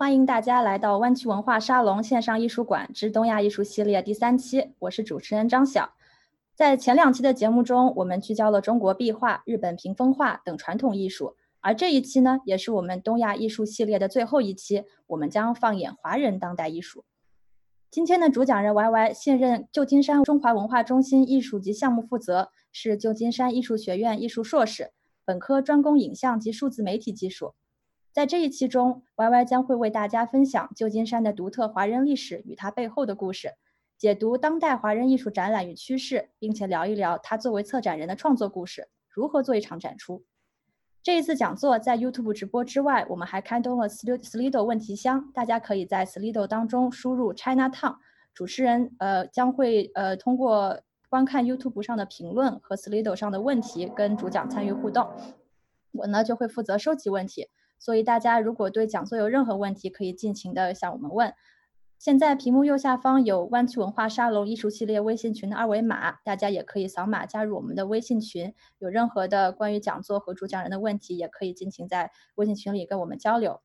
欢迎大家来到湾区文化沙龙线上艺术馆之东亚艺术系列第三期，我是主持人张晓。在前两期的节目中，我们聚焦了中国壁画、日本屏风画等传统艺术，而这一期呢，也是我们东亚艺术系列的最后一期，我们将放眼华人当代艺术。今天的主讲人 Y Y 现任旧金山中华文化中心艺术及项目负责，是旧金山艺术学院艺术硕士，本科专攻影像及数字媒体技术。在这一期中，Y Y 将会为大家分享旧金山的独特华人历史与它背后的故事，解读当代华人艺术展览与趋势，并且聊一聊他作为策展人的创作故事，如何做一场展出。这一次讲座在 YouTube 直播之外，我们还开通了 Slido 问题箱，大家可以在 Slido 当中输入 China Town，主持人呃将会呃通过观看 YouTube 上的评论和 Slido 上的问题跟主讲参与互动，我呢就会负责收集问题。所以大家如果对讲座有任何问题，可以尽情的向我们问。现在屏幕右下方有湾区文化沙龙艺术系列微信群的二维码，大家也可以扫码加入我们的微信群。有任何的关于讲座和主讲人的问题，也可以尽情在微信群里跟我们交流。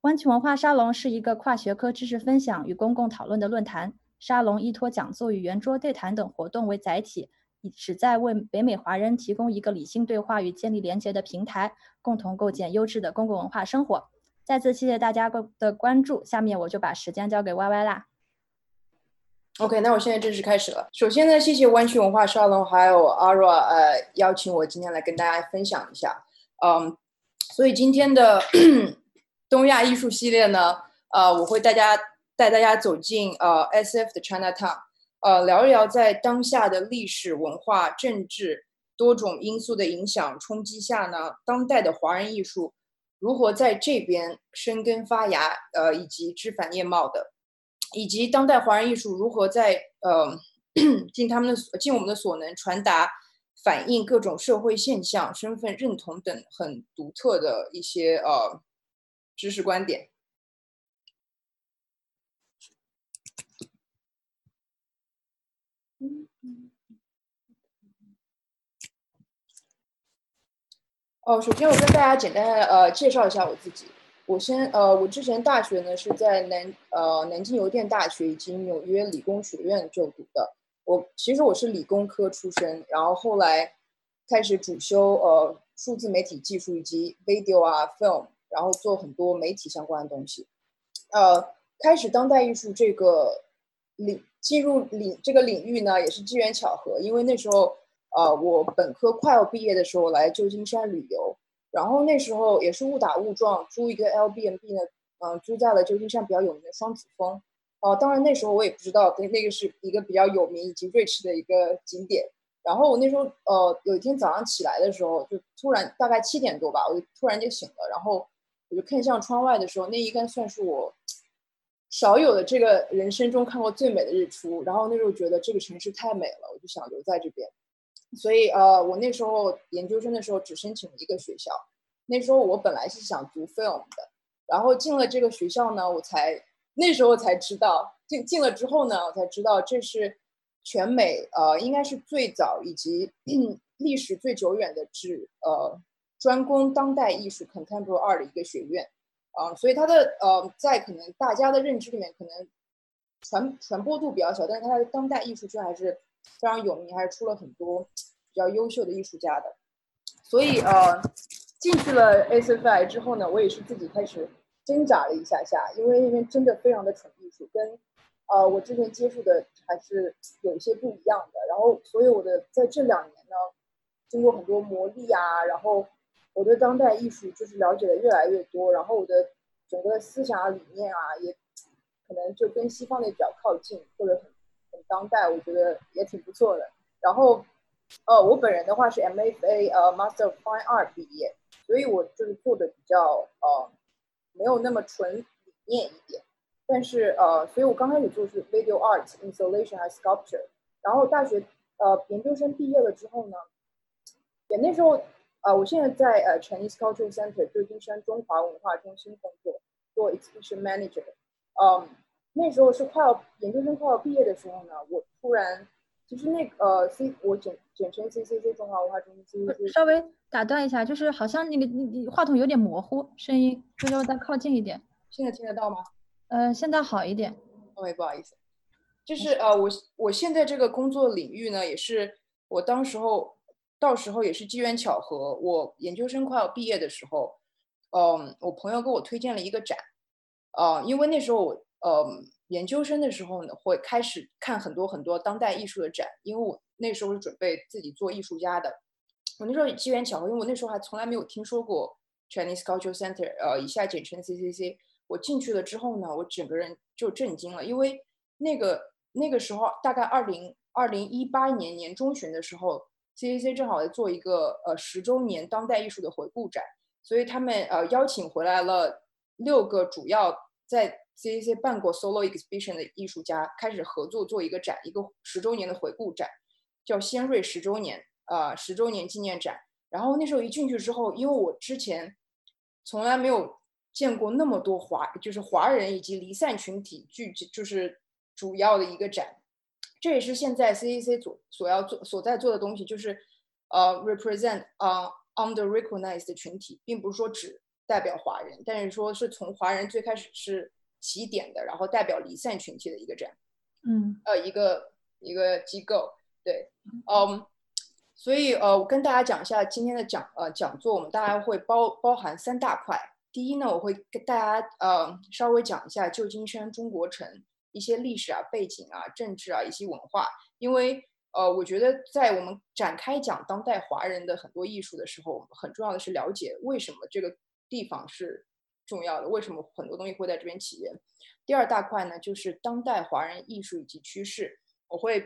湾区文化沙龙是一个跨学科知识分享与公共讨论的论坛，沙龙依托讲座与圆桌对谈等活动为载体。旨在为北美华人提供一个理性对话与建立连结的平台，共同构建优质的公共文化生活。再次谢谢大家的关注，下面我就把时间交给 Y Y 啦。OK，那我现在正式开始了。首先呢，谢谢湾区文化沙龙还有 Ara 呃邀请我今天来跟大家分享一下。嗯，所以今天的 东亚艺术系列呢，呃，我会大家带大家走进呃 SF 的 China Town。呃，聊一聊在当下的历史文化、政治多种因素的影响冲击下呢，当代的华人艺术如何在这边生根发芽，呃，以及枝繁叶茂的，以及当代华人艺术如何在呃 尽他们的尽我们的所能传达、反映各种社会现象、身份认同等很独特的一些呃知识观点。哦，首先我跟大家简单呃介绍一下我自己。我先呃，我之前大学呢是在南呃南京邮电大学以及纽约理工学院就读的。我其实我是理工科出身，然后后来开始主修呃数字媒体技术以及 video 啊 film，然后做很多媒体相关的东西。呃，开始当代艺术这个领进入领这个领域呢，也是机缘巧合，因为那时候。呃，我本科快要毕业的时候来旧金山旅游，然后那时候也是误打误撞租一个 L B N B 呢，嗯，租在了旧金山比较有名的双子峰。哦，当然那时候我也不知道，那那个是一个比较有名以及 rich 的一个景点。然后我那时候呃，有一天早上起来的时候，就突然大概七点多吧，我就突然就醒了，然后我就看向窗外的时候，那应该算是我少有的这个人生中看过最美的日出。然后那时候觉得这个城市太美了，我就想留在这边。所以呃，我那时候研究生的时候只申请了一个学校。那时候我本来是想读 film 的，然后进了这个学校呢，我才那时候才知道进进了之后呢，我才知道这是全美呃应该是最早以及 历史最久远的只呃专攻当代艺术 contemporary art 的一个学院啊，所以它的呃在可能大家的认知里面可能传传播度比较小，但是它的当代艺术圈还是。非常有名，还是出了很多比较优秀的艺术家的。所以呃，进去了 ACFI 之后呢，我也是自己开始挣扎了一下下，因为那边真的非常的纯艺术，跟呃我之前接触的还是有一些不一样的。然后，所以我的在这两年呢，经过很多磨砺啊，然后我对当代艺术就是了解的越来越多，然后我的整个思想啊理念啊，也可能就跟西方的比较靠近，或者很。当代我觉得也挺不错的。然后，呃，我本人的话是 MFA 呃 Master of Fine Art 毕业，所以我就是做的比较呃没有那么纯理念一点。但是呃，所以我刚开始做是 Video Art Installation 和 Sculpture。然后大学呃研究生毕业了之后呢，也那时候呃我现在在呃 Chinese Cultural Center 旧金山中华文化中心工作，做 Exhibition Manager。嗯。那时候是快要研究生快要毕业的时候呢，我突然，就是那个呃 C 我简简称 CCC 中华文化中心。稍微打断一下，就是好像那个你你话筒有点模糊，声音，要不要再靠近一点？现在听得到吗？呃，现在好一点。OK，不好意思，就是呃，我我现在这个工作领域呢，也是我当时候到时候也是机缘巧合，我研究生快要毕业的时候，嗯，我朋友给我推荐了一个展，呃，因为那时候我呃研究生的时候呢，会开始看很多很多当代艺术的展，因为我那时候是准备自己做艺术家的。我那时候机缘巧合，因为我那时候还从来没有听说过 Chinese Cultural Center，呃，以下简称 CCC。我进去了之后呢，我整个人就震惊了，因为那个那个时候大概二零二零一八年年中旬的时候，CCC 正好在做一个呃十周年当代艺术的回顾展，所以他们呃邀请回来了六个主要在 CCC 办过 solo exhibition 的艺术家，开始合作做一个展，一个十周年的回顾展，叫先锐十周年呃十周年纪念展。然后那时候一进去之后，因为我之前从来没有。见过那么多华，就是华人以及离散群体聚集，就是主要的一个展。这也是现在 CCC 所所要做、所在做的东西，就是呃，represent 啊，under-recognized 群体，并不是说只代表华人，但是说是从华人最开始是起点的，然后代表离散群体的一个展。嗯，呃，一个一个机构，对，嗯，所以呃，我跟大家讲一下今天的讲呃讲座，我们大概会包包含三大块。第一呢，我会跟大家呃稍微讲一下旧金山中国城一些历史啊、背景啊、政治啊以及文化，因为呃，我觉得在我们展开讲当代华人的很多艺术的时候，很重要的是了解为什么这个地方是重要的，为什么很多东西会在这边起源。第二大块呢，就是当代华人艺术以及趋势，我会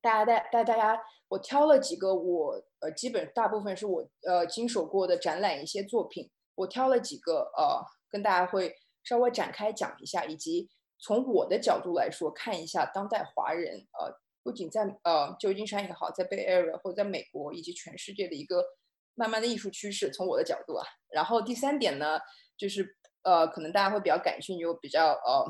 大家带带大家，我挑了几个我呃基本大部分是我呃经手过的展览一些作品。我挑了几个，呃，跟大家会稍微展开讲一下，以及从我的角度来说，看一下当代华人，呃，不仅在呃旧金山也好，在 Bay Area 或者在美国以及全世界的一个慢慢的艺术趋势，从我的角度啊。然后第三点呢，就是呃，可能大家会比较感兴趣，又比较呃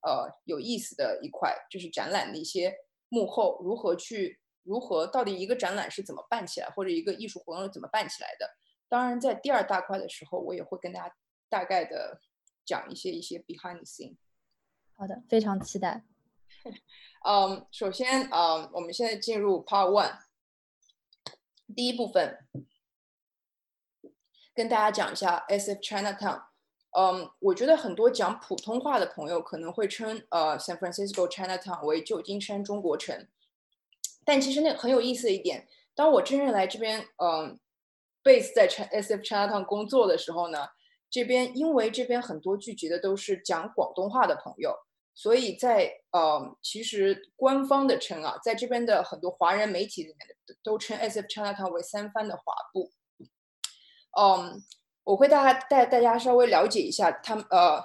呃有意思的一块，就是展览的一些幕后如何去，如何到底一个展览是怎么办起来，或者一个艺术活动是怎么办起来的。当然，在第二大块的时候，我也会跟大家大概的讲一些一些 behind the scene。好的，非常期待。嗯，首先，嗯，我们现在进入 Part One，第一部分，跟大家讲一下 SF Chinatown。嗯，我觉得很多讲普通话的朋友可能会称呃 San Francisco Chinatown 为旧金山中国城，但其实那很有意思的一点，当我真正来这边，嗯。base 在 SF Chinatown 工作的时候呢，这边因为这边很多聚集的都是讲广东话的朋友，所以在呃，其实官方的称啊，在这边的很多华人媒体里面都称 SF Chinatown 为三藩的华埠。嗯，我会大家带大家稍微了解一下他们呃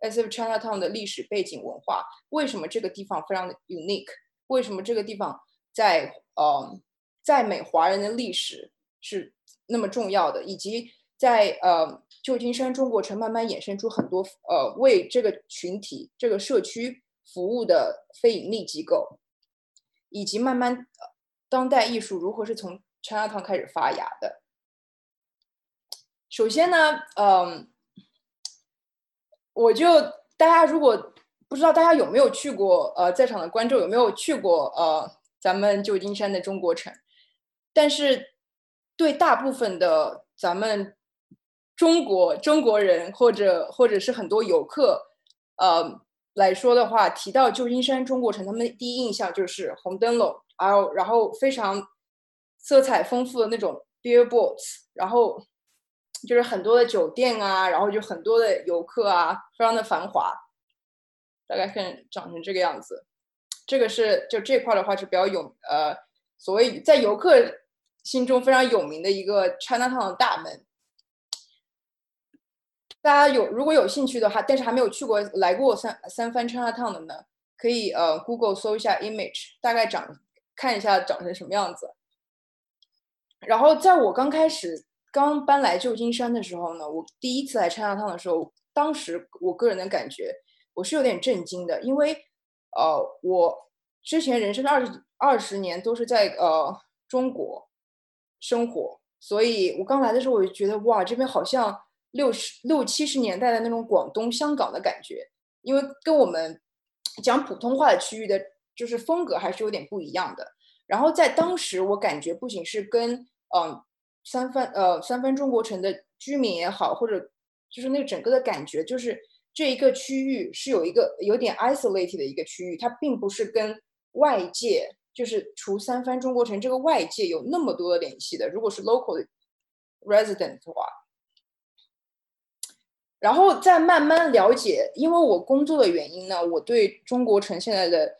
SF Chinatown 的历史背景文化，为什么这个地方非常的 unique，为什么这个地方在呃在美华人的历史是。那么重要的，以及在呃旧金山中国城慢慢衍生出很多呃为这个群体、这个社区服务的非盈利机构，以及慢慢当代艺术如何是从 Chinatown 开始发芽的。首先呢，嗯，我就大家如果不知道大家有没有去过，呃，在场的观众有没有去过呃咱们旧金山的中国城，但是。对大部分的咱们中国中国人，或者或者是很多游客，呃来说的话，提到旧金山中国城，他们第一印象就是红灯笼，然后然后非常色彩丰富的那种 billboards，然后就是很多的酒店啊，然后就很多的游客啊，非常的繁华，大概看长成这个样子。这个是就这块的话是比较有呃，所谓在游客。心中非常有名的一个 Chinatown 的大门，大家有如果有兴趣的话，但是还没有去过来过三三番 Chinatown 的呢，可以呃 Google 搜一下 image，大概长看一下长成什么样子。然后在我刚开始刚搬来旧金山的时候呢，我第一次来 Chinatown 的时候，当时我个人的感觉我是有点震惊的，因为呃我之前人生的二十二十年都是在呃中国。生活，所以我刚来的时候，我就觉得哇，这边好像六十六七十年代的那种广东、香港的感觉，因为跟我们讲普通话的区域的，就是风格还是有点不一样的。然后在当时，我感觉不仅是跟嗯三藩呃三藩中国城的居民也好，或者就是那整个的感觉，就是这一个区域是有一个有点 isolated 的一个区域，它并不是跟外界，就是除三藩中国城这个外界有那么多的联系的。如果是 local resident 的话。然后再慢慢了解，因为我工作的原因呢，我对中国城现在的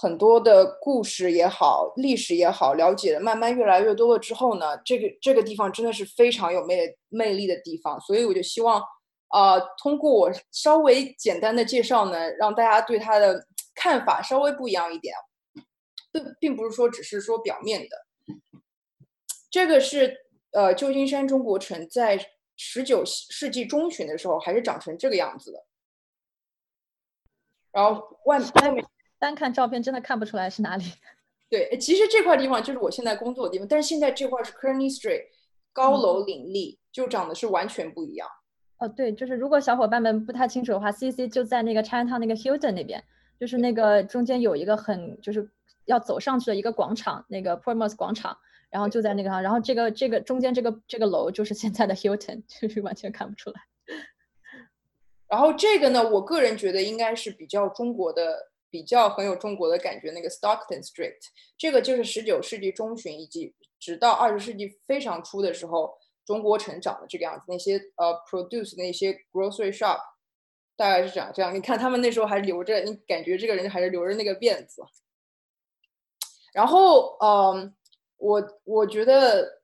很多的故事也好，历史也好，了解的慢慢越来越多了之后呢，这个这个地方真的是非常有魅魅力的地方，所以我就希望，呃，通过我稍微简单的介绍呢，让大家对它的看法稍微不一样一点，并并不是说只是说表面的，这个是呃旧金山中国城在。十九世纪中旬的时候，还是长成这个样子的。然后外外面单看照片真的看不出来是哪里。对，其实这块地方就是我现在工作的地方，但是现在这块是 Kearny Street，高楼林立，就长得是完全不一样。哦，对，就是如果小伙伴们不太清楚的话，CC 就在那个 Chinatown 那个 Hilton 那边，就是那个中间有一个很就是要走上去的一个广场，那个 p o r t m o s 广场。然后就在那个上，然后这个这个中间这个这个楼就是现在的 Hilton，就是完全看不出来。然后这个呢，我个人觉得应该是比较中国的，比较很有中国的感觉。那个 Stockton Street，这个就是十九世纪中旬以及直到二十世纪非常初的时候，中国成长的这个样子。那些呃 produce 那些 grocery shop，大概是这样这样。你看他们那时候还留着，你感觉这个人还是留着那个辫子。然后嗯。我我觉得，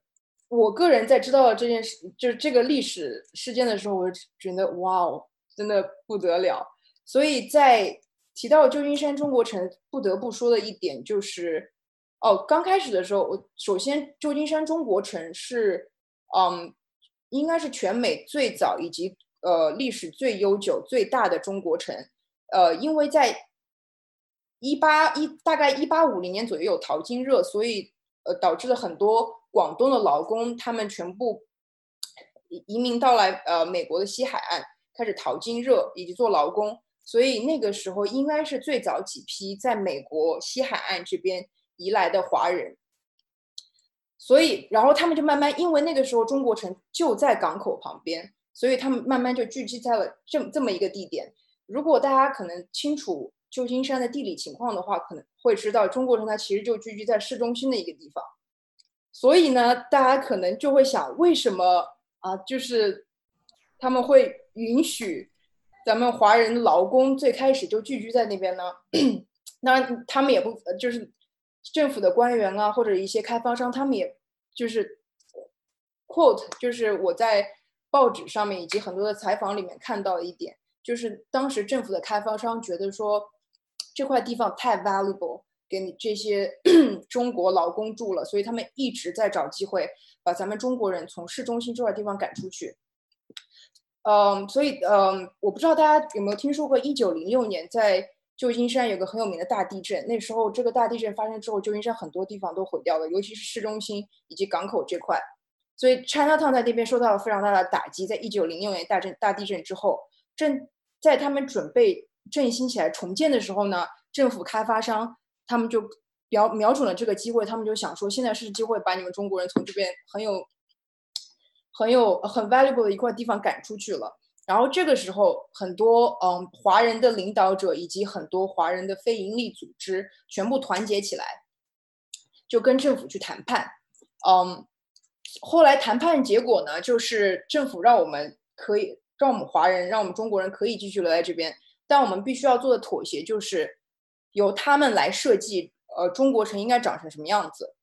我个人在知道这件事，就是这个历史事件的时候，我觉得哇哦，真的不得了。所以在提到旧金山中国城，不得不说的一点就是，哦，刚开始的时候，我首先旧金山中国城是，嗯，应该是全美最早以及呃历史最悠久、最大的中国城，呃，因为在一八一大概一八五零年左右有淘金热，所以。呃，导致了很多广东的劳工，他们全部移移民到来呃美国的西海岸，开始淘金热以及做劳工，所以那个时候应该是最早几批在美国西海岸这边移来的华人，所以然后他们就慢慢，因为那个时候中国城就在港口旁边，所以他们慢慢就聚集在了这这么一个地点。如果大家可能清楚。旧金山的地理情况的话，可能会知道中国城它其实就聚集在市中心的一个地方，所以呢，大家可能就会想，为什么啊？就是他们会允许咱们华人劳工最开始就聚居在那边呢？那，他们也不就是政府的官员啊，或者一些开发商，他们也就是 quote，就是我在报纸上面以及很多的采访里面看到一点，就是当时政府的开发商觉得说。这块地方太 valuable 给你这些 中国劳工住了，所以他们一直在找机会把咱们中国人从市中心这块地方赶出去。嗯，所以嗯，我不知道大家有没有听说过，一九零六年在旧金山有个很有名的大地震。那时候这个大地震发生之后，旧金山很多地方都毁掉了，尤其是市中心以及港口这块。所以 Chinatown 在那边受到了非常大的打击。在一九零六年大震大地震之后，正在他们准备。振兴起来重建的时候呢，政府开发商他们就瞄瞄准了这个机会，他们就想说，现在是机会把你们中国人从这边很有、很有、很 valuable 的一块地方赶出去了。然后这个时候，很多嗯华人的领导者以及很多华人的非营利组织全部团结起来，就跟政府去谈判。嗯，后来谈判结果呢，就是政府让我们可以让我们华人、让我们中国人可以继续留在这边。但我们必须要做的妥协就是，由他们来设计，呃，中国城应该长成什么样子，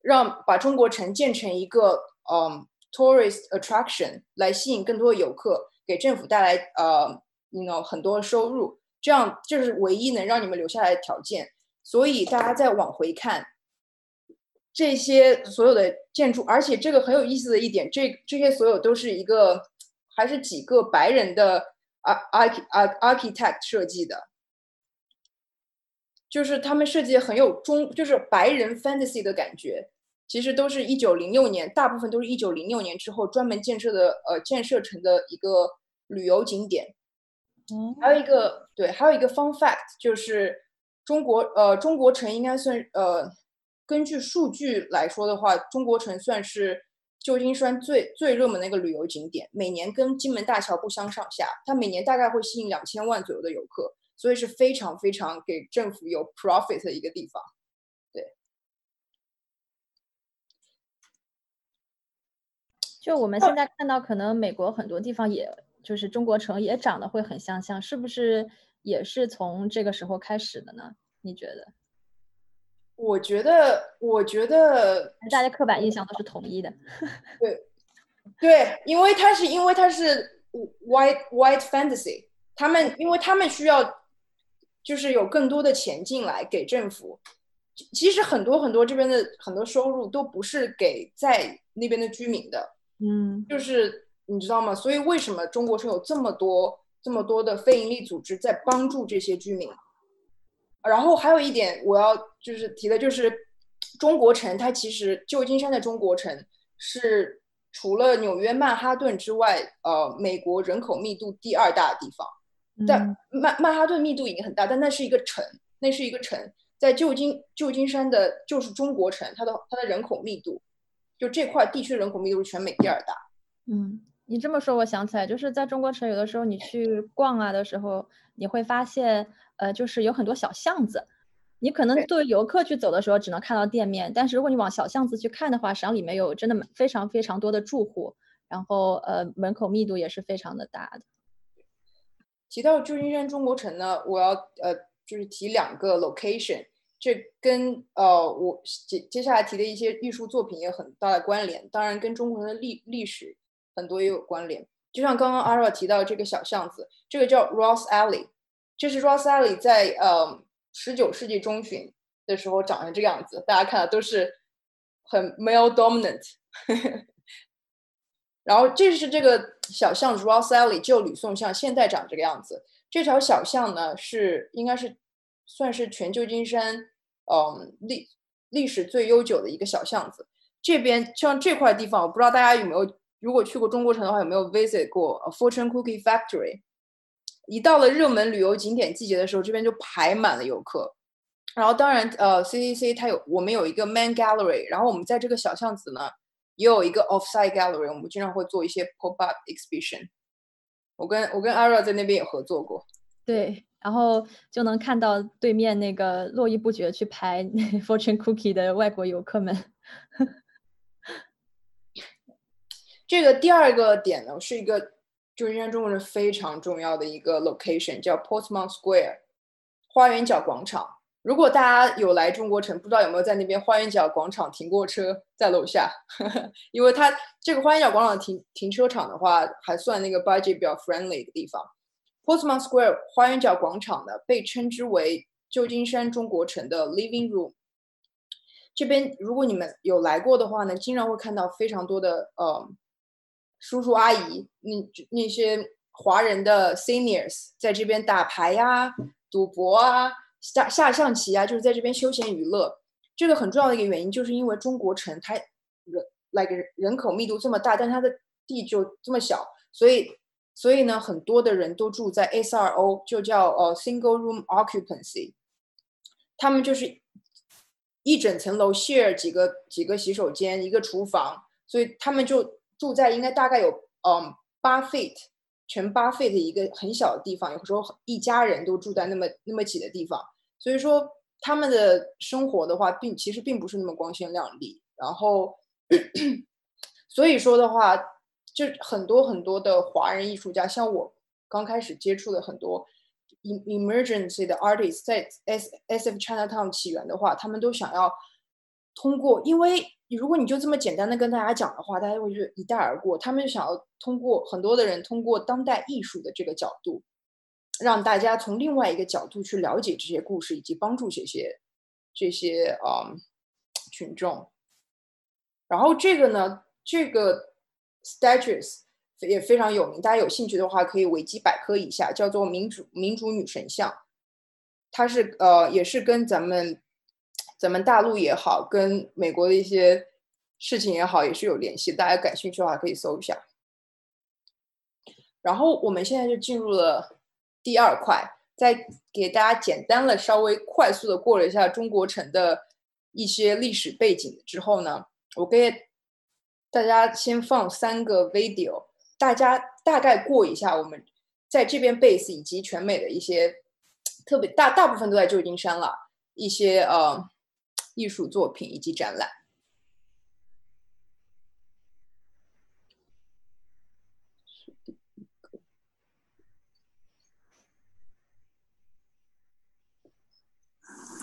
让把中国城建成一个，嗯，tourist attraction 来吸引更多的游客，给政府带来，呃，you know 很多收入，这样就是唯一能让你们留下来的条件。所以大家再往回看，这些所有的建筑，而且这个很有意思的一点，这这些所有都是一个，还是几个白人的。arch arch architect 设计的，就是他们设计很有中，就是白人 fantasy 的感觉。其实都是一九零六年，大部分都是一九零六年之后专门建设的，呃，建设成的一个旅游景点。嗯，还有一个对，还有一个 fun fact 就是中国，呃，中国城应该算，呃，根据数据来说的话，中国城算是旧金山最最热门的一个旅游景点，每年跟金门大桥不相上下，它每年大概会吸引两千万左右的游客，所以是非常非常给政府有 profit 的一个地方。就我们现在看到，可能美国很多地方，也就是中国城也长得会很相像，是不是也是从这个时候开始的呢？你觉得？我觉得，我觉得大家刻板印象都是统一的。对，对，因为它是因为它是 white white fantasy，他们因为他们需要就是有更多的钱进来给政府。其实很多很多这边的很多收入都不是给在那边的居民的。嗯，就是你知道吗？所以为什么中国城有这么多这么多的非营利组织在帮助这些居民？然后还有一点我要就是提的，就是中国城它其实旧金山的中国城是除了纽约曼哈顿之外，呃，美国人口密度第二大的地方。但曼曼哈顿密度已经很大，但那是一个城，那是一个城，在旧金旧金山的就是中国城，它的它的人口密度。就这块地区人口密度是全美第二大。嗯，你这么说，我想起来，就是在中国城，有的时候你去逛啊的时候，你会发现，呃，就是有很多小巷子。你可能作为游客去走的时候，只能看到店面，但是如果你往小巷子去看的话，实际上里面有真的非常非常多的住户，然后呃，人口密度也是非常的大的。提到旧金山中国城呢，我要呃，就是提两个 location。这跟呃我接接下来提的一些艺术作品也很大的关联，当然跟中国人的历历史很多也有关联。就像刚刚阿若提到这个小巷子，这个叫 Ross Alley，这是 Ross Alley 在呃十九世纪中旬的时候长成这个样子，大家看的都是很 male dominant。然后这是这个小巷子 Ross Alley 旧吕宋巷，现在长这个样子。这条小巷呢是应该是。算是全旧金山，嗯，历历史最悠久的一个小巷子。这边像这块地方，我不知道大家有没有，如果去过中国城的话，有没有 visit 过 Fortune Cookie Factory？一到了热门旅游景点季节的时候，这边就排满了游客。然后当然，呃，CCC 它有我们有一个 Main Gallery，然后我们在这个小巷子呢，也有一个 Offside Gallery，我们经常会做一些 pop up exhibition。我跟我跟 Ara 在那边也合作过。对。然后就能看到对面那个络绎不绝去排 Fortune Cookie 的外国游客们。这个第二个点呢，是一个旧金山中国人非常重要的一个 location，叫 Portsmouth Square 花园角广场。如果大家有来中国城，不知道有没有在那边花园角广场停过车，在楼下，因为它这个花园角广场停停车场的话，还算那个 budget 比较 friendly 的地方。Postman Square 花园角广场呢，被称之为旧金山中国城的 Living Room。这边如果你们有来过的话呢，经常会看到非常多的呃叔叔阿姨，那那些华人的 Seniors 在这边打牌呀、赌博啊、下下象棋啊，就是在这边休闲娱乐。这个很重要的一个原因，就是因为中国城它人 like 人口密度这么大，但它的地就这么小，所以。所以呢，很多的人都住在 SRO，就叫呃 single room occupancy。他们就是一整层楼 share 几个几个洗手间，一个厨房，所以他们就住在应该大概有嗯八 feet 全八 feet 一个很小的地方，有时候一家人都住在那么那么挤的地方。所以说他们的生活的话，并其实并不是那么光鲜亮丽。然后 所以说的话。就很多很多的华人艺术家，像我刚开始接触的很多 emergency 的 artists，在 S S F Chinatown 起源的话，他们都想要通过，因为如果你就这么简单的跟大家讲的话，大家会觉得一带而过。他们想要通过很多的人通过当代艺术的这个角度，让大家从另外一个角度去了解这些故事，以及帮助这些这些啊群众。然后这个呢，这个。Statues 也非常有名，大家有兴趣的话可以维基百科一下，叫做民主民主女神像。它是呃，也是跟咱们咱们大陆也好，跟美国的一些事情也好，也是有联系。大家感兴趣的话可以搜一下。然后我们现在就进入了第二块，在给大家简单的、稍微快速的过了一下中国城的一些历史背景之后呢，我给大家先放三个 video，大家大概过一下我们在这边 base 以及全美的一些特别大大部分都在旧金山了一些呃艺术作品以及展览。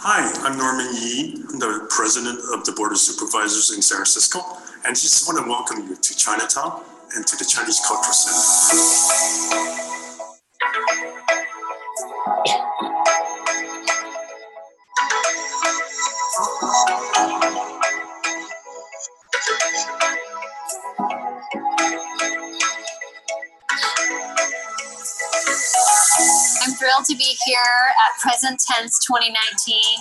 Hi, I'm Norman Yee. I'm the president of the Board of Supervisors in San Francisco, and just want to welcome you to Chinatown and to the Chinese Cultural Center. I'm thrilled to be here at Present Tense 2019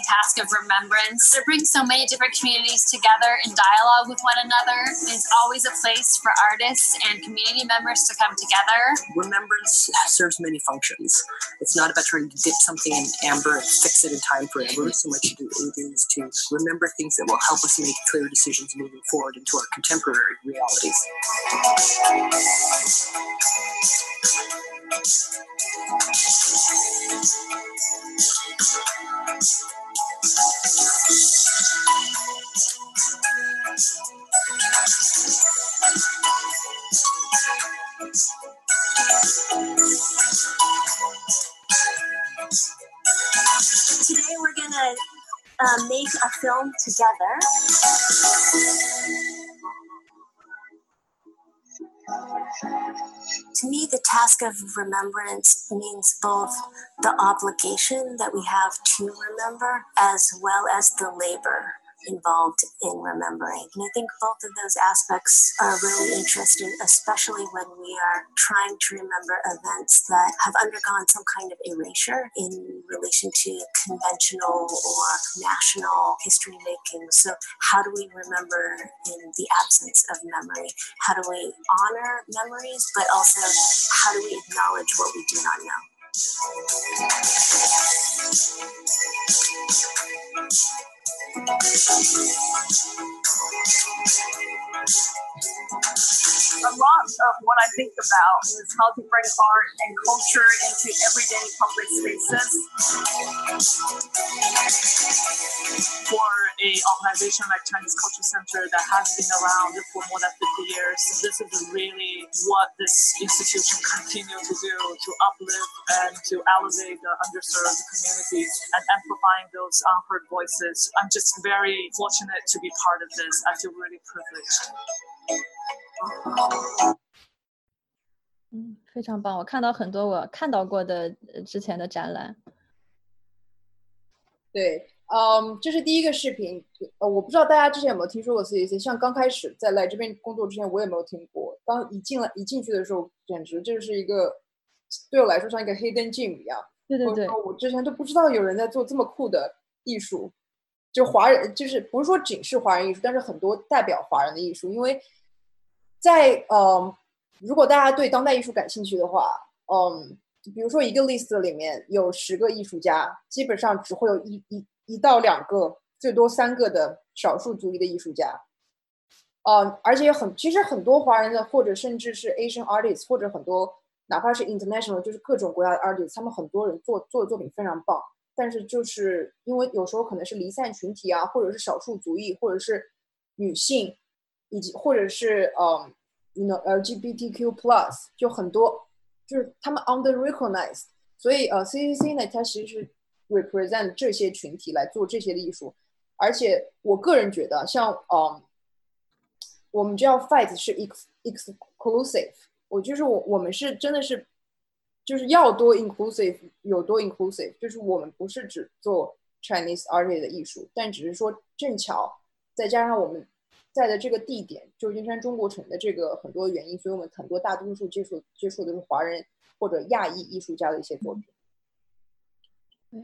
Task of Remembrance. It brings so many different communities together in dialogue with one another. It's always a place for artists and community members to come together. Remembrance serves many functions. It's not about trying to dip something in amber and fix it in time forever so much is to remember things that will help us make clear decisions moving forward into our contemporary realities. Today we're gonna uh, make a film together. To me, the task of remembrance means both the obligation that we have to remember as well as the labor involved in remembering. And I think both of those aspects are really interesting, especially when we are trying to remember events that have undergone some kind of erasure in relation to conventional or national history making. So, how do we remember in the absence of memory? How do we honor memories, but also how do we acknowledge what we do not know? Thank you a lot of what I think about is how to bring art and culture into everyday public spaces. For a organization like Chinese Culture Center that has been around for more than 50 years, this is really what this institution continues to do to uplift and to elevate the underserved communities and amplifying those unheard voices. I'm just very fortunate to be part of this. I feel really privileged. 嗯，非常棒！我看到很多我看到过的之前的展览。对，嗯，这是第一个视频。呃，我不知道大家之前有没有听说过 CCC。像刚开始在来这边工作之前，我也没有听过。当一进来一进去的时候，简直就是一个对我来说像一个黑灯 gym 一样。对对对，我之前都不知道有人在做这么酷的艺术，就华人，就是不是说仅是华人艺术，但是很多代表华人的艺术，因为。在嗯，如果大家对当代艺术感兴趣的话，嗯，比如说一个 list 里面有十个艺术家，基本上只会有一一一到两个，最多三个的少数族裔的艺术家，嗯，而且很其实很多华人的或者甚至是 Asian artists 或者很多哪怕是 international 就是各种国家的 artists，他们很多人做做的作品非常棒，但是就是因为有时候可能是离散群体啊，或者是少数族裔，或者是女性。以及或者是嗯，you know LGBTQ plus 就很多，就是他们 under recognized，所以呃 CCC 呢，它其实是 represent 这些群体来做这些的艺术，而且我个人觉得，像嗯，我们叫 fight 是 ex exclusive，我就是我我们是真的是就是要多 inclusive 有多 inclusive，就是我们不是只做 Chinese art 的艺术，但只是说正巧再加上我们。在的这个地点，旧金山中国城的这个很多原因，所以我们很多大多数接触接触的是华人或者亚裔艺术家的一些作品。对，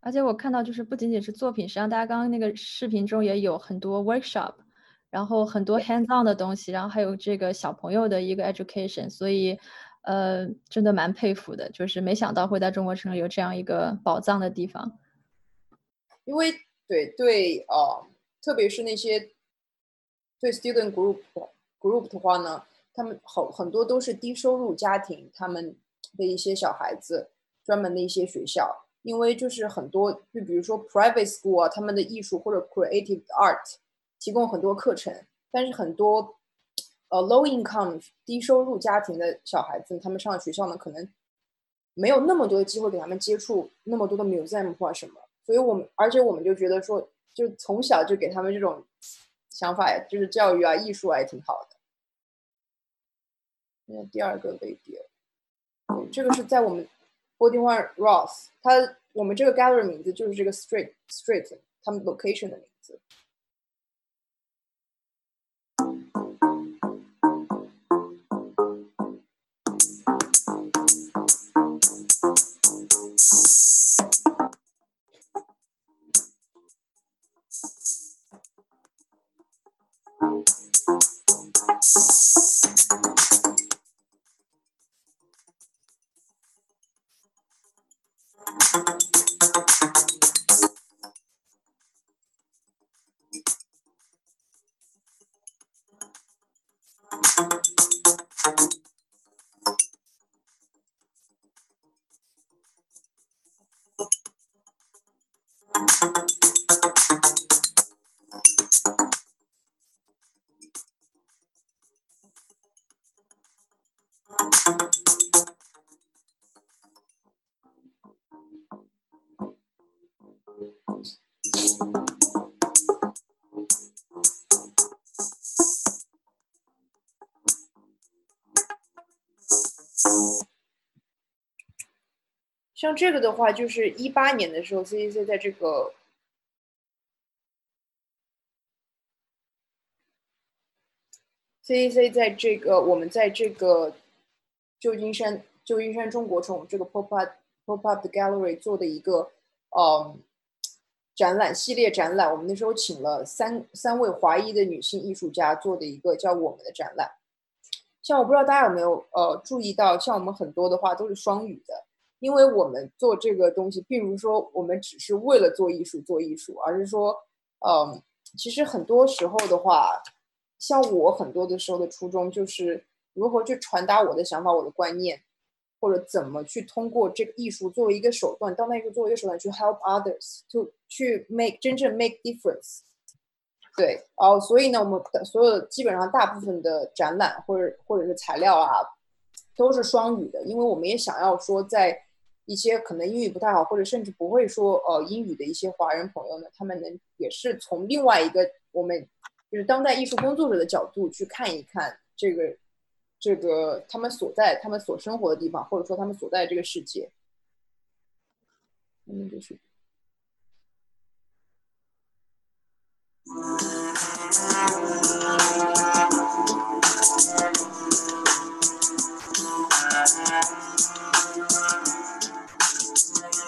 而且我看到就是不仅仅是作品，实际上大家刚刚那个视频中也有很多 workshop，然后很多 hands on 的东西，然后还有这个小朋友的一个 education，所以呃，真的蛮佩服的，就是没想到会在中国城有这样一个宝藏的地方。因为对对呃，特别是那些对 student group group 的话呢，他们好很多都是低收入家庭，他们的一些小孩子，专门的一些学校，因为就是很多，就比如说 private school 啊，他们的艺术或者 creative art。提供很多课程，但是很多呃 low income 低收入家庭的小孩子，他们上学校呢，可能没有那么多的机会给他们接触那么多的 museum 或什么，所以我们而且我们就觉得说，就从小就给他们这种想法呀，就是教育啊、艺术啊也挺好的。那第二个类别，这个是在我们 Forty One Ross，它我们这个 gallery 名字就是这个 street street 他们 location 的名字。像这个的话，就是一八年的时候，C C C 在这个，C C C 在这个我们在这个旧金山旧金山中国城这个 Pop Up Pop Up Gallery 做的一个呃展览系列展览。我们那时候请了三三位华裔的女性艺术家做的一个叫我们的展览。像我不知道大家有没有呃注意到，像我们很多的话都是双语的。因为我们做这个东西，并不是说我们只是为了做艺术做艺术，而是说，嗯，其实很多时候的话，像我很多的时候的初衷就是如何去传达我的想法、我的观念，或者怎么去通过这个艺术作为一个手段，当那个作为一个手段去 help others，就去 make 真正 make difference。对，哦，所以呢，我们的所有基本上大部分的展览或者或者是材料啊，都是双语的，因为我们也想要说在。一些可能英语不太好，或者甚至不会说呃英语的一些华人朋友呢，他们能，也是从另外一个我们，就是当代艺术工作者的角度去看一看这个这个他们所在他们所生活的地方，或者说他们所在这个世界。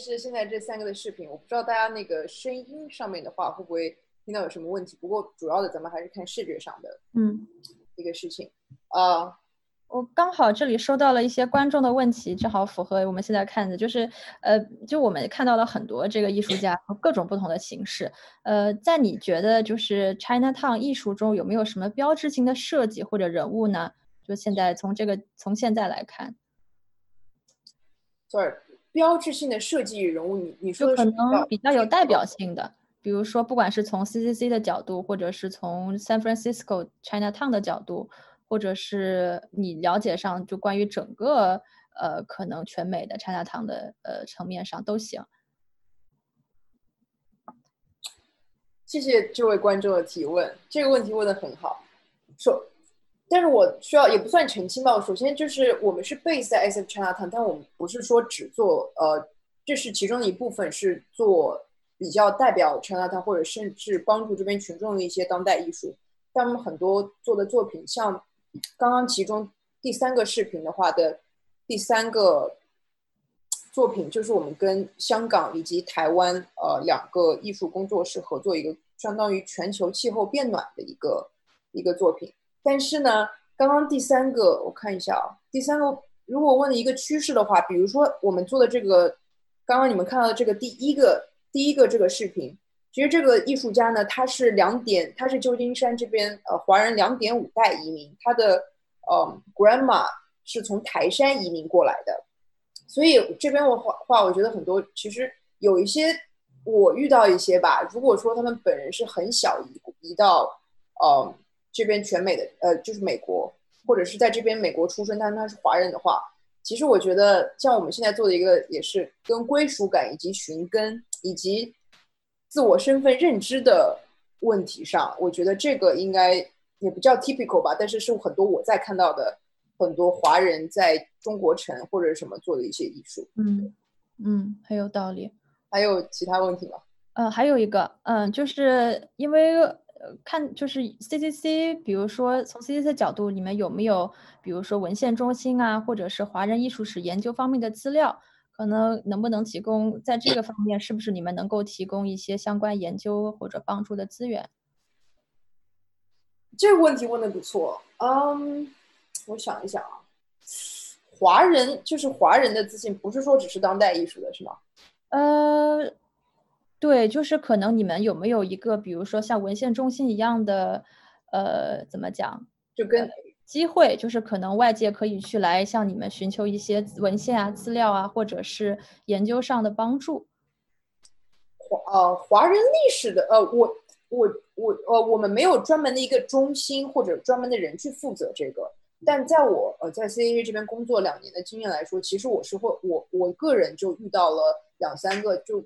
是现在这三个的视频，我不知道大家那个声音上面的话会不会听到有什么问题。不过主要的咱们还是看视觉上的嗯，一个事情。啊，我刚好这里收到了一些观众的问题，正好符合我们现在看的，就是呃，就我们看到了很多这个艺术家和各种不同的形式。呃，在你觉得就是 Chinatown 艺术中有没有什么标志性的设计或者人物呢？就现在从这个从现在来看，sorry，标志性的设计人物，你你说就可能比较有代表性。性的，比如说不管是从 CCC 的角度，或者是从 San Francisco Chinatown 的角度，或者是你了解上就关于整个呃可能全美的 Chinatown 的呃层面上都行。谢谢这位观众的提问，这个问题问的很好。首，但是我需要也不算澄清吧。首先就是我们是 base 在 SF Chinatown，但我们不是说只做呃，这是其中一部分，是做比较代表 Chinatown 或者甚至帮助这边群众的一些当代艺术。但我们很多做的作品，像刚刚其中第三个视频的话的第三个作品，就是我们跟香港以及台湾呃两个艺术工作室合作一个相当于全球气候变暖的一个一个作品。但是呢，刚刚第三个我看一下啊，第三个如果问一个趋势的话，比如说我们做的这个，刚刚你们看到的这个第一个第一个这个视频。其实这个艺术家呢，他是两点，他是旧金山这边呃华人两点五代移民，他的呃 grandma 是从台山移民过来的，所以这边的话话，我觉得很多其实有一些我遇到一些吧，如果说他们本人是很小移移到呃这边全美的呃就是美国，或者是在这边美国出生，但他是华人的话，其实我觉得像我们现在做的一个也是跟归属感以及寻根以及。自我身份认知的问题上，我觉得这个应该也不叫 typical 吧，但是是很多我在看到的很多华人在中国城或者什么做的一些艺术。嗯嗯，很有道理。还有其他问题吗？嗯，还有一个，嗯，就是因为呃看就是 CCC，比如说从 CCC 角度，你们有没有比如说文献中心啊，或者是华人艺术史研究方面的资料？可能能不能提供在这个方面，是不是你们能够提供一些相关研究或者帮助的资源？这个问题问的不错，嗯，我想一想啊，华人就是华人的资讯，不是说只是当代艺术的是吗？呃，对，就是可能你们有没有一个，比如说像文献中心一样的，呃，怎么讲，就跟。机会就是可能外界可以去来向你们寻求一些文献啊、资料啊，或者是研究上的帮助。华呃，华人历史的呃，我我我呃，我们没有专门的一个中心或者专门的人去负责这个。但在我呃在 C A A 这边工作两年的经验来说，其实我是会我我个人就遇到了两三个就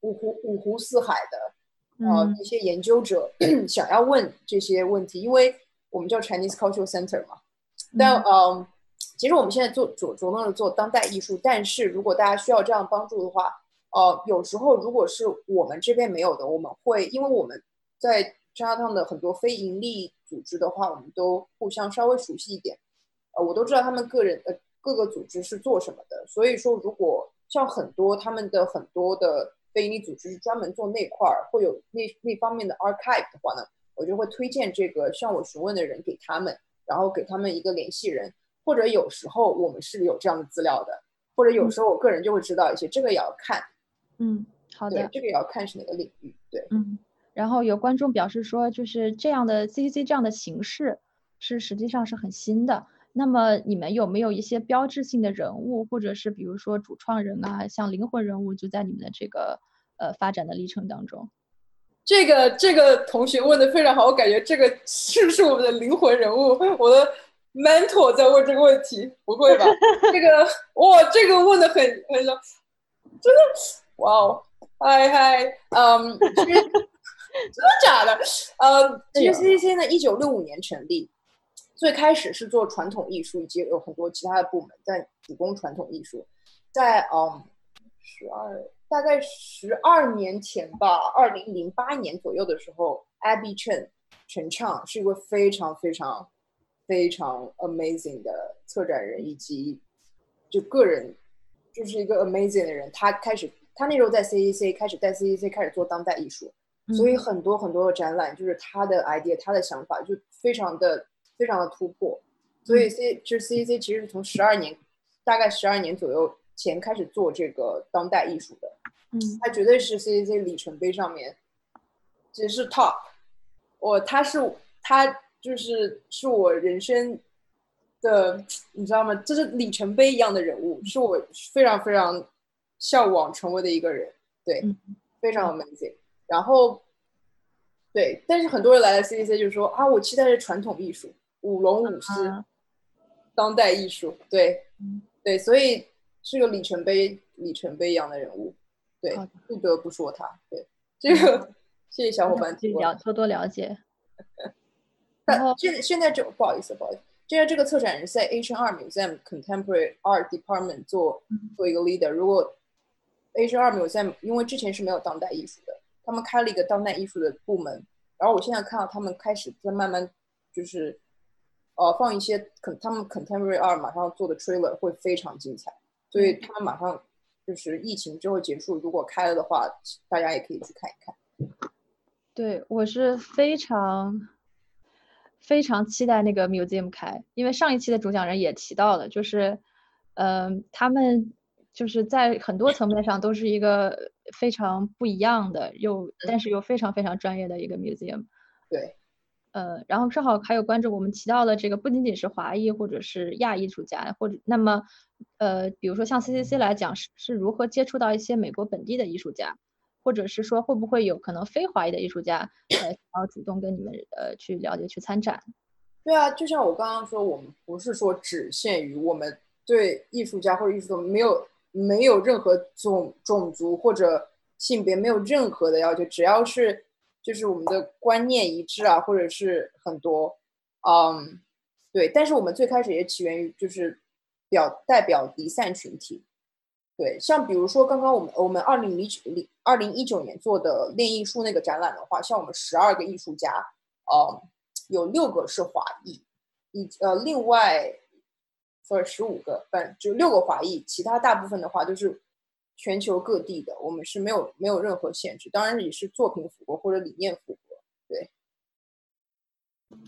五湖五湖四海的呃一些研究者 想要问这些问题，因为。我们叫 Chinese Cultural Center 嘛，但嗯，其实我们现在做着着重的做当代艺术，但是如果大家需要这样帮助的话，呃，有时候如果是我们这边没有的，我们会因为我们在 Chinatown 的很多非盈利组织的话，我们都互相稍微熟悉一点，呃，我都知道他们个人呃各个组织是做什么的，所以说如果像很多他们的很多的非盈利组织是专门做那块儿，会有那那方面的 archive 的话呢？我就会推荐这个向我询问的人给他们，然后给他们一个联系人，或者有时候我们是有这样的资料的，或者有时候我个人就会知道一些，这个也要看。嗯，好的，这个也要看是哪个领域。对，嗯。然后有观众表示说，就是这样的 CCC 这样的形式是实际上是很新的。那么你们有没有一些标志性的人物，或者是比如说主创人啊，像灵魂人物，就在你们的这个呃发展的历程当中？这个这个同学问的非常好，我感觉这个是不是我们的灵魂人物？我的 mentor 在问这个问题，不会吧？这个哇，这个问的很很，真的哇哦，嗨嗨，嗯，真的假的？呃，其实 CCC 呢，一九六五年成立，最开始是做传统艺术，以及有很多其他的部门在主攻传统艺术，在嗯十二。大概十二年前吧，二零零八年左右的时候，Abby Chen 陈畅是一位非常非常非常 amazing 的策展人，以及就个人就是一个 amazing 的人。他开始，他那时候在 CEC 开始在 CEC 开始做当代艺术，所以很多很多的展览就是他的 idea，他的想法就非常的非常的突破。所以 C 就是 CEC 其实是从十二年，大概十二年左右。前开始做这个当代艺术的，嗯，他绝对是 C C C 里程碑上面，只是 top，我他是他就是是我人生的，你知道吗？这是里程碑一样的人物，是我非常非常向往成为的一个人，对，非常 amazing。然后，对，但是很多人来了 C C C 就说啊，我期待是传统艺术，舞龙舞狮，当代艺术，对，对，所以。是个里程碑里程碑一样的人物，对，不得不说他。对，这个谢谢小伙伴去提问。了多多了解。然后但现在现在这不好意思，不好意思，现在这个策展人是在 H N 二 Museum Contemporary Art Department 做做一个 leader。如果 H N 二 Museum 因为之前是没有当代艺术的，他们开了一个当代艺术的部门，然后我现在看到他们开始在慢慢就是呃放一些 con 他们 Contemporary Art 马上要做的 trailer 会非常精彩，所以他们马上就是疫情之后结束，如果开了的话，大家也可以去看一看。对我是非常非常期待那个 museum 开，因为上一期的主讲人也提到了，就是，嗯、他们就是在很多层面上都是一个非常不一样的，又但是又非常非常专业的一个 museum。对，呃，然后正好还有观众，我们提到了这个不仅仅是华裔或者是亚艺术家，或者那么，呃，比如说像 CCC 来讲，是是如何接触到一些美国本地的艺术家，或者是说会不会有可能非华裔的艺术家，呃，想要主动跟你们呃去了解、去参展？对啊，就像我刚刚说，我们不是说只限于我们对艺术家或者艺术没有没有任何种种族或者性别没有任何的要求，只要是就是我们的观念一致啊，或者是很多，嗯，对。但是我们最开始也起源于就是表代表离散群体，对，像比如说刚刚我们我们二零零九零二零一九年做的练艺术那个展览的话，像我们十二个艺术家，呃，有六个是华裔，以呃另外，sorry 十五个，反正就六个华裔，其他大部分的话都是全球各地的，我们是没有没有任何限制，当然也是作品符合或者理念符合，对。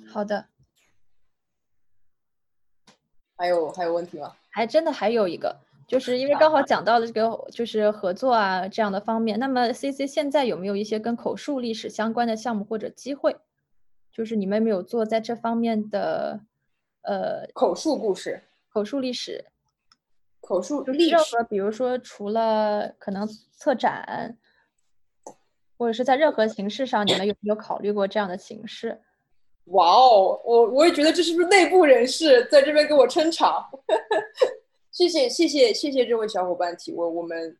好的，还有还有问题吗？还真的还有一个，就是因为刚好讲到了这个就是合作啊这样的方面，那么 CC 现在有没有一些跟口述历史相关的项目或者机会？就是你们有没有做在这方面的呃口述故事、口述历史、口述就是历史任何比如说除了可能策展，或者是在任何形式上，你们有没有考虑过这样的形式？哇哦，我我也觉得这是不是内部人士在这边给我撑场？谢谢谢谢谢谢这位小伙伴提问。我们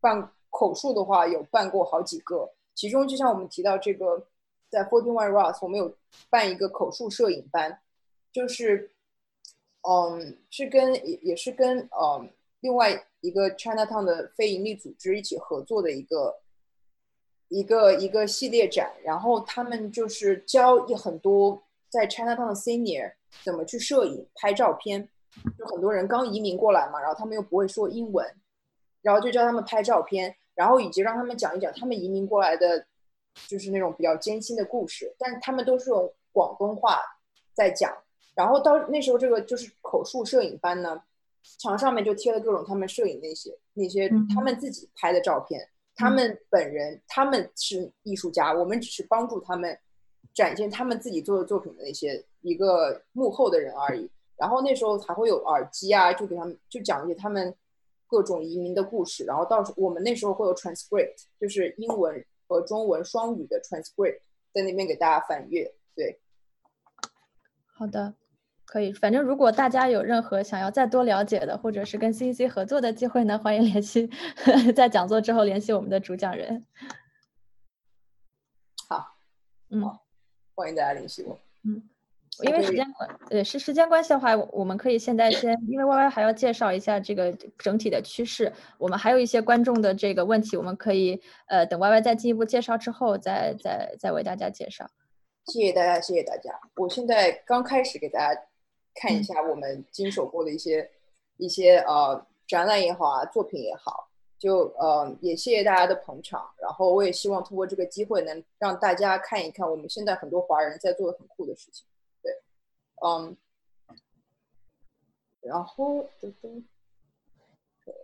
办口述的话有办过好几个，其中就像我们提到这个，在 Forty One Ross 我们有办一个口述摄影班，就是嗯是跟也也是跟嗯另外一个 Chinatown 的非营利组织一起合作的一个。一个一个系列展，然后他们就是教一很多在 Chinatown 的 senior 怎么去摄影、拍照片。就很多人刚移民过来嘛，然后他们又不会说英文，然后就教他们拍照片，然后以及让他们讲一讲他们移民过来的，就是那种比较艰辛的故事，但他们都是用广东话在讲。然后到那时候，这个就是口述摄影班呢，墙上面就贴了各种他们摄影那些那些他们自己拍的照片。他们本人，他们是艺术家，我们只是帮助他们展现他们自己做的作品的那些一个幕后的人而已。然后那时候还会有耳机啊，就给他们就讲一些他们各种移民的故事。然后到时我们那时候会有 transcript，就是英文和中文双语的 transcript，在那边给大家翻阅。对，好的。可以，反正如果大家有任何想要再多了解的，或者是跟 CCC 合作的机会呢，欢迎联系，在讲座之后联系我们的主讲人。好，嗯，欢迎大家联系我。嗯，因为时间关，呃，是时间关系的话，我们可以现在先，因为 Y Y 还要介绍一下这个整体的趋势，我们还有一些观众的这个问题，我们可以呃等 Y Y 再进一步介绍之后，再再再为大家介绍。谢谢大家，谢谢大家。我现在刚开始给大家。看一下我们经手过的一些一些呃展览也好啊，作品也好，就呃也谢谢大家的捧场。然后我也希望通过这个机会，能让大家看一看我们现在很多华人在做的很酷的事情。对，嗯，然后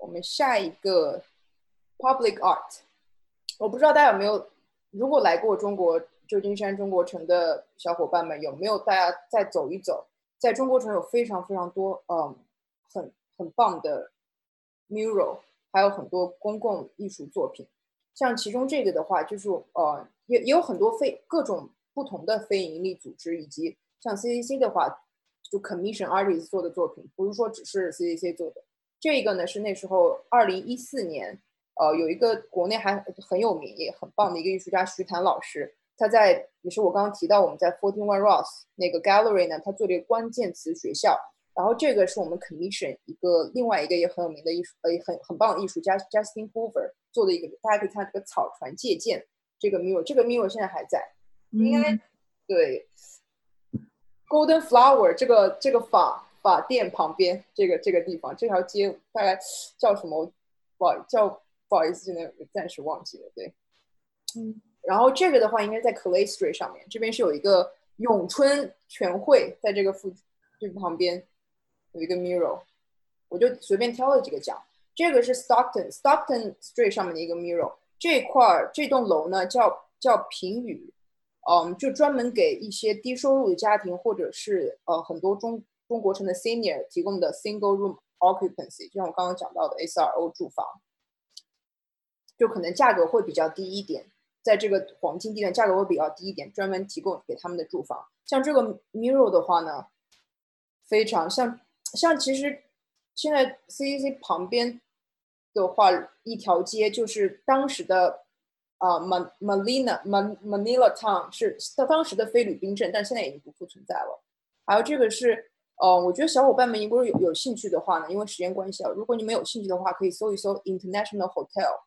我们下一个 public art，我不知道大家有没有，如果来过中国旧金山中国城的小伙伴们，有没有大家再走一走？在中国城有非常非常多，嗯，很很棒的 mural，还有很多公共艺术作品。像其中这个的话，就是呃，也也有很多非各种不同的非营利组织，以及像 CCC 的话，就 commission artists 做的作品，不是说只是 CCC 做的。这个呢是那时候二零一四年，呃，有一个国内还很有名也很棒的一个艺术家徐坦老师，他在也是我刚刚提到我们在 Fourteen One Ross 那个 Gallery 呢，他做了一个关键词学校。然后这个是我们 commission 一个另外一个也很有名的艺术呃很很棒的艺术家 Justin Hoover 做的一个，大家可以看这个草船借箭这个 mirror，这个 mirror 现在还在，应该对 Golden Flower 这个这个法法店旁边这个这个地方这条街大概叫什么？不好叫不好意思，现在暂时忘记了。对，嗯，然后这个的话应该在 Clay Street 上面，这边是有一个咏春全会在这个附这个旁边。有一个 mirror，我就随便挑了几个讲。这个是 Stockton Stockton Street 上面的一个 mirror，这块儿这栋楼呢叫叫平宇，嗯，就专门给一些低收入的家庭或者是呃很多中中国城的 senior 提供的 single room occupancy，就像我刚刚讲到的 SRO 住房，就可能价格会比较低一点，在这个黄金地段价格会比较低一点，专门提供给他们的住房。像这个 Mirro 的话呢，非常像。像其实现在 CCC 旁边的话，一条街就是当时的啊 Man Manila Man Manila Town 是当时的菲律宾镇，但现在已经不复存在了。还有这个是呃，我觉得小伙伴们如果有有兴趣的话呢，因为时间关系啊，如果你们有兴趣的话，可以搜一搜 International Hotel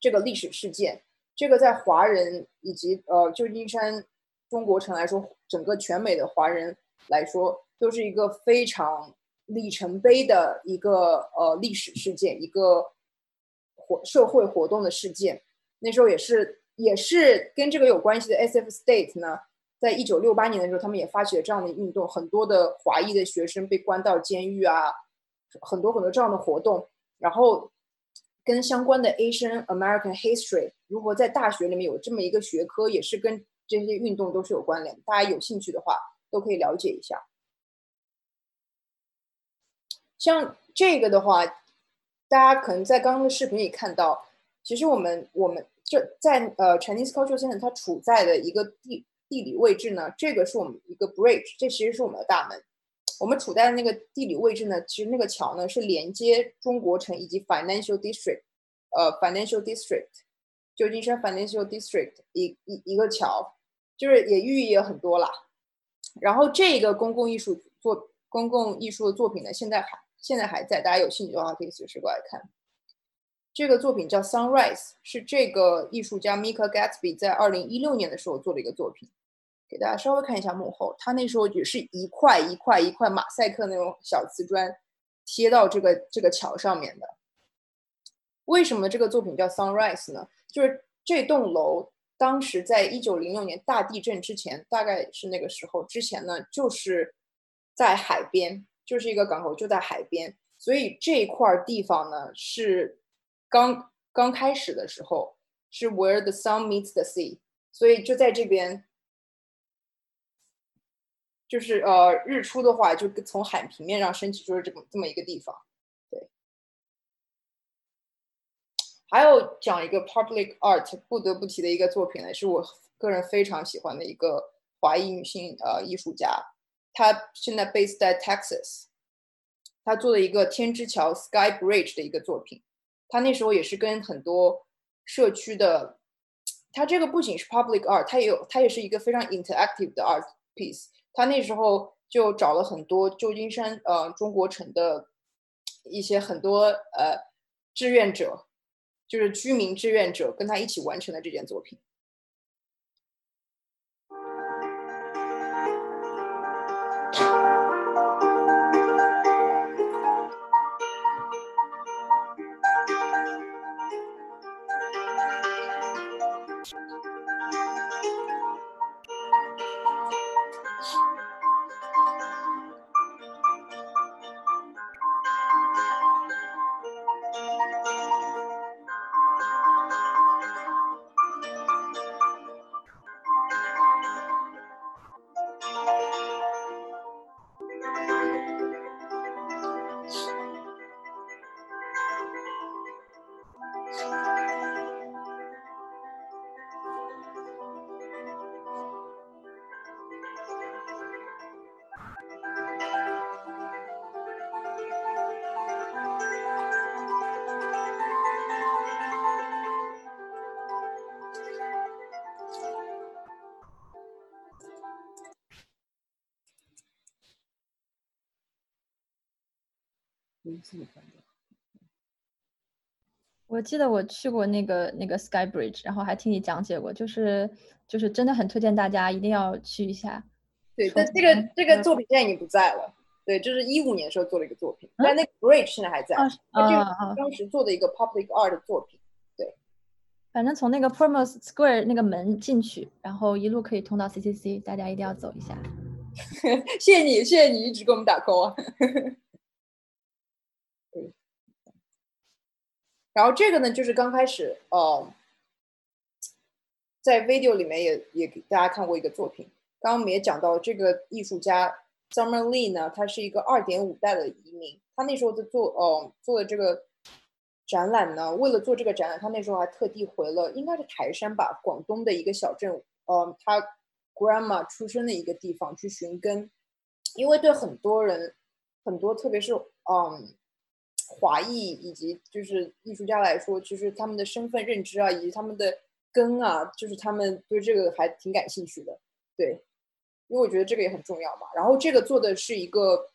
这个历史事件。这个在华人以及呃旧金山中国城来说，整个全美的华人来说，都是一个非常。里程碑的一个呃历史事件，一个活社会活动的事件。那时候也是也是跟这个有关系的 S F State 呢，在一九六八年的时候，他们也发起了这样的运动，很多的华裔的学生被关到监狱啊，很多很多这样的活动。然后跟相关的 Asian American History 如何在大学里面有这么一个学科，也是跟这些运动都是有关联。大家有兴趣的话，都可以了解一下。像这个的话，大家可能在刚刚的视频里看到，其实我们我们这在呃 Chinese Cultural Center 它处在的一个地地理位置呢，这个是我们一个 bridge，这其实是我们的大门。我们处在的那个地理位置呢，其实那个桥呢是连接中国城以及 Financial District，呃 Financial District，旧金山 Financial District 一一一个桥，就是也寓意也很多啦。然后这个公共艺术作公共艺术的作品呢，现在还。现在还在，大家有兴趣的话可以随时过来看。这个作品叫《Sunrise》，是这个艺术家 Mika Gatsby 在二零一六年的时候做的一个作品。给大家稍微看一下幕后，他那时候也是一块一块一块马赛克那种小瓷砖贴到这个这个桥上面的。为什么这个作品叫《Sunrise》呢？就是这栋楼当时在一九零六年大地震之前，大概是那个时候之前呢，就是在海边。就是一个港口，就在海边，所以这块地方呢是刚刚开始的时候是 where the sun meets the sea，所以就在这边，就是呃日出的话就从海平面上升起，就是这么这么一个地方。对，还有讲一个 public art 不得不提的一个作品呢，是我个人非常喜欢的一个华裔女性呃艺术家。她现在 based 在 Texas，他做了一个天之桥 Sky Bridge 的一个作品。他那时候也是跟很多社区的，他这个不仅是 public art，他也有，他也是一个非常 interactive 的 art piece。他那时候就找了很多旧金山呃中国城的一些很多呃志愿者，就是居民志愿者，跟他一起完成了这件作品。我记得我去过那个那个 Sky Bridge，然后还听你讲解过，就是就是真的很推荐大家一定要去一下。对，但这个嗯这个作品现在已经不在了。对，就是一五年时候做了一个作品，但那个 bridge 现在还在，啊啊啊当时做的一个 public art 的作品。反正从那个 Promos Square 那个门进去，然后一路可以通到 CCC，大家一定要走一下。谢谢你，谢谢你一直给我们打 call 啊。然后这个呢，就是刚开始，呃，在 video 里面也也给大家看过一个作品。刚刚我们也讲到，这个艺术家 Summer Lee 呢，他是一个二点五代的移民。他那时候在做，呃，做的这个展览呢，为了做这个展览，他那时候还特地回了，应该是台山吧，广东的一个小镇，呃，他 grandma 出生的一个地方去寻根，因为对很多人，很多特别是嗯华裔以及就是艺术家来说，其实他们的身份认知啊，以及他们的根啊，就是他们对这个还挺感兴趣的，对，因为我觉得这个也很重要嘛。然后这个做的是一个，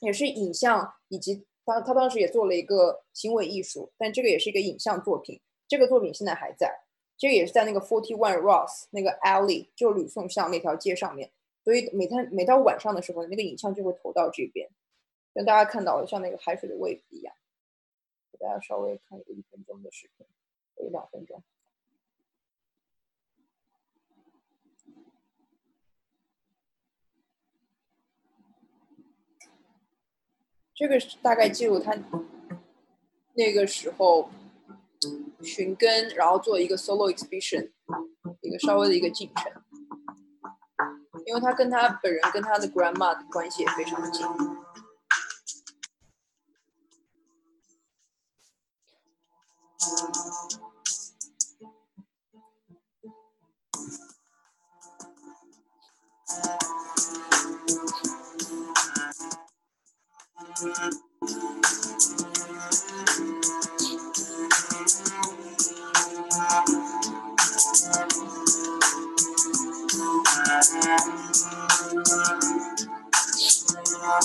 也是影像以及当他当时也做了一个行为艺术，但这个也是一个影像作品，这个作品现在还在。这个也是在那个 Forty One Ross 那个 alley，就吕宋巷那条街上面，所以每天每到晚上的时候，那个影像就会投到这边，跟大家看到的像那个海水的味一样。给大家稍微看一个一分钟的视频，有两分钟。这个是大概记录他那个时候寻根，然后做一个 solo exhibition，一个稍微的一个进程。因为他跟他本人跟他的 grandma 的关系也非常的近近。好，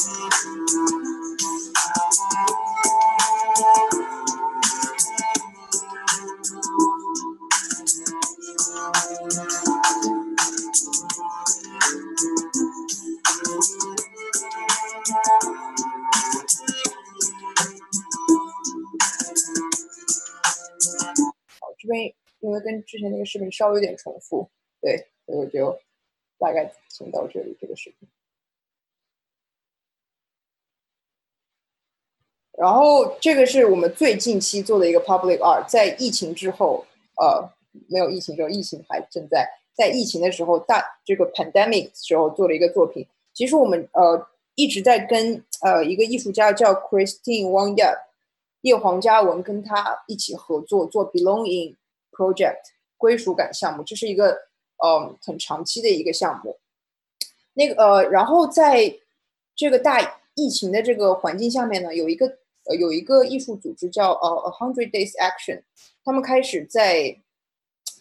这边因为跟之前那个视频稍微有点重复，对，所以我就大概先到这里这个视频。然后这个是我们最近期做的一个 public art，在疫情之后，呃，没有疫情之后，疫情还正在，在疫情的时候大这个 pandemic 时候做了一个作品。其实我们呃一直在跟呃一个艺术家叫 Christine Wang Yap 叶黄嘉文跟他一起合作做 Belonging Project 归属感项目，这是一个呃很长期的一个项目。那个呃，然后在这个大疫情的这个环境下面呢，有一个呃有一个艺术组织叫呃 A Hundred Days Action，他们开始在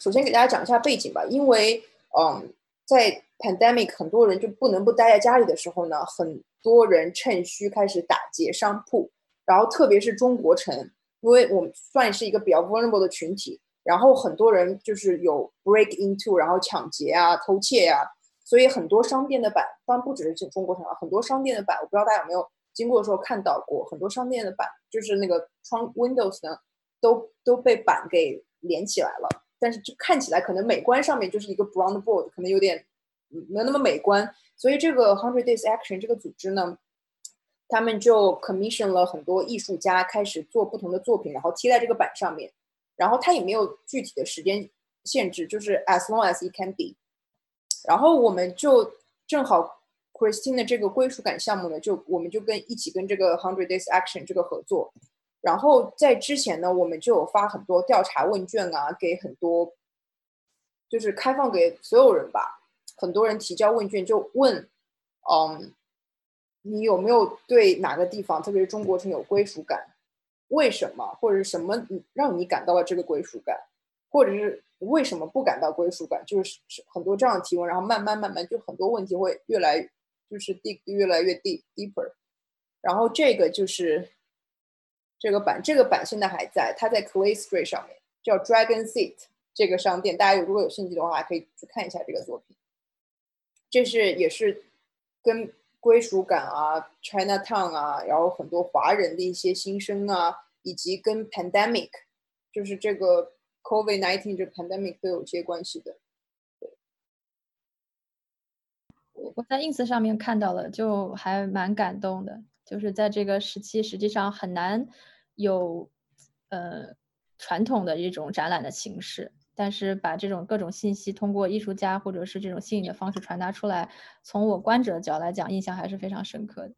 首先给大家讲一下背景吧，因为嗯在 pandemic 很多人就不能不待在家里的时候呢，很多人趁虚开始打劫商铺。然后特别是中国城，因为我们算是一个比较 vulnerable 的群体，然后很多人就是有 break into，然后抢劫啊、偷窃呀、所以很多商店的板，当然不只是中国城啊，很多商店的板，我不知道大家有没有经过的时候看到过，很多商店的板就是那个窗 windows 呢，都都被板给连起来了，但是就看起来可能美观上面就是一个 brown board，可能有点没有那么美观，所以这个 Hundred Days Action 这个组织呢。他们就 commission 了很多艺术家，开始做不同的作品，然后贴在这个板上面。然后它也没有具体的时间限制，就是 as long as it can be。然后我们就正好 Christine 的这个归属感项目呢，就我们就跟一起跟这个 Hundred Days Action 这个合作。然后在之前呢，我们就有发很多调查问卷啊，给很多就是开放给所有人吧，很多人提交问卷就问，嗯。你有没有对哪个地方，特别是中国城有归属感？为什么，或者什么让你感到了这个归属感，或者是为什么不感到归属感？就是很多这样的提问，然后慢慢慢慢，就很多问题会越来就是 dig 越来越 deep deeper。然后这个就是这个版，这个版现在还在，它在 Clay Street 上面，叫 Dragon Seat 这个商店，大家如果有兴趣的话，可以去看一下这个作品。这是也是跟归属感啊、Chinatown 啊，然后很多华人的一些心声啊，以及跟 pandemic，就是这个 COVID nineteen 这 pandemic 都有些关系的。我我在 ins 上面看到了，就还蛮感动的。就是在这个时期，实际上很难有呃传统的一种展览的形式，但是把这种各种信息通过艺术家或者是这种新颖的方式传达出来，从我观者的角度来讲，印象还是非常深刻的。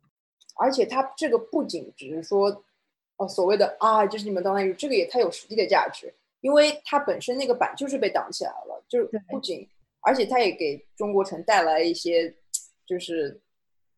而且它这个不仅只是说，哦，所谓的啊，就是你们当代艺术，这个也太有实际的价值，因为它本身那个板就是被挡起来了，就是不仅，而且它也给中国城带来一些，就是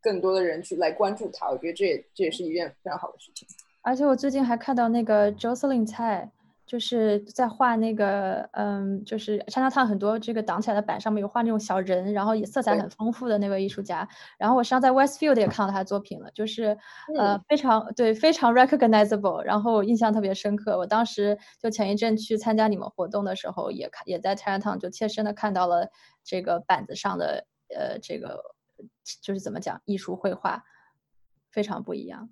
更多的人去来关注它，我觉得这也这也是一件非常好的事情。而且我最近还看到那个 Jocelyn 蔡，就是在画那个，嗯，就是 Chinatown 很多这个挡起来的板上面有画那种小人，然后也色彩很丰富的那位艺术家。然后我实际上在 Westfield 也看到他的作品了，就是呃嗯非常对非常 recognizable，然后印象特别深刻。我当时就前一阵去参加你们活动的时候，也看也在 Chinatown 就切身的看到了这个板子上的呃这个就是怎么讲艺术绘画，非常不一样。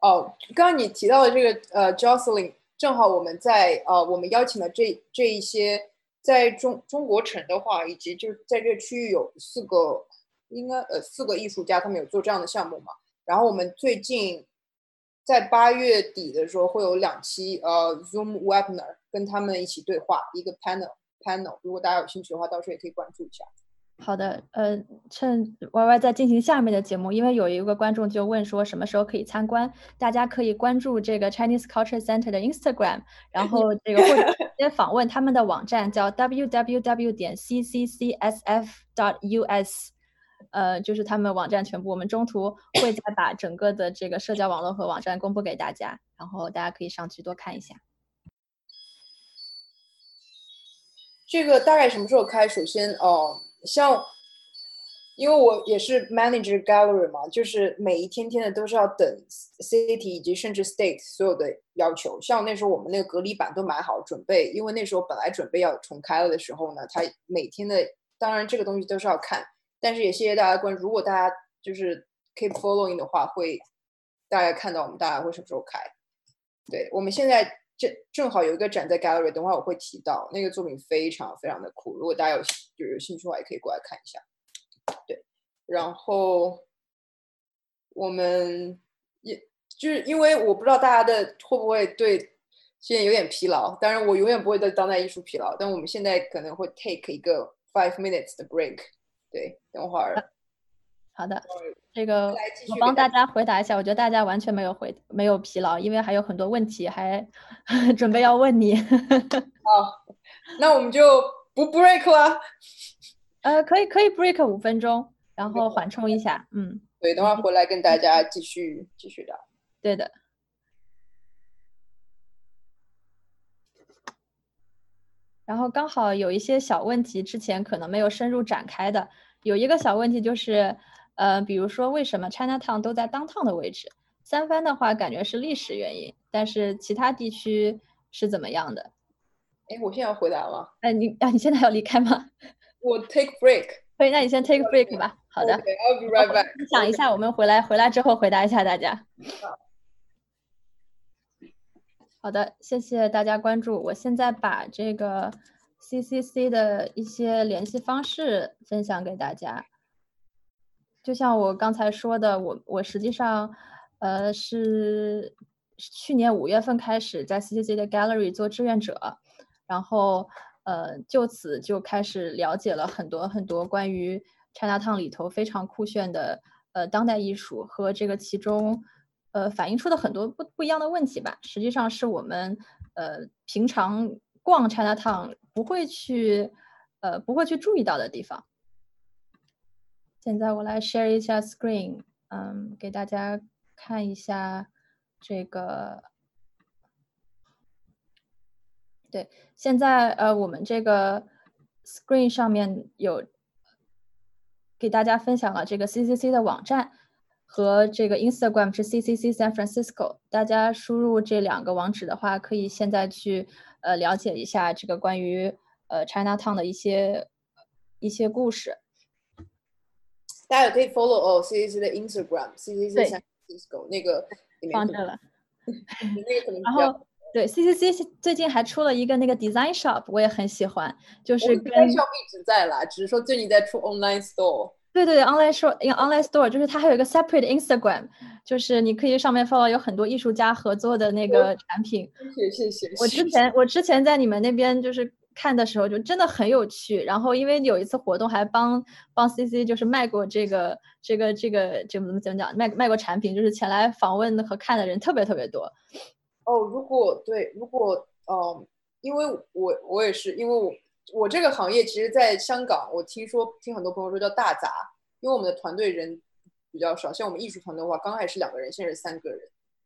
哦，刚刚你提到的这个呃，Jocelyn，正好我们在呃，我们邀请的这这一些在中中国城的话，以及就是在这区域有四个，应该呃四个艺术家，他们有做这样的项目嘛。然后我们最近在八月底的时候会有两期呃 Zoom webinar 跟他们一起对话，一个 panel panel，如果大家有兴趣的话，到时候也可以关注一下。好的，呃，趁 Y Y 在进行下面的节目，因为有一个观众就问说什么时候可以参观，大家可以关注这个 Chinese Culture Center 的 Instagram，然后这个或者直接访问他们的网站叫 www 点 c c c s f. dot u s，呃，就是他们网站全部，我们中途会再把整个的这个社交网络和网站公布给大家，然后大家可以上去多看一下。这个大概什么时候开？首先，哦，像，因为我也是 manager gallery 嘛，就是每一天天的都是要等 city 以及甚至 state 所有的要求。像那时候我们那个隔离板都买好准备，因为那时候本来准备要重开了的时候呢，它每天的，当然这个东西都是要看，但是也谢谢大家关注。如果大家就是 keep following 的话，会大概看到我们大概会什么时候开。对，我们现在正正好有一个展在 gallery，等会儿我会提到那个作品非常非常的酷，如果大家有就是有兴趣的话，也可以过来看一下。对，然后我们也就是因为我不知道大家的会不会对现在有点疲劳，当然我永远不会对当代艺术疲劳，但我们现在可能会 take 一个 five minutes 的 break。对，等会儿好的，这个我帮大家回答一下，我觉得大家完全没有回没有疲劳，因为还有很多问题还 准备要问你。好，那我们就不 break 了。呃，可以可以 break 五分钟，然后缓冲一下。嗯，对，等会儿回来跟大家继续继续聊。对的。然后刚好有一些小问题，之前可能没有深入展开的。有一个小问题就是，呃，比如说为什么 Chinatown 都在 downtown 的位置？三藩的话感觉是历史原因，但是其他地区是怎么样的？哎，我现在要回答吗？哎，你啊，你现在要离开吗？我 take break。可以，那你先 take break 吧。好的 OK，I'll be right back。分享一下，我们回来回来之后回答一下大家。好的，谢谢大家关注。我现在把这个 CCC 的一些联系方式分享给大家。就像我刚才说的，我我实际上呃是去年五月份开始在 CCC 的 Gallery 做志愿者，然后呃就此就开始了解了很多很多关于 Chinatown 里头非常酷炫的呃当代艺术和这个其中呃反映出的很多不不一样的问题吧，实际上是我们呃平常逛 Chinatown 不会去呃不会去注意到的地方。现在我来 share 一下 screen，嗯，给大家看一下这个。对，现在呃，我们这个 screen 上面有给大家分享了这个 CCC 的网站。和这个 Instagram 是 CCC San Francisco。大家输入这两个网址的话，可以现在去呃了解一下这个关于呃 Chinatown 的一些一些故事。大家也可以 follow 哦 CCC 的 Instagram，CCC 对 San Francisco 那个放这了。那个可能然后对 CCC 最近还出了一个那个 Design Shop，我也很喜欢，就我是跟们该 shop 一直在啦，只是说最近在出 online store。对对对，online store，一个 online store，就是它还有一个 separate Instagram，就是你可以上面 follow 有很多艺术家合作的那个产品。谢谢谢谢。我之前我之前在你们那边就是看的时候，就真的很有趣。然后因为有一次活动还帮帮 CC 就是卖过这个这个这个这怎么怎么讲卖卖过产品，就是前来访问和看的人特别特别多。哦，如果对，如果嗯，因为我我也是，因为我我这个行业其实在香港，我听说听很多朋友说叫大杂，因为我们的团队人比较少，像我们艺术团队的话，刚开始是两个人，现在是三个人，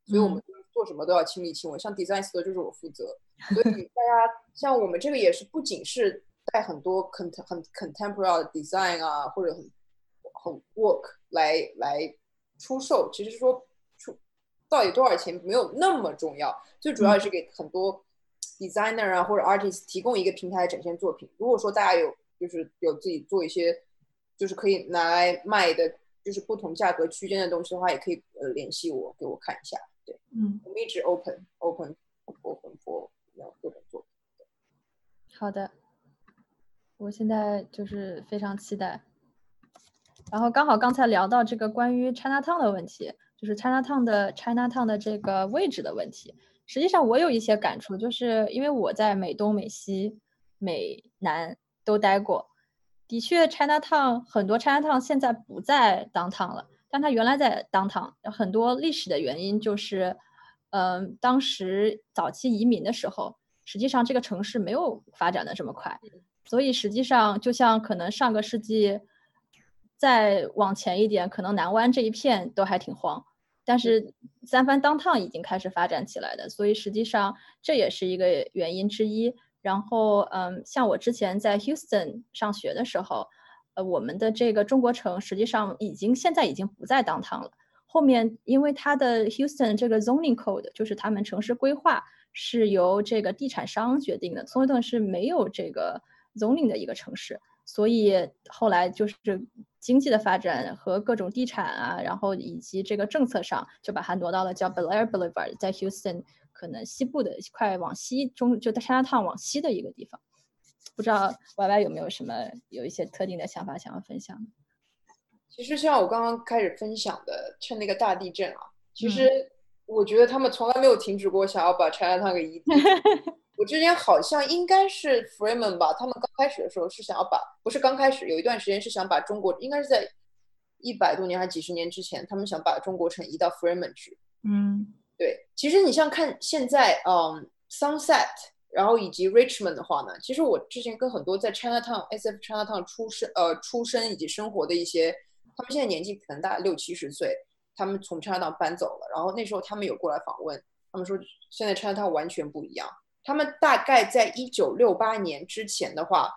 所以我们就是做什么都要亲力亲为。像 design store 就是我负责，所以大家像我们这个也是不仅是带很多 cont 很 contemporary design 啊，或者很很 work 来来出售，其实说出到底多少钱没有那么重要，最主要是给很多 designer 啊或者 artist 提供一个平台展现作品。如果说大家有就是有自己做一些就是可以拿来卖的，就是不同价格区间的东西的话，也可以呃联系我给我看一下。对，嗯，我们一直 open open open for 各种作品。好的，我现在就是非常期待。然后刚好刚才聊到这个关于 Chinatown 的问题，就是 Chinatown 的 Chinatown 的这个位置的问题。实际上我有一些感触，就是因为我在美东、美西、美南都待过，的确 Chinatown 很多 Chinatown 现在不在 downtown 了，但它原来在 downtown，有很多历史的原因就是，嗯、当时早期移民的时候，实际上这个城市没有发展的这么快，所以实际上就像可能上个世纪再往前一点，可能南湾这一片都还挺荒，但是三藩 downtown 已经开始发展起来的，所以实际上这也是一个原因之一。然后，嗯，像我之前在 Houston 上学的时候，呃，我们的这个中国城实际上已经现在已经不在 downtown 了。后面因为它的 Houston 这个 zoning code 就是他们城市规划是由这个地产商决定的，松威顿是没有这个 zoning 的一个城市，所以后来就是经济的发展和各种地产啊，然后以及这个政策上就把它挪到了叫 Bel Air Boulevard，在 Houston 可能西部的一块往西中就在 Chinatown 往西的一个地方。不知道 Y Y 有没有什么有一些特定的想法想要分享？其实像我刚刚开始分享的，趁那个大地震啊，其嗯实我觉得他们从来没有停止过想要把 Chinatown 给移地。我之前好像应该是 Freeman 吧，他们刚开始的时候是想要把，不是刚开始，有一段时间是想把中国，应该是在一百多年还是几十年之前，他们想把中国城移到 Freeman 去。嗯对，其实你像看现在，嗯，Sunset，然后以及 Richmond 的话呢，其实我之前跟很多在 Chinatown、SF Chinatown 出生、呃出生以及生活的一些，他们现在年纪可能大六七十岁，他们从 Chinatown 搬走了，然后那时候他们有过来访问，他们说现在 Chinatown 完全不一样，他们大概在一九六八年之前的话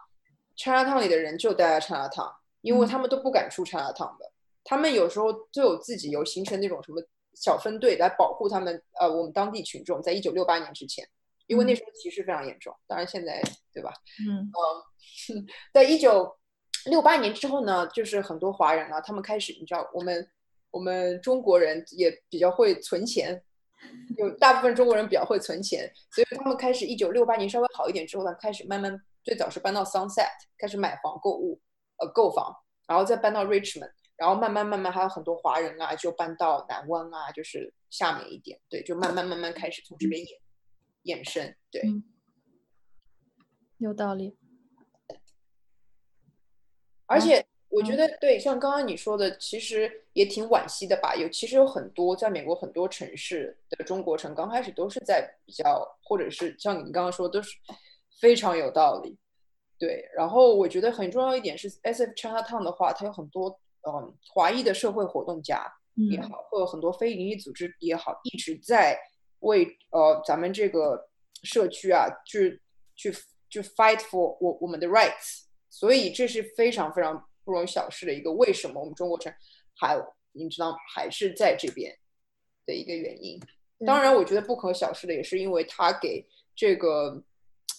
，Chinatown 里的人就待在 Chinatown，因为他们都不敢出 Chinatown 的，他们有时候就有自己有形成那种什么小分队来保护他们，呃，我们当地群众，在一九六八年之前，因为那时候歧视非常严重，当然现在对吧？嗯嗯，在一九六八年之后呢，就是很多华人啊，他们开始，你知道，我们我们中国人也比较会存钱，有大部分中国人比较会存钱，所以他们开始一九六八年稍微好一点之后呢，开始慢慢最早是搬到 Sunset，开始买房购物，呃，购房，然后再搬到 Richmond，然后慢慢慢慢还有很多华人啊，就搬到南湾啊，就是下面一点，对，就慢慢慢慢开始从这边衍衍生，对。嗯，有道理。而且我觉得对，像刚刚你说的，其实也挺惋惜的吧。有其实有很多在美国很多城市的中国城，刚开始都是在比较，或者是像你刚刚说，都是非常有道理。对，然后我觉得很重要一点是，SF Chinatown 的话，它有很多嗯华裔的社会活动家也嗯好，或者很多非营利组织也好，一直在为呃咱们这个社区啊，去去去 fight for 我我们的 rights。所以这是非常非常不容小视的一个。为什么我们中国城还你知道还是在这边的一个原因。当然，我觉得不可小视的也是因为它给这个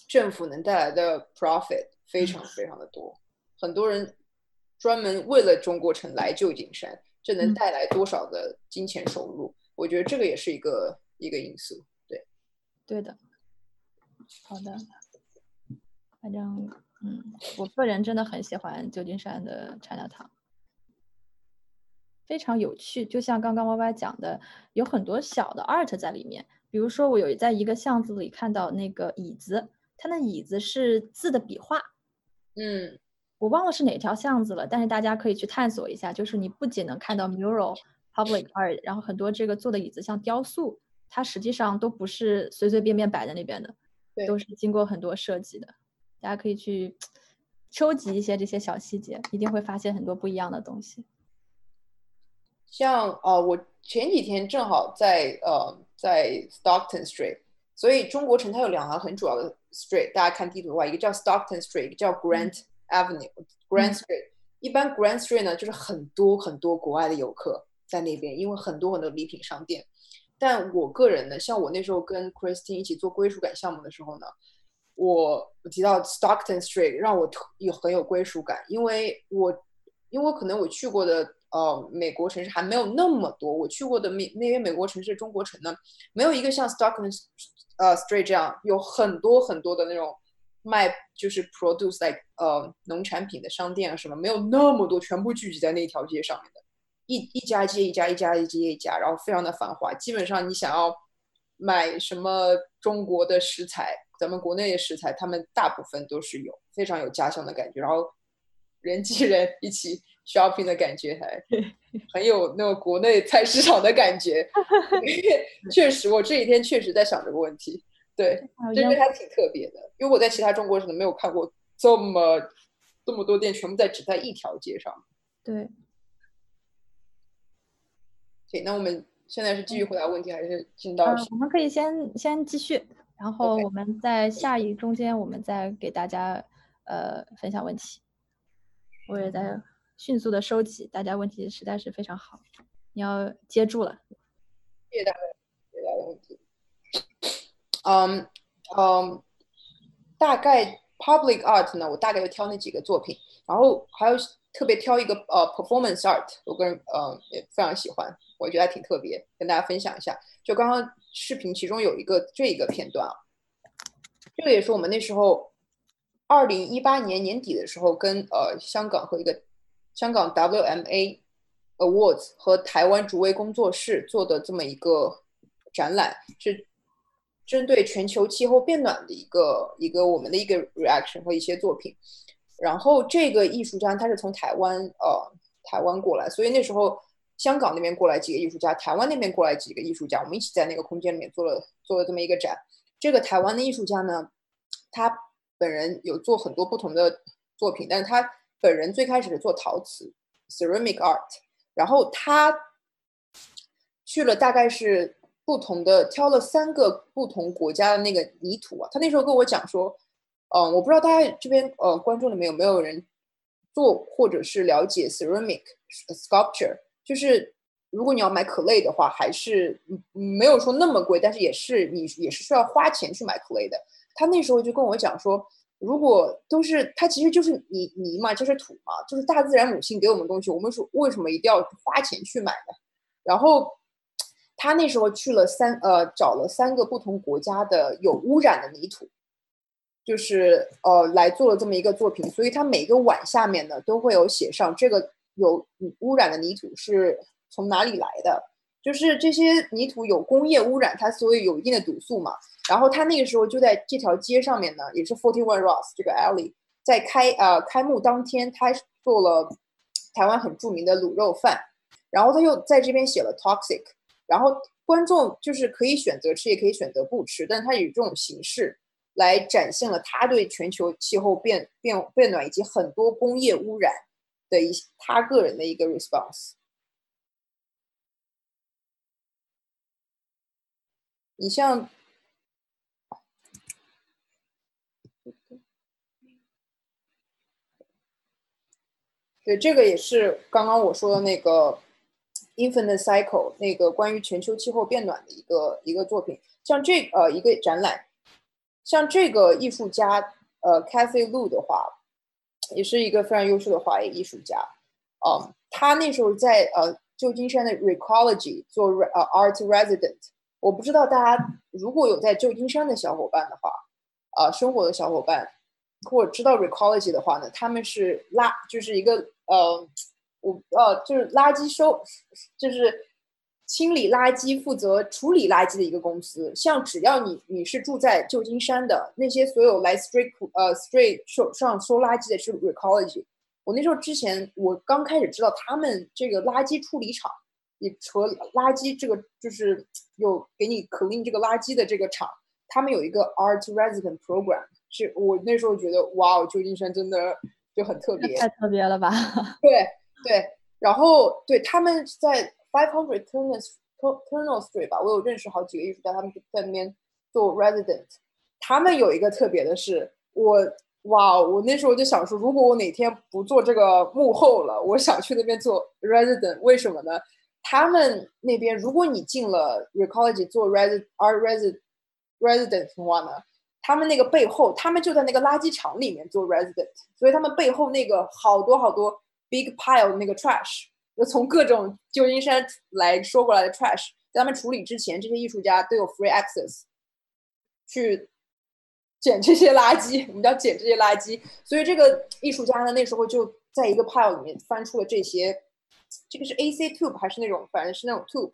政府能带来的 profit 非常非常的多，很多人专门为了中国城来旧金山，这能带来多少的金钱收入？我觉得这个也是一个一个因素。对，对的。好的，反正嗯，我个人真的很喜欢旧金山的 China Town。非常有趣，就像刚刚 Y Y 讲的，有很多小的 art 在里面。比如说，我有在一个巷子里看到那个椅子，它那椅子是字的笔画。嗯，我忘了是哪条巷子了，但是大家可以去探索一下。就是你不仅能看到 mural public art，然后很多这个做的椅子像雕塑，它实际上都不是随随便便摆在那边的，都是经过很多设计的。大家可以去收集一些这些小细节，一定会发现很多不一样的东西。像呃，我前几天正好在呃在 Stockton Street，所以中国城它有两条很主要的 street，大家看地图的话，一个叫 Stockton Street，一个叫 Grant Avenue。Grant Street 一般 Grant Street 呢，就是很多很多国外的游客在那边，因为很多很多礼品商店。但我个人呢，像我那时候跟 Christine 一起做归属感项目的时候呢，我我提到 Stockton Street 让我有很有归属感，因为我因为可能我去过的。呃，美国城市还没有那么多。我去过的美那些美国城市，中国城呢，没有一个像 Stockton 呃 Street 这样有很多很多的那种卖就是 produce like 呃农产品的商店啊什么，没有那么多，全部聚集在那条街上面的，一一家接一家，一家接一家，然后非常的繁华。基本上你想要买什么中国的食材，咱们国内的食材，他们大部分都是有非常有家乡的感觉，然后人挤人一起。shopping 的感觉还 很有那种国内菜市场的感觉 确实，我这几天确实在想这个问题。对，真的还挺特别的，因为我在其他中国省没有看过这么这么多店全部在只在一条街上。对。行，那我们现在是继续回答问题，还是进到？我们可以先先继续，然后我们在下一中间，我们再给大家呃分享问题。我也在。迅速的收集，大家问题实在是非常好，你要接住了。谢谢大家，谢谢大家问题。嗯嗯，大概 public art 呢，我大概就挑那几个作品，然后还有特别挑一个呃 performance art，我个人呃也非常喜欢，我觉得还挺特别，跟大家分享一下。就刚刚视频其中有一个这一个片段啊，这个也是我们那时候二零一八年年底的时候跟呃香港和一个。香港 WMA Awards 和台湾竹威工作室做的这么一个展览，是针对全球气候变暖的一个一个我们的一个 reaction 和一些作品。然后这个艺术家他是从台湾呃台湾过来，所以那时候香港那边过来几个艺术家，台湾那边过来几个艺术家，我们一起在那个空间里面做了做了这么一个展。这个台湾的艺术家呢，他本人有做很多不同的作品，但是他。本人最开始是做陶瓷 （ceramic art），然后他去了大概是不同的，挑了三个不同国家的那个泥土啊。他那时候跟我讲说，嗯，我不知道大家这边呃观众里面有没有人做或者是了解 ceramic sculpture，就是如果你要买可类的话，还是没有说那么贵，但是也是你也是需要花钱去买可类的。他那时候就跟我讲说。如果都是它，其实就是泥泥嘛，就是土嘛，就是大自然母亲给我们东西。我们说为什么一定要花钱去买呢？然后他那时候去了三呃，找了三个不同国家的有污染的泥土，就是呃来做了这么一个作品。所以它每个碗下面呢都会有写上这个有污染的泥土是从哪里来的，就是这些泥土有工业污染，它所以有一定的毒素嘛。然后他那个时候就在这条街上面呢，也是 Forty One Ross 这个 alley，在开呃开幕当天，他做了台湾很著名的卤肉饭，然后他又在这边写了 Toxic，然后观众就是可以选择吃，也可以选择不吃，但他以这种形式来展现了他对全球气候变变变暖以及很多工业污染的一他个人的一个 response。你像。对，这个也是刚刚我说的那个 Infinite Cycle 那个关于全球气候变暖的一个一个作品，像这呃一个展览，像这个艺术家呃 Cathy Lu 的话，也是一个非常优秀的华裔艺术家，嗯，他那时候在呃旧金山的 Recology 做呃 Art Resident，我不知道大家如果有在旧金山的小伙伴的话，啊、生活的小伙伴或者知道 Recology 的话呢，他们是垃就是一个呃。我呃，就是垃圾收，就是清理垃圾、负责处理垃圾的一个公司。像只要你你是住在旧金山的那些所有来 street 呃 street 手上收垃圾的是 Recology。我那时候之前我刚开始知道他们这个垃圾处理厂，也和垃圾这个就是有给你 clean 这个垃圾的这个厂，他们有一个 art resident program。是我那时候觉得哇，哦，旧金山真的就很特别，太特别了吧？对。对，然后对他们在 Five Hundred Turner Turner Street 吧，我有认识好几个艺术家，他们在那边做 resident。他们有一个特别的是，我哇，我那时候就想说，如果我哪天不做这个幕后了，我想去那边做 resident。为什么呢？他们那边如果你进了 Recology 做 resident 而 resident resident 的话呢，他们那个背后，他们就在那个垃圾场里面做 resident，所以他们背后那个好多好多。Big pile 那个 trash，就从各种旧金山来收过来的 trash，在他们处理之前，这些艺术家都有 free access 去捡这些垃圾，我们叫捡这些垃圾。所以这个艺术家呢，那时候就在一个 pile 里面翻出了这些，这个是 AC tube 还是那种，反正是那种 tube，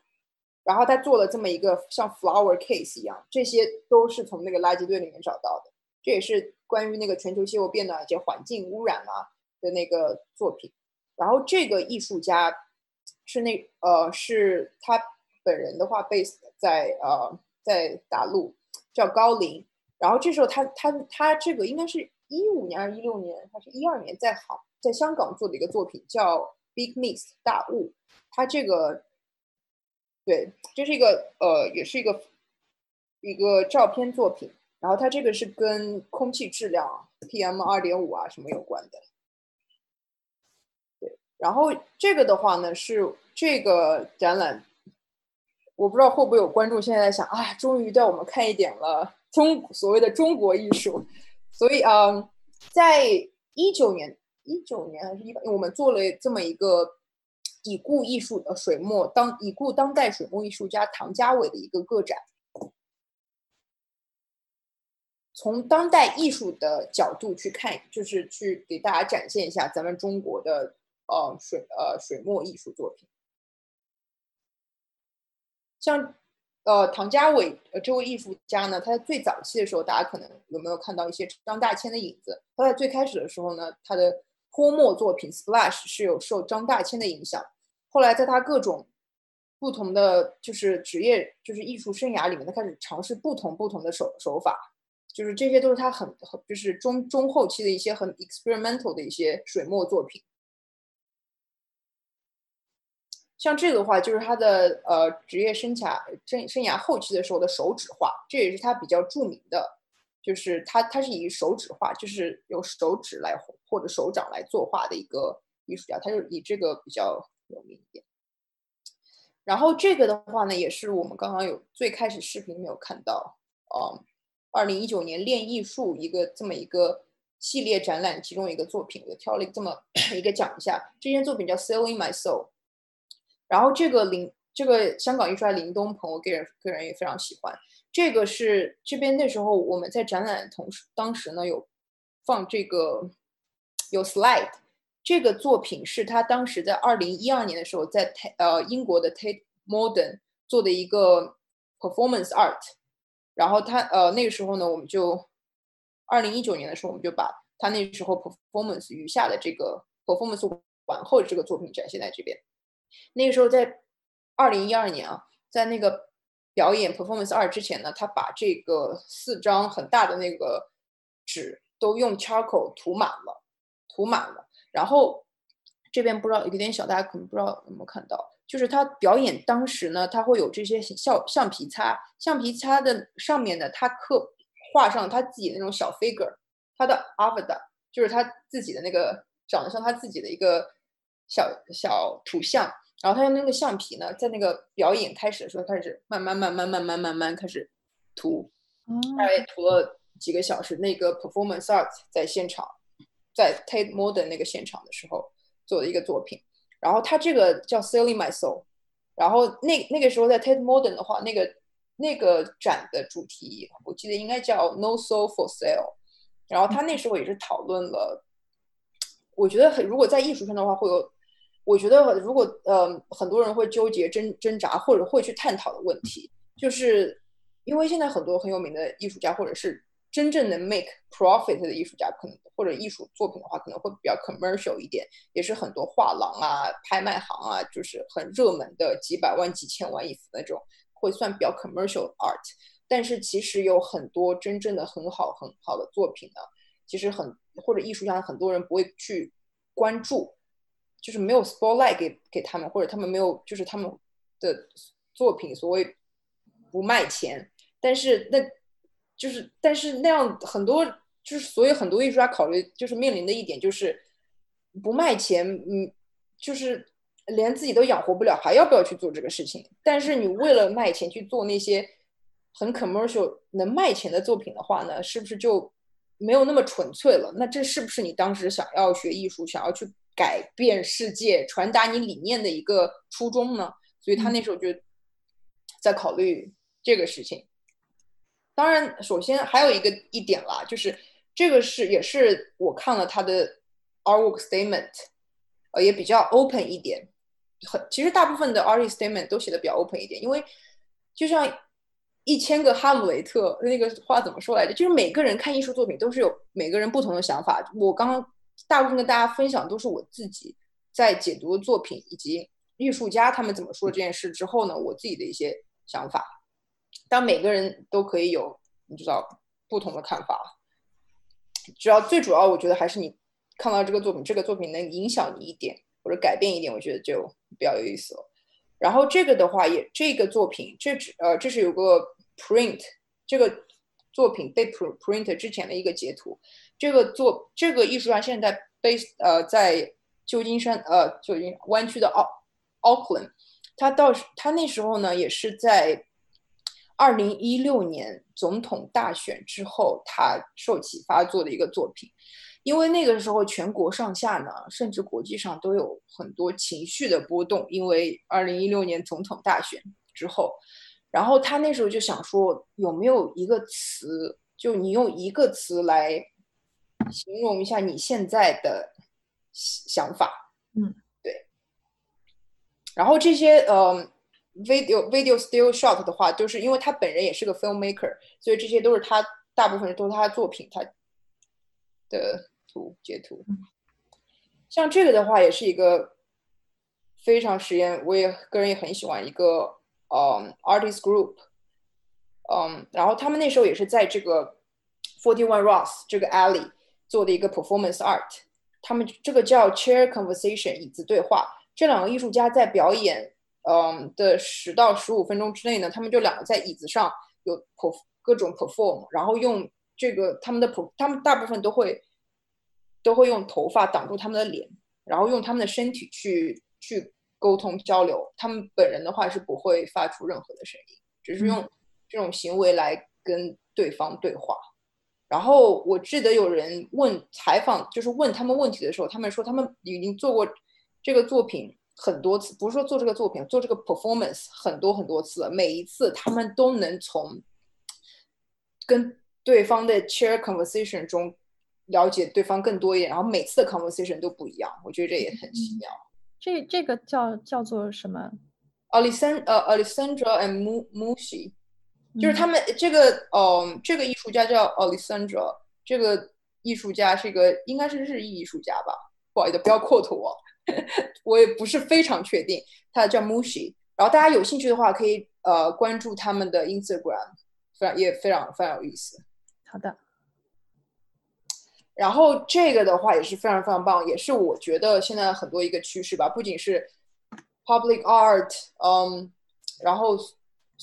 然后他做了这么一个像 flower case 一样，这些都是从那个垃圾堆里面找到的。这也是关于那个全球气候变暖、以及环境污染啊的那个作品。然后这个艺术家是那呃是他本人的话，base 在呃在大陆叫高林。然后这时候他他他这个应该是一五年还是一六年还是一二年在好在香港做的一个作品叫 Big Mist 大雾。他这个对，这是一个呃也是一个一个照片作品。然后他这个是跟空气质量 PM 二点五啊什么有关的。然后这个的话呢，是这个展览，我不知道会不会有观众现在在想啊，终于带我们看一点了中所谓的中国艺术。所以啊，在一九年、一九年还是一八，我们做了这么一个已故艺术的水墨当已故当代水墨艺术家唐家伟的一个个展，从当代艺术的角度去看，就是去给大家展现一下咱们中国的。呃，水呃水墨艺术作品，像呃唐家伟呃这位艺术家呢，他在最早期的时候，大家可能有没有看到一些张大千的影子？他在最开始的时候呢，他的泼墨作品 Splash 是有受张大千的影响。后来在他各种不同的就是职业就是艺术生涯里面，他开始尝试不同不同的手手法，就是这些都是他很很就是中中后期的一些很 experimental 的一些水墨作品。像这个的话，就是他的呃职业生涯生生涯后期的时候的手指画，这也是他比较著名的，就是他他是以手指画，就是用手指来或者手掌来作画的一个艺术家，他就以这个比较有名一点。然后这个的话呢，也是我们刚刚有最开始视频没有看到，嗯，二零一九年练艺术一个这么一个系列展览其中一个作品，我挑了这么 一个讲一下，这件作品叫《Selling My Soul》。然后这个林，这个香港艺术家林东鹏，我个人个人也非常喜欢。这个是这边那时候我们在展览同时，当时呢有放这个有 slide，这个作品是他当时在二零一二年的时候在呃英国的 Tate Modern 做的一个 performance art。然后他呃那个时候呢，我们就二零一九年的时候，我们就把他那时候 performance 余下的这个 performance 完后的这个作品展现在这边。那个时候，在二零一二年啊，在那个表演 performance 二之前呢，他把这个四张很大的那个纸都用 charcoal 涂满了，涂满了。然后这边不知道有点小，大家可能不知道有没有看到，就是他表演当时呢，他会有这些橡橡皮擦，橡皮擦的上面呢，他刻画上他自己那种小 figure，他的 avatar 就是他自己的那个长得像他自己的一个小小图像。然后他用那个橡皮呢，在那个表演开始的时候开始慢慢慢慢慢慢慢慢开始涂，大概涂了几个小时。那个 performance art 在现场，在 Tate Modern 那个现场的时候做的一个作品。然后他这个叫 Selling My Soul。然后那那个时候在 Tate Modern 的话，那个那个展的主题我记得应该叫 No Soul for Sale。然后他那时候也是讨论了，我觉得很如果在艺术上的话会有，我觉得如果呃很多人会纠结挣挣扎或者会去探讨的问题，就是因为现在很多很有名的艺术家或者是真正能 make profit 的艺术家，可能或者艺术作品的话，可能会比较 commercial 一点，也是很多画廊啊、拍卖行啊，就是很热门的几百万、几千万一幅那种，会算比较 commercial art。但是其实有很多真正的很好很好的作品呢，其实很或者艺术家很多人不会去关注，就是没有 spotlight 给给他们，或者他们没有就是他们的作品所谓不卖钱，但是那就是但是那样很多就是所以很多艺术家考虑就是面临的一点就是不卖钱，嗯，就是连自己都养活不了，还要不要去做这个事情？但是你为了卖钱去做那些。很 commercial 能卖钱的作品的话呢，是不是就没有那么纯粹了？那这是不是你当时想要学艺术、想要去改变世界、传达你理念的一个初衷呢？所以他那时候就在考虑这个事情。当然，首先还有一个一点啦，就是这个是也是我看了他的 artwork statement，呃，也比较 open 一点。很其实大部分的 artist statement 都写的比较 open 一点，因为就像。一千个哈姆雷特那个话怎么说来着？就是每个人看艺术作品都是有每个人不同的想法。我刚刚大部分跟大家分享都是我自己在解读作品以及艺术家他们怎么说这件事之后呢，我自己的一些想法。但每个人都可以有你知道不同的看法。只要最主要，我觉得还是你看到这个作品，这个作品能影响你一点或者改变一点，我觉得就比较有意思了。然后这个的话也这个作品，这只呃这是有个 print，这个作品被 print 之前的一个截图。这个作这个艺术家现在被呃在旧金山呃旧金湾区的奥奥克兰，他到他那时候呢也是在二零一六年总统大选之后，他受启发做的一个作品。因为那个时候，全国上下呢，甚至国际上都有很多情绪的波动。因为二零一六年总统大选之后，然后他那时候就想说，有没有一个词，就你用一个词来形容一下你现在的想法。嗯，对。然后这些呃，video video still shot 的话，就是因为他本人也是个 filmmaker，所以这些都是他大部分都是他的作品，他的。图截图，像这个的话，也是一个非常实验，我也个人也很喜欢一个，嗯，artist group，嗯，然后他们那时候也是在这个 Forty One Ross 这个 alley 做的一个 performance art，他们这个叫 chair conversation 椅子对话，这两个艺术家在表演，嗯的十到十五分钟之内呢，他们就两个在椅子上有 perf 各种 perform，然后用这个他们的 per 他们大部分都会。都会用头发挡住他们的脸，然后用他们的身体去去沟通交流。他们本人的话是不会发出任何的声音，只是用这种行为来跟对方对话。然后我记得有人问采访，就是问他们问题的时候，他们说他们已经做过这个作品很多次，不是说做这个作品，做这个 performance 很多很多次，每一次他们都能从跟对方的 chair conversation 中。了解对方更多一点，然后每次的 conversation 都不一样，我觉得这也很奇妙。这这个叫叫做什么？Alessandra 呃 Alessandra and Mushi，就是他们这个呃这个艺术家叫 Alessandra，这个艺术家是一个应该是日裔艺术家吧？不好意思，不要 quote 我，我也不是非常确定。他叫 Mushi，然后大家有兴趣的话可以呃关注他们的 Instagram，非常也非常非常有意思。好的。然后这个的话也是非常非常棒，也是我觉得现在很多一个趋势吧，不仅是 public art，嗯，然后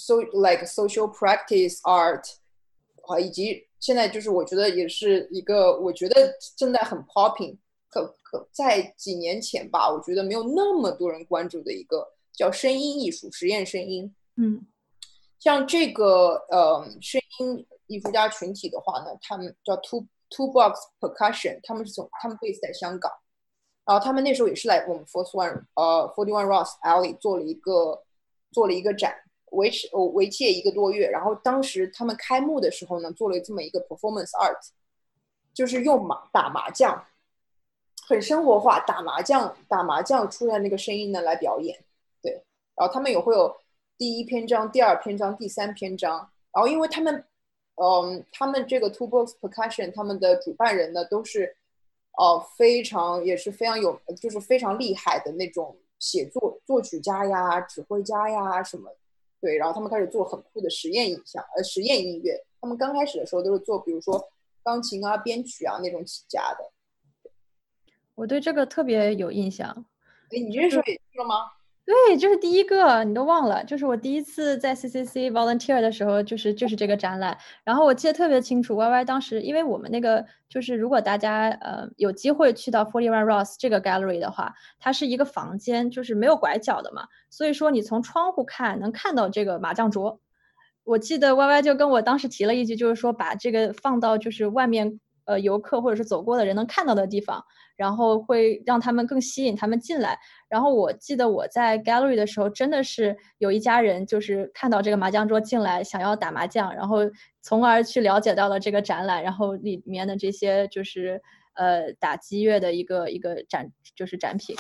so like social practice art，啊，以及现在就是我觉得也是一个我觉得正在很 popping 可可在几年前吧，我觉得没有那么多人关注的一个叫声音艺术、实验声音。嗯像这个呃声音艺术家群体的话呢，他们叫 Two Two Box Percussion，他们是从他们 base 在香港，然后他们那时候也是来我们 Forty One 呃 Forty One Ross Alley 做了一个做了一个展，维持哦为期一个多月，然后当时他们开幕的时候呢，做了这么一个 performance art，就是用麻打麻将，很生活化，打麻将打麻将出来那个声音呢来表演，对，然后他们也会有第一篇章、第二篇章、第三篇章，然后因为他们，嗯，他们这个 Two Box Percussion 他们的主办人呢都是，呃，非常也是非常有，就是非常厉害的那种写作作曲家呀、指挥家呀什么，对，然后他们开始做很酷的实验影像，呃，实验音乐。他们刚开始的时候都是做，比如说钢琴啊、编曲啊那种起家的。我对这个特别有印象。哎，你这时候也去了吗？对，就是第一个，你都忘了，就是我第一次在 CCC volunteer 的时候，就是就是这个展览。然后我记得特别清楚，Y Y 当时，因为我们那个就是如果大家呃有机会去到 Forty One Ross 这个 gallery 的话，它是一个房间，就是没有拐角的嘛，所以说你从窗户看能看到这个麻将桌。我记得 Y Y 就跟我当时提了一句，就是说把这个放到就是外面呃游客或者是走过的人能看到的地方，然后会让他们更吸引他们进来。然后我记得我在 gallery 的时候，真的是有一家人就是看到这个麻将桌进来，想要打麻将，然后从而去了解到了这个展览，然后里面的这些就是呃打击乐的一个一个展就是展品。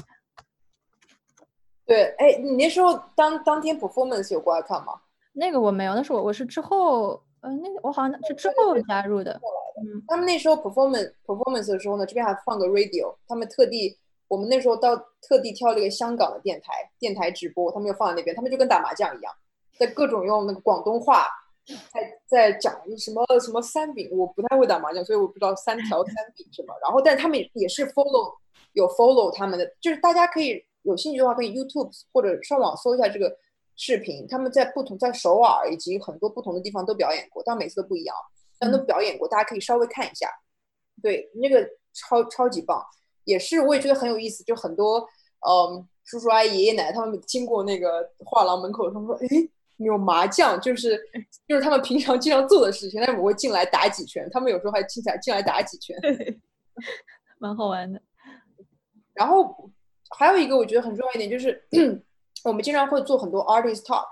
对，哎，你那时候当当天 performance 有过来看吗？那个我没有，那是我我是之后，呃，那个我好像是之后加入的。嗯，他们那时候 performance performance 的时候呢，这边还放个 radio，他们特地，我们那时候到特地挑了一个香港的电台，电台直播，他们就放在那边，他们就跟打麻将一样，在各种用那个广东话在在讲什么什么三饼，我不太会打麻将，所以我不知道三 条三饼什么。然后，但是他们也是 follow 有 follow 他们的，就是大家可以有兴趣的话，可以 YouTube 或者上网搜一下这个视频，他们在不同在首尔以及很多不同的地方都表演过，但每次都不一样。但都表演过，大家可以稍微看一下。对，那个超超级棒，也是我也觉得很有意思。就很多嗯叔叔阿姨、爷爷奶奶他们经过那个画廊门口，他们说：“哎，有麻将，就是就是他们平常经常做的事情。”但是我会进来打几圈，他们有时候还进来进来打几圈，蛮好玩的。然后还有一个我觉得很重要一点就是，我们经常会做很多 artist talk。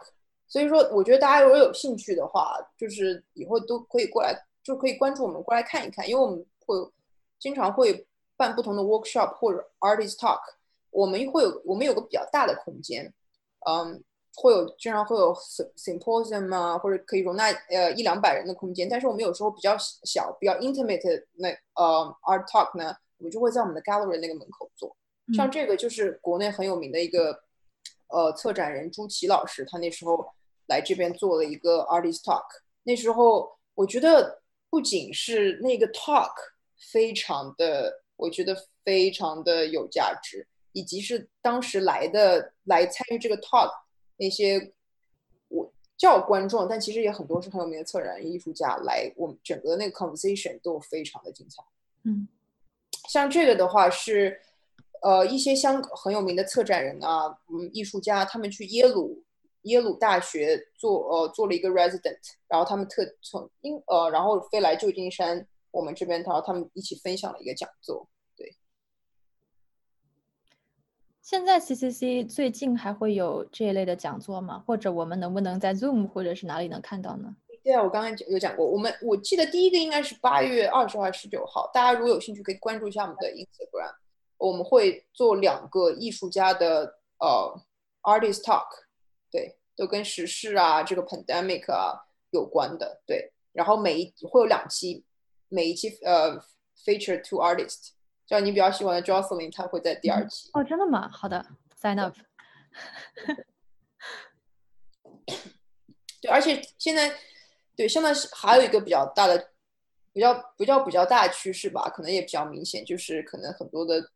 所以说，我觉得大家如果有兴趣的话，就是以后都可以过来，就可以关注我们过来看一看，因为我们会经常会办不同的 workshop 或者 artist talk，我们会有我们有个比较大的空间，嗯，会有经常会有 symposium 啊，或者可以容纳呃一两百人的空间，但是我们有时候比较小、比较 intimate 那呃 art talk 呢，我们就会在我们的 gallery 那个门口做，像这个就是国内很有名的一个呃策展人朱琦老师，他那时候。来这边做了一个 artist talk，那时候我觉得不仅是那个 talk 非常的，我觉得非常的有价值，以及是当时来的来参与这个 talk 那些我叫观众，但其实也很多是很有名的策展人、艺术家来，我们整个那个 conversation 都非常的精彩。嗯，像这个的话是呃一些香很有名的策展人啊，嗯，艺术家他们去耶鲁。耶鲁大学做呃做了一个 resident，然后他们特从英呃然后飞来旧金山我们这边，然后他们一起分享了一个讲座。对，现在 CCC 最近还会有这一类的讲座吗？或者我们能不能在 Zoom 或者是哪里能看到呢？对啊，我刚刚有讲过，我们我记得第一个应该是八月二十号还是十九号，大家如果有兴趣可以关注一下我们的 Instagram，我们会做两个艺术家的呃 artist talk。对，都跟时事啊，这个 pandemic 啊有关的。对，然后每一会有两期，每一期呃 feature two artists，像你比较喜欢的 Jocelyn，他会在第二期。哦，真的吗？好的，sign up。对，而且现在，对，现在是还有一个比较大的，比较比较比较大的趋势吧，可能也比较明显，就是可能很多的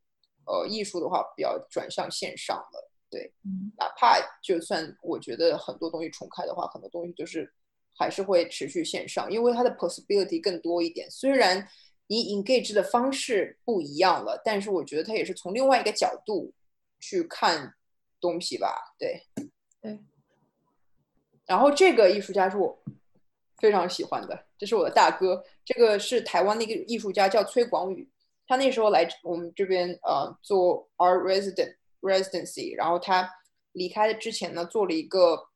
呃艺术的话，比较转向线上了。对，哪怕就算我觉得很多东西重开的话，很多东西就是还是会持续线上，因为它的 possibility 更多一点。虽然你 engage 的方式不一样了，但是我觉得它也是从另外一个角度去看东西吧，对。对。然后这个艺术家是我非常喜欢的，这是我的大哥，这个是台湾的一个艺术家叫崔广宇，他那时候来我们这边呃做 art resident residency，然后他离开的之前呢做了一个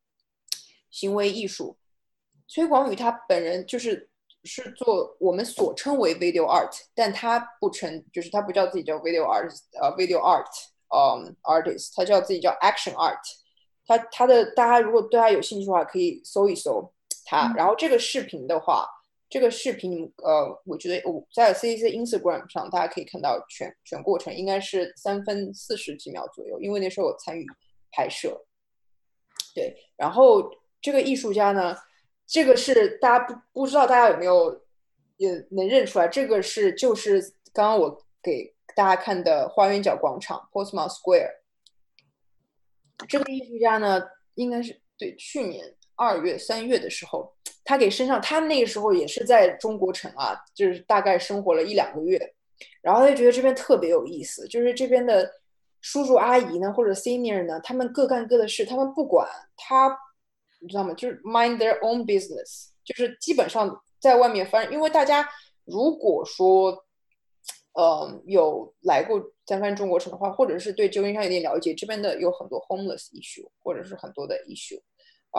行为艺术。崔广宇他本人就是是做我们所称为 video art，但他不称，就是他不叫自己叫 video art，呃，video art，嗯，artist，他叫自己叫 action art。他他的大家如果对他有兴趣的话，可以搜一搜他。然后这个视频的话，这个视频呃，我觉得我在 C C Instagram 上大家可以看到全全过程，应该是三分四十几秒左右，因为那时候我参与拍摄。对，然后这个艺术家呢？这个是大家不不知道，大家有没有也能认出来？这个是就是刚刚我给大家看的花园角广场 （Postman Square）。这个艺术家呢，应该是对去年二月、三月的时候，他给身上，他那个时候也是在中国城啊，就是大概生活了一两个月，然后他就觉得这边特别有意思，就是这边的叔叔阿姨呢，或者 senior 呢，他们各干各的事，他们不管他。你知道吗？就是 mind their own business，就是基本上在外面翻。因为大家如果说，嗯，有来过三藩中国城的话，或者是对旧金山有点了解，这边的有很多 homeless issue，或者是很多的 issue。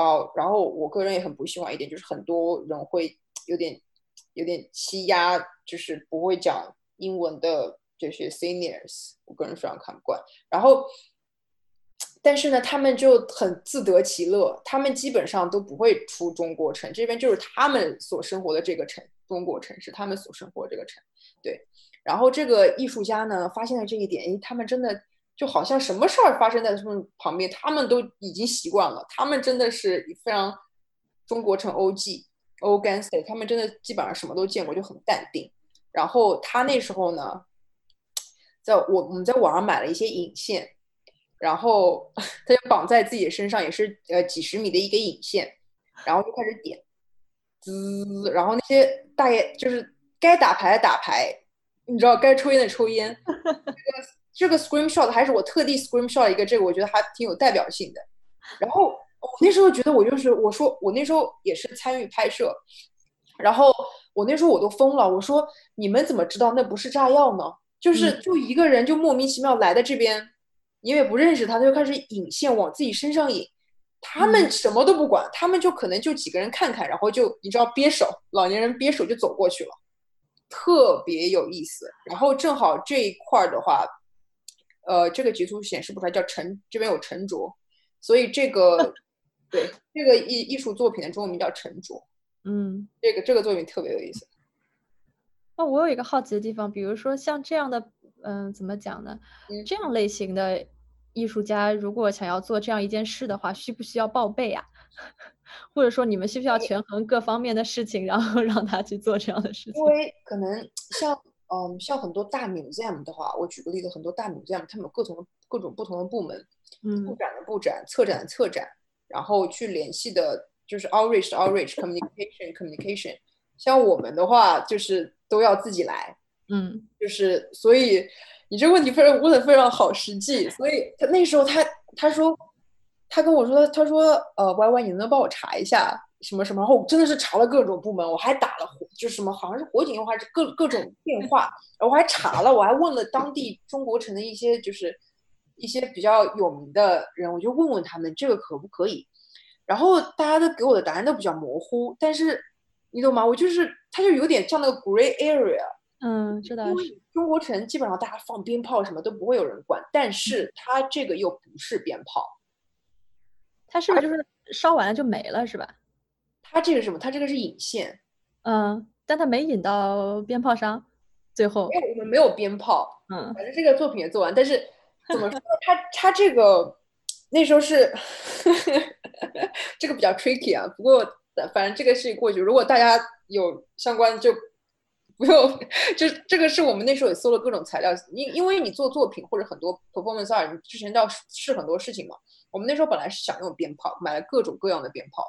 啊，然后我个人也很不喜欢一点，就是很多人会有点有点欺压，就是不会讲英文的这些 seniors，我个人非常看不惯。然后。但是呢，他们就很自得其乐，他们基本上都不会出中国城，这边就是他们所生活的这个城，中国城是他们所生活这个城，对。然后这个艺术家呢，发现了这一点，诶，他们真的就好像什么事儿发生在他们旁边，他们都已经习惯了，他们真的是非常中国成 OG o g a n s t 他们真的基本上什么都见过，就很淡定。然后他那时候呢，在我我们在网上买了一些引线。然后他就绑在自己的身上，也是呃几十米的一个引线，然后就开始点，滋，然后那些大爷就是该打牌的打牌，你知道该抽烟的抽烟。这个这个 screen shot 还是我特地 screen shot 一个，这个我觉得还挺有代表性的。然后我那时候觉得我就是我说我那时候也是参与拍摄，然后我那时候我都疯了，我说你们怎么知道那不是炸药呢？就是就一个人就莫名其妙来的这边。因为不认识他，他就开始引线往自己身上引。他们什么都不管，他们就可能就几个人看看，然后就你知道憋手，老年人憋手就走过去了，特别有意思。然后正好这一块儿的话，呃，这个截图显示不出来，叫沉，这边有沉着，所以这个 对这个艺艺术作品的中文名叫沉着。嗯，这个这个作品特别有意思。那我有一个好奇的地方，比如说像这样的。嗯，怎么讲呢？这样类型的艺术家，如果想要做这样一件事的话，需不需要报备啊？或者说，你们需不需要权衡各方面的事情，然后让他去做这样的事情？因为可能像嗯，像很多大 museum 的话，我举个例子，很多大 museum 他们有各种各种不同的部门，嗯，布展的布展，策展的策展，然后去联系的就是 outreach outreach communication communication。像我们的话，就是都要自己来。嗯，就是所以你这个问题非常问的非常好，实际。所以他那时候他他说他跟我说他说呃 Y Y 你能不能帮我查一下什么什么？然后我真的是查了各种部门，我还打了火，就是什么好像是火警电话，是各各种电话，然后我还查了，我还问了当地中国城的一些就是一些比较有名的人，我就问问他们这个可不可以。然后大家都给我的答案都比较模糊，但是你懂吗？我就是他就有点像那个 gray area。嗯，知道。因为中国城基本上大家放鞭炮什么都不会有人管，但是它这个又不是鞭炮，它是不是就是烧完了就没了，是吧？它这个什么？它这个是引线，嗯，但他没引到鞭炮上，最后。因为我们没有鞭炮，嗯，反正这个作品也做完，但是怎么说？他他这个那时候是 这个比较 tricky 啊。不过反正这个事情过去，如果大家有相关就。不用，就这个是我们那时候也搜了各种材料，因因为你做作品或者很多 performance art，你之前要试很多事情嘛。我们那时候本来是想用鞭炮，买了各种各样的鞭炮，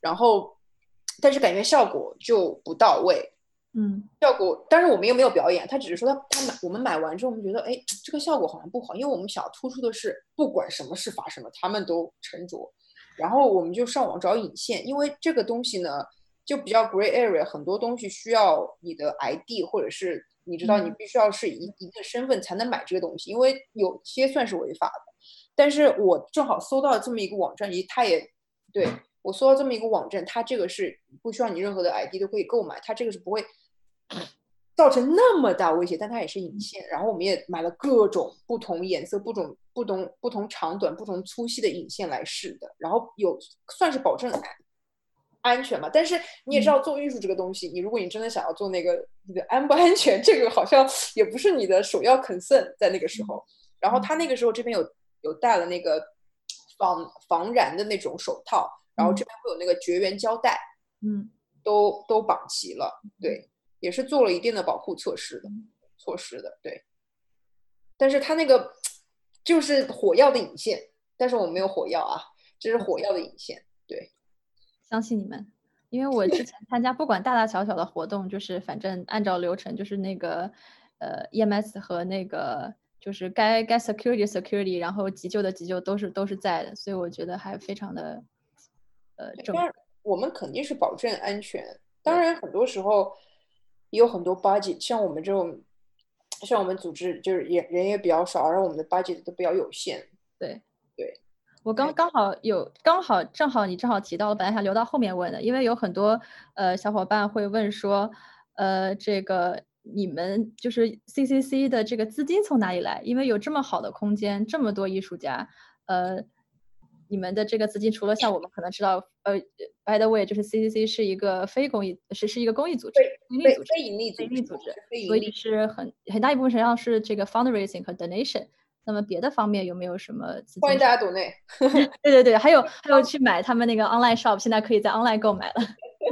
然后但是感觉效果就不到位，嗯效果，但是我们又没有表演，他只是说他他买我们买完之后，我们觉得哎，这个效果好像不好，因为我们想要突出的是，不管什么事发生了，他们都沉着。然后我们就上网找引线，因为这个东西呢就比较 gray area，很多东西需要你的 ID 或者是你知道你嗯必须要是一一个身份才能买这个东西，因为有些算是违法的。但是我正好搜到了这么一个网站，也它也对我搜到这么一个网站，它这个是不需要你任何的 ID 都可以购买，它这个是不会 造成那么大威胁，但它也是引线。然后我们也买了各种不同颜色、不同不同不同长短、不同粗细的引线来试的，然后有算是保证安安全嘛。但是你也知道，做艺术这个东西，你如果你真的想要做那个，你的安不安全，这个好像也不是你的首要 concern 在那个时候。然后他那个时候这边有有带了那个防防燃的那种手套，然后这边会有那个绝缘胶带，嗯都都绑齐了，对，也是做了一定的保护措施的措施的，对。但是它那个就是火药的引线，但是我们没有火药啊，这是火药的引线，对。相信你们，因为我之前参加不管大大小小的活动，就是反正按照流程，就是那个呃 EMS 和那个就是该该 security security，然后急救的急救都是都是在的，所以我觉得还非常的呃正当然，我们肯定是保证安全。当然，很多时候也有很多 budget，像我们这种，像我们组织就是也人也比较少，然后我们的 budget 都比较有限。对对，我刚刚好有刚好正好你正好提到了，本来想留到后面问的，因为有很多呃小伙伴会问说，呃，这个你们就是 CCC 的这个资金从哪里来？因为有这么好的空间，这么多艺术家，呃，你们的这个资金除了像我们可能知道，呃，by the way，就是 CCC 是一个非公益，是是一个公益组织，非营利组织，非盈利组织，所以是很很大一部分实际上是这个 fundraising 和 donation。那么别的方面有没有什么资金？欢迎大家懂内。对对对，还有 还有去买他们那个 online shop，现在可以在 online 购买了。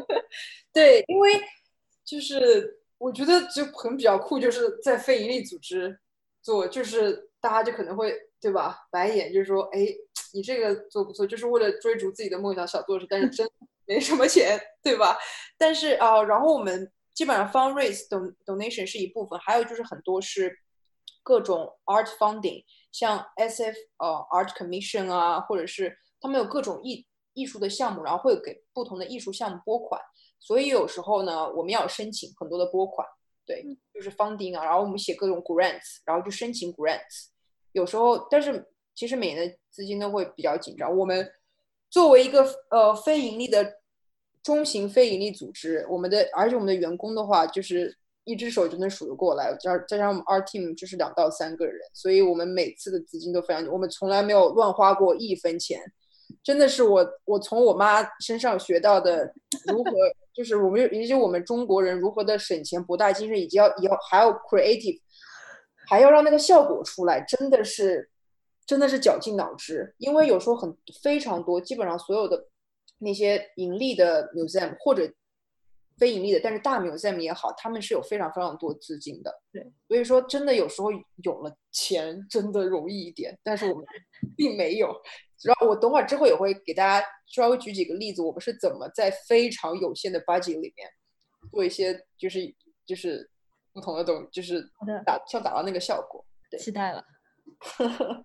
对，因为就是我觉得就很比较酷，就是在非盈利组织做，就是大家就可能会对吧，白眼，就是说，哎，你这个做不错，就是为了追逐自己的梦想想做事，但是真没什么钱，对吧？但是啊、呃然后我们基本上 fundraise don donation 是一部分，还有就是很多是各种 art funding，像 SF 呃 art commission 啊，或者是他们有各种艺艺术的项目，然后会给不同的艺术项目拨款。所以有时候呢，我们要申请很多的拨款，对，就是 funding 啊，然后我们写各种 grants，然后就申请 grants。有时候，但是其实每年的资金都会比较紧张。我们作为一个呃非盈利的中型非盈利组织，我们的而且我们的员工的话，就是一只手就能数得过来，加加上我们 R team 就是两到三个人，所以我们每次的资金都非常，我们从来没有乱花过一分钱。真的是我，我从我妈身上学到的如何，就是我们，也就我们中国人如何的省钱博大精深，以及要要还要 creative，还要让那个效果出来，真的是真的是绞尽脑汁。因为有时候很非常多，基本上所有的那些盈利的 museum 或者非盈利的，但是大 museum 也好，他们是有非常非常多资金的。对，所以说真的有时候有了钱真的容易一点，但是我们 并没有。然后我等会儿之后也会给大家稍微举几个例子，我们是怎么在非常有限的 budget 里面做一些就是就是不同的东，就是好的达想达到那个效果。对期待了。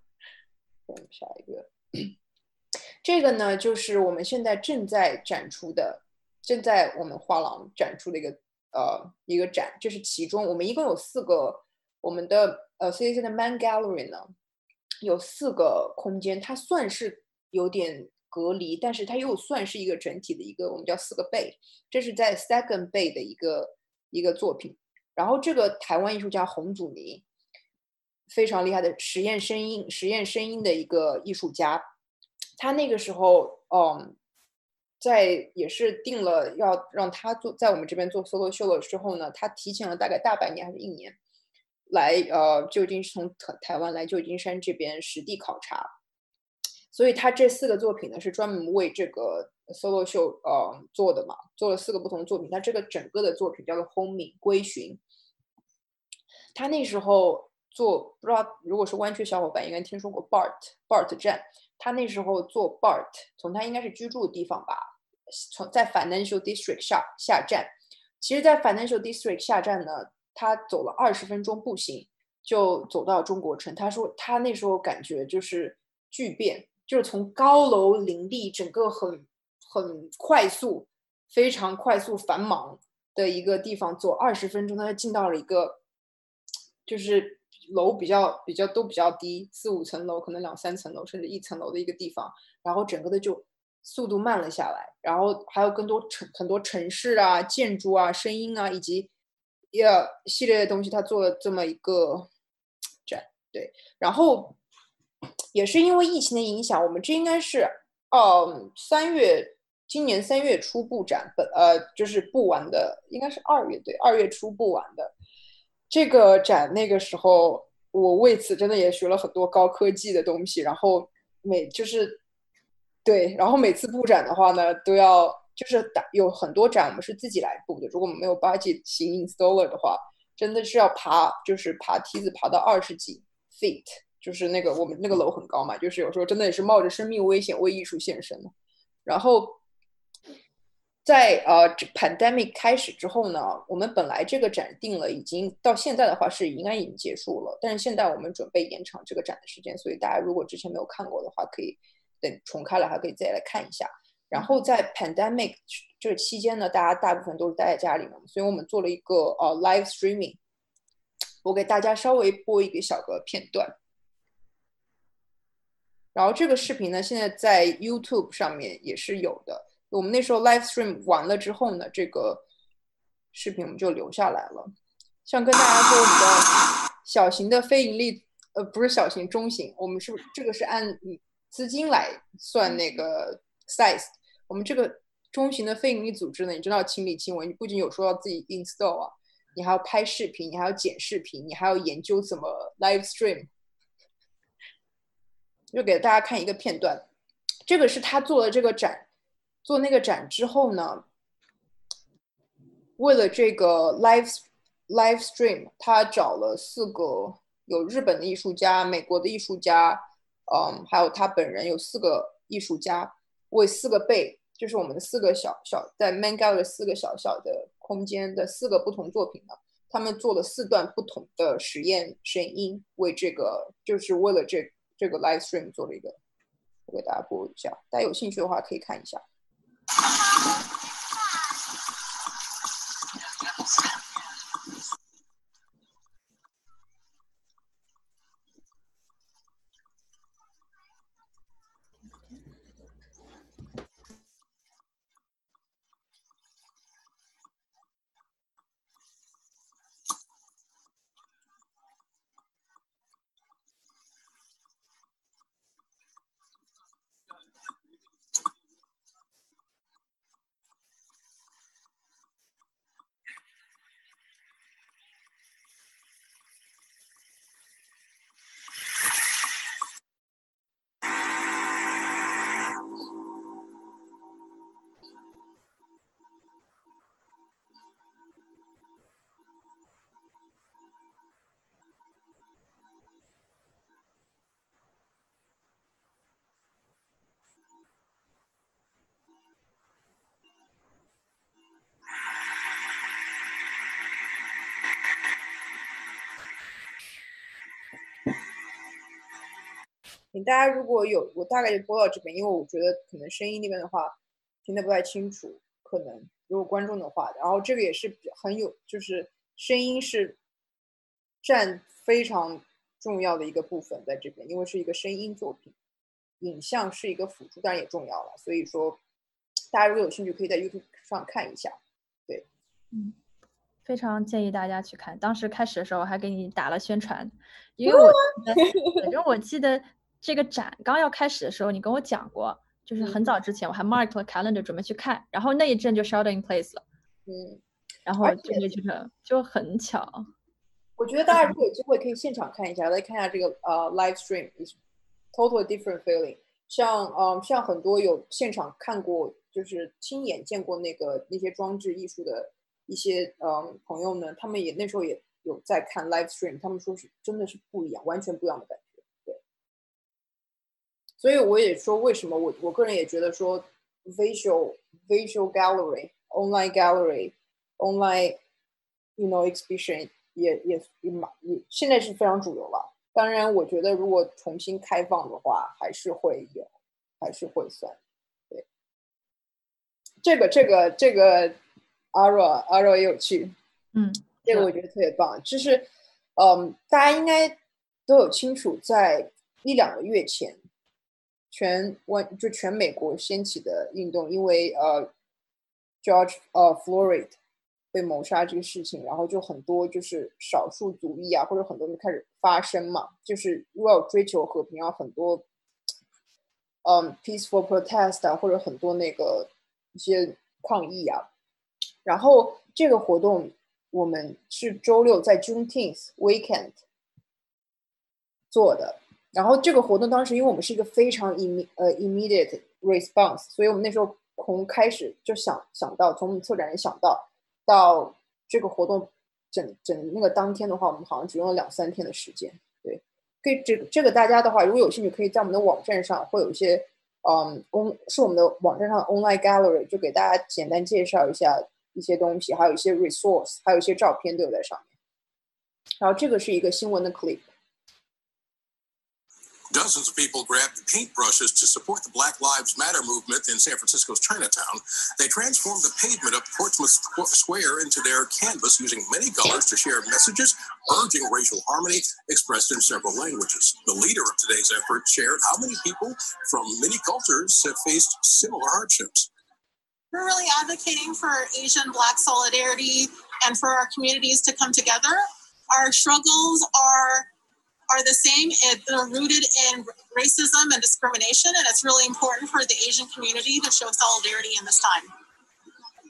我们下一个，这个呢就是我们现在正在展出的，正在我们画廊展出的一个呃一个展，这是其中我们一共有四个，我们的呃 CCC 的 Man Gallery 呢有四个空间，它算是有点隔离，但是它又算是一个整体的一个我们叫四个倍，这是在 Second Bay 的一个一个作品，然后这个台湾艺术家洪祖尼。非常厉害的实验声音、实验声音的一个艺术家，他那个时候，嗯，在也是定了要让他做在我们这边做 solo show 了之后呢，他提前了大概大半年还是一年，来呃旧金山从台台湾来旧金山这边实地考察，所以他这四个作品呢是专门为这个 solo show 呃做的嘛，做了四个不同的作品，他这个整个的作品叫做 Homing 归寻，他那时候。做不知道，如果是湾区小伙伴应该听说过 BART BART 站，他那时候做 BART，从他应该是居住的地方吧，从在 Financial District 下下站，其实，在 Financial District 下站呢，他走了二十分钟步行就走到中国城。他说他那时候感觉就是巨变，就是从高楼林立，整个很很快速、非常快速繁忙的一个地方，走二十分钟，他就进到了一个就是楼比较比较都比较低，四五层楼，可能两三层楼，甚至一层楼的一个地方，然后整个的就速度慢了下来，然后还有更多城很多城市啊、建筑啊、声音啊，以及一系列的东西，他做了这么一个 展，对，然后也是因为疫情的影响，我们这应该是嗯三月，今年三月初布展，本呃就是布完的，应该是二月对，二月初布完的这个展，那个时候我为此真的也学了很多高科技的东西，然后每就是。对，然后每次布展的话呢，都要就是打有很多展我们是自己来布的。如果我们没有 budget 请 installer 的话，真的是要爬，就是爬梯子爬到二十几 feet，就是那个我们那个楼很高嘛，就是有时候真的也是冒着生命危险为艺术献身的。然后在呃这 pandemic 开始之后呢，我们本来这个展定了，已经到现在的话是应该已经结束了，但是现在我们准备延长这个展的时间，所以大家如果之前没有看过的话，可以。等重开了还可以再来看一下。然后在 pandemic 这期间呢，大家大部分都是待在家里嘛，所以我们做了一个呃 live streaming。我给大家稍微播一个小个片段。然后这个视频呢，现在在 YouTube 上面也是有的。我们那时候 live stream 完了之后呢，这个视频我们就留下来了。想跟大家说，我们的小型的非盈利，呃，不是小型，中型，我们是这个是按资金来算那个 size，我们这个中型的非盈利组织呢，你知道亲力亲为，你不仅有说要自己 install 啊，你还要拍视频，你还要剪视频，你还要研究怎么 live stream。就给大家看一个片段，这个是他做了这个展，做那个展之后呢，为了这个 live live stream，他找了四个有日本的艺术家、美国的艺术家。嗯，还有他本人有四个艺术家为四个背，就是我们的四个小小在 m a n g a l 的四个小小的空间的四个不同作品呢，他们做了四段不同的实验声音，为这个就是为了这这个 live stream 做了一个，我给大家播一下，大家有兴趣的话可以看一下。你大家如果有，我大概就播到这边，因为我觉得可能声音那边的话听得不太清楚，可能如果观众的话，然后这个也是很有，就是声音是占非常重要的一个部分在这边，因为是一个声音作品，影像是一个辅助，当然也重要了。所以说，大家如果有兴趣，可以在 YouTube 上看一下。对，嗯，非常建议大家去看。当时开始的时候还给你打了宣传，因为我反正我记得。这个展刚要开始的时候，你跟我讲过，就是很早之前我还 mark 了 calendar 准备去看，然后那一阵就 shelter in place 了，嗯，然后就很巧。我觉得大家如果有机会可以现场看一下，来看一下这个呃 live stream，is totally different feeling。像嗯像很多有现场看过，就是亲眼见过那个那些装置艺术的一些嗯朋友呢，他们也那时候也有在看 live stream，他们说是真的是不一样，完全不一样的感觉。所以我也说，为什么我我个人也觉得说，visual visual gallery online gallery online，you know exhibition 也也也蛮也现在是非常主流了。当然，我觉得如果重新开放的话，还是会有，还是会算。对，这个这个这个阿若阿若也有趣，嗯，这个我觉得特别棒。就是，嗯，大家应该都有清楚，在一两个月前，全湾就全美国掀起的运动，因为呃，George 呃 Floyd 被谋杀这个事情，然后就很多就是少数族裔啊，或者很多人开始发声嘛，就是如果要追求和平，要很多嗯 peaceful protest 啊，或者很多那个一些抗议啊。然后这个活动我们是周六在 Juneteenth weekend 做的。然后这个活动当时，因为我们是一个非常 im 呃 immediate response，所以我们那时候从开始就想想到，从我们策展人想到到这个活动整整那个当天的话，我们好像只用了两三天的时间。对，可以这这个大家的话，如果有兴趣，可以在我们的网站上会有一些嗯 on 是我们的网站上 online gallery，就给大家简单介绍一下一些东西，还有一些 resource，还有一些照片都有在上面。然后这个是一个新闻的 clip。Dozens of people grabbed paintbrushes to support the Black Lives Matter movement in San Francisco's Chinatown. They transformed the pavement of Portsmouth Square into their canvas using many colors to share messages urging racial harmony expressed in several languages. The leader of today's effort shared how many people from many cultures have faced similar hardships. We're really advocating for Asian Black solidarity and for our communities to come together. Our struggles are are the same. It, they're rooted in racism and discrimination, and it's really important for the Asian community to show solidarity in this time.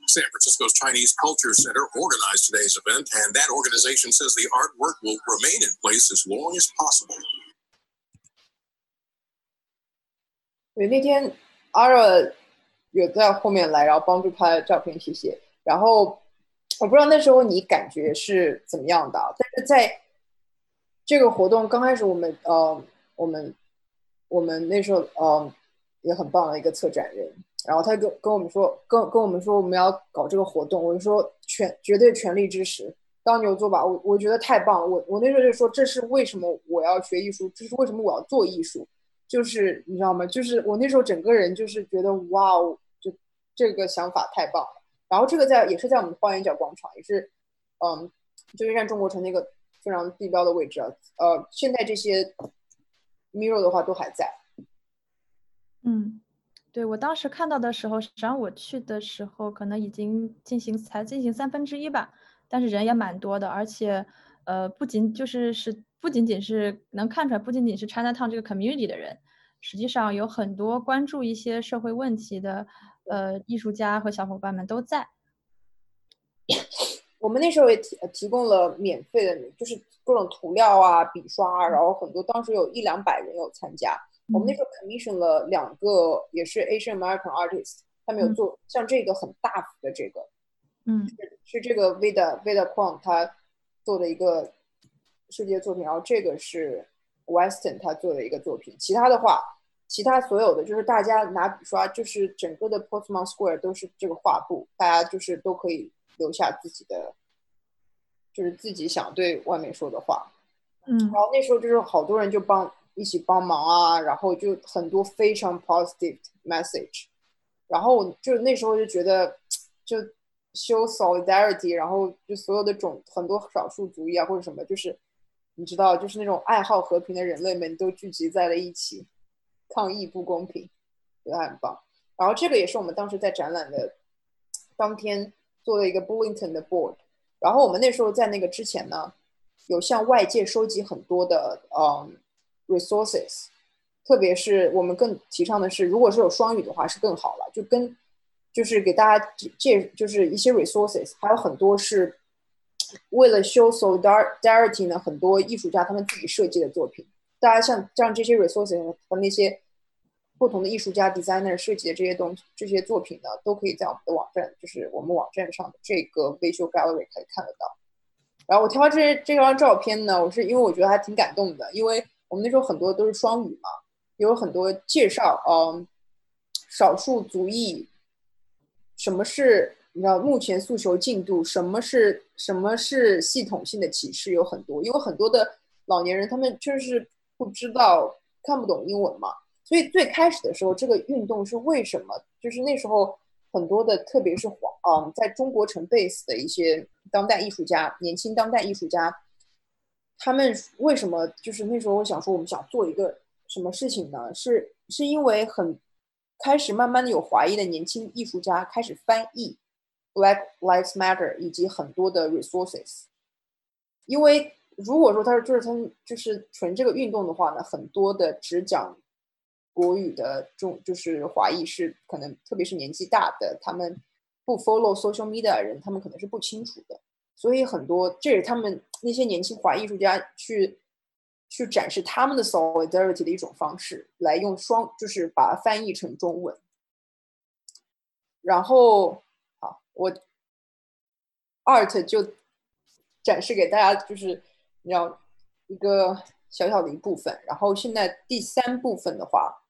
San Francisco's Chinese Culture Center organized today's event, and that organization says the artwork will remain in place as long as possible. 对，那天阿热有在后面来，然后帮助拍照片，谢谢。然后我不知道那时候你感觉是怎么样的啊，但是在 这个活动刚开始，我们呃，我们我们那时候呃也很棒的一个策展人，然后他跟跟我们说，跟跟我们说我们要搞这个活动，我就说全绝对全力支持，当牛做吧，我我觉得太棒了，我我那时候就说这是为什么我要学艺术，这是为什么我要做艺术，就是你知道吗？就是我那时候整个人就是觉得哇哦，就这个想法太棒了。然后这个在也是在我们花园角广场，也是嗯，就是站中国城那个非常地标的位置啊。呃，现在这些 mirror 的话都还在。嗯，对我当时看到的时候，实际上我去的时候可能已经进行才进行三分之一吧，但是人也蛮多的，而且呃，不仅就是是不仅仅是能看出来，不仅仅是 Chinatown 这个 community 的人，实际上有很多关注一些社会问题的呃艺术家和小伙伴们都在。我们那时候也提提供了免费的，就是各种涂料啊、笔刷啊，然后很多当时有一两百人有参加。我们那时候 commission 了两个，也是 Asian American artist，他们有做像这个很大幅的这个，嗯，是是这个 Vida Vida Kwong 他做的一个世界作品，然后这个是 Weston 他做的一个作品。其他的话，其他所有的就是大家拿笔刷，就是整个的 Portsmouth Square 都是这个画布，大家就是都可以留下自己的，就是自己想对外面说的话。嗯然后那时候就是好多人就帮一起帮忙啊，然后就很多非常 positive message，然后就那时候就觉得就 show solidarity，然后就所有的种很多少数族裔啊或者什么，就是你知道，就是那种爱好和平的人类们都聚集在了一起，抗议不公平，觉得很棒。然后这个也是我们当时在展览的当天做了一个 Bullington 的 board，然后我们那时候在那个之前呢。有向外界收集很多的嗯 resources，特别是我们更提倡的是，如果是有双语的话是更好了，就跟就是给大家介就是一些 resources，还有很多是为了 show solidarity 呢，很多艺术家他们自己设计的作品，大家像像这些 resources 和那些不同的艺术家 designer 设计的这些东西这些作品呢，都可以在我们的网站，就是我们网站上的这个 visual gallery 可以看得到。然后我挑这这张照片呢，我是因为我觉得还挺感动的，因为我们那时候很多都是双语嘛，有很多介绍，嗯，少数族裔，什么是你知道目前诉求进度，什么是什么是系统性的歧视有很多，因为很多的老年人他们就是不知道看不懂英文嘛，所以最开始的时候这个运动是为什么？就是那时候很多的，特别是黄嗯，在中国城 base 的一些当代艺术家，年轻当代艺术家，他们为什么就是那时候我想说我们想做一个什么事情呢？是是因为很开始慢慢的有华裔的年轻艺术家开始翻译 Black Lives Matter 以及很多的 resources，因为如果说他是就是他就是纯这个运动的话呢，很多的只讲国语的中就是华裔是可能特别是年纪大的，他们不 follow social media 的人，他们可能是不清楚的，所以很多这是他们那些年轻华艺术家去去展示他们的 solidarity 的一种方式，来用双就是把它翻译成中文。然后，好，我 art 就展示给大家，就是你知道一个小小的一部分。然后现在第三部分的话，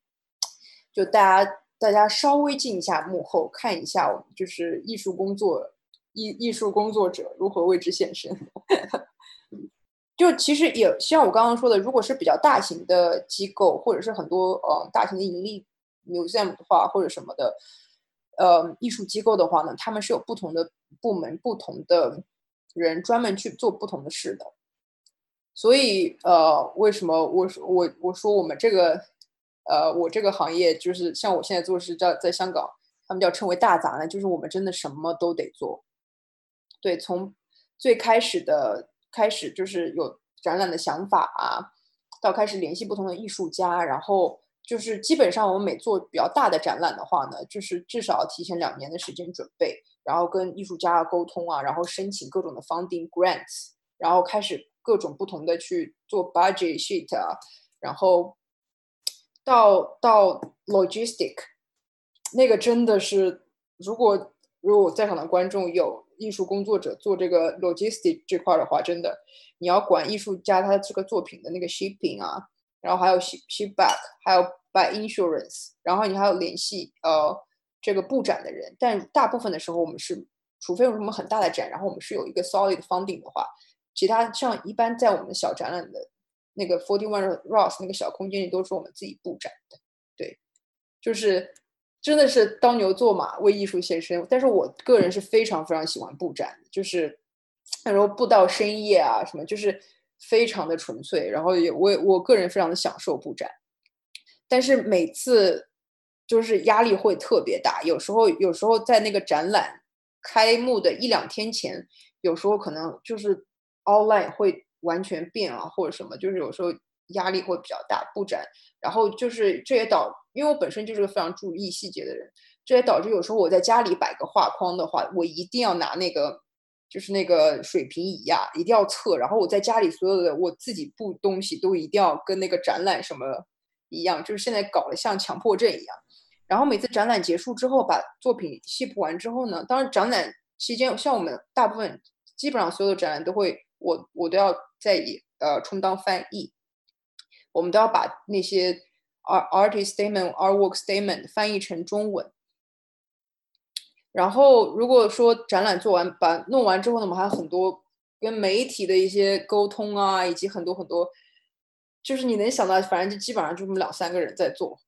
就大家大家稍微进一下幕后，看一下我们就是艺术工作艺艺术工作者如何为之献身。就其实也像我刚刚说的，如果是比较大型的机构，或者是很多呃大型的盈利 museum 的话，或者什么的，呃艺术机构的话呢，他们是有不同的部门、不同的人专门去做不同的事的。所以呃，为什么我说我我说我们这个呃我这个行业就是像我现在做是叫在香港，他们叫称为大杂呢，就是我们真的什么都得做。对，从最开始的。开始就是有展览的想法啊，到开始联系不同的艺术家，然后就是基本上我们每做比较大的展览的话呢，就是至少提前两年的时间准备，然后跟艺术家沟通啊，然后申请各种的 funding grants，然后开始各种不同的去做 budget sheet 啊，然后到到 logistic，那个真的是如果如果在场的观众有。艺术工作者做这个 logistic 这块的话，真的你要管艺术家他这个作品的那个 shipping 啊，然后还有 ship ship back，还有 buy insurance，然后你还要联系呃这个布展的人。但大部分的时候，我们是除非有什么很大的展，然后我们是有一个 solid funding 的话，其他像一般在我们小展览的那个 forty one Ross 那个小空间里，都是我们自己布展的。对，就是。真的是当牛做马，为艺术献身。但是我个人是非常非常喜欢布展，就是那时候布到深夜啊，什么就是非常的纯粹。然后也我我个人非常的享受布展，但是每次就是压力会特别大。有时候有时候在那个展览开幕的一两天前，有时候可能就是 online 会完全变啊，或者什么，就是有时候压力会比较大。布展，然后就是这也导。因为我本身就是个非常注意细节的人，这也导致有时候我在家里摆个画框的话，我一定要拿那个，就是那个水平仪呀，一定要测。然后我在家里所有的我自己布东西都一定要跟那个展览什么一样，就是现在搞得像强迫症一样。然后每次展览结束之后，把作品细铺完之后呢，当然展览期间，像我们大部分基本上所有的展览都会，我我都要在以呃充当翻译，我们都要把那些。art artist statement artwork statement 翻译成中文，然后如果说展览做完把弄完之后呢，我们还有很多跟媒体的一些沟通啊，以及很多很多，就是你能想到，反正就基本上就这么两三个人在做。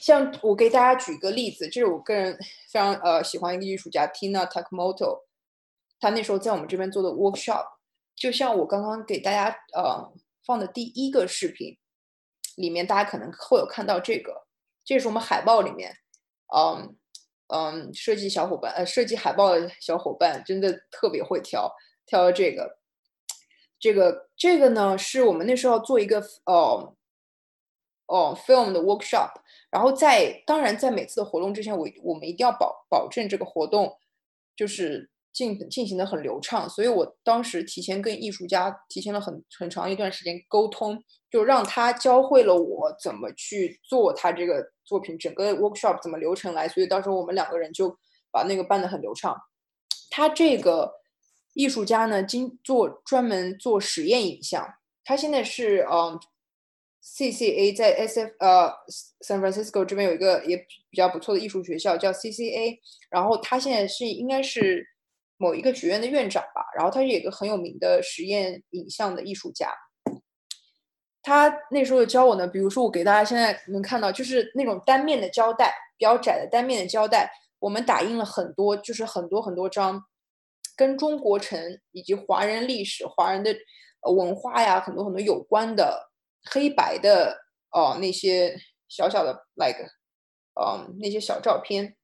像我给大家举一个例子，这是我个人非常呃喜欢一个艺术家 Tina Takamoto，他那时候在我们这边做的 workshop，就像我刚刚给大家呃放的第一个视频。里面大家可能会有看到这个，这是我们海报里面，嗯嗯，设计小伙伴呃，设计海报的小伙伴真的特别会挑，挑这个，这个这个呢是我们那时候做一个哦哦 film 的 workshop，然后在当然在每次的活动之前，我我们一定要保保证这个活动就是。进进行的很流畅，所以我当时提前跟艺术家提前了很很长一段时间沟通，就让他教会了我怎么去做他这个作品，整个 workshop 怎么流程来，所以到时候我们两个人就把那个办得很流畅。他这个艺术家呢，经做专门做实验影像，他现在是嗯 CCA 在 SF 呃 San Francisco 这边有一个也比较不错的艺术学校叫 CCA，然后他现在是应该是某一个学院的院长吧，然后他是一个很有名的实验影像的艺术家。他那时候教我呢，比如说我给大家现在能看到，就是那种单面的胶带，比较窄的单面的胶带，我们打印了很多，就是很多很多张跟中国城以及华人历史、华人的文化呀，很多很多有关的黑白的哦、那些小小的 like，嗯、那些小照片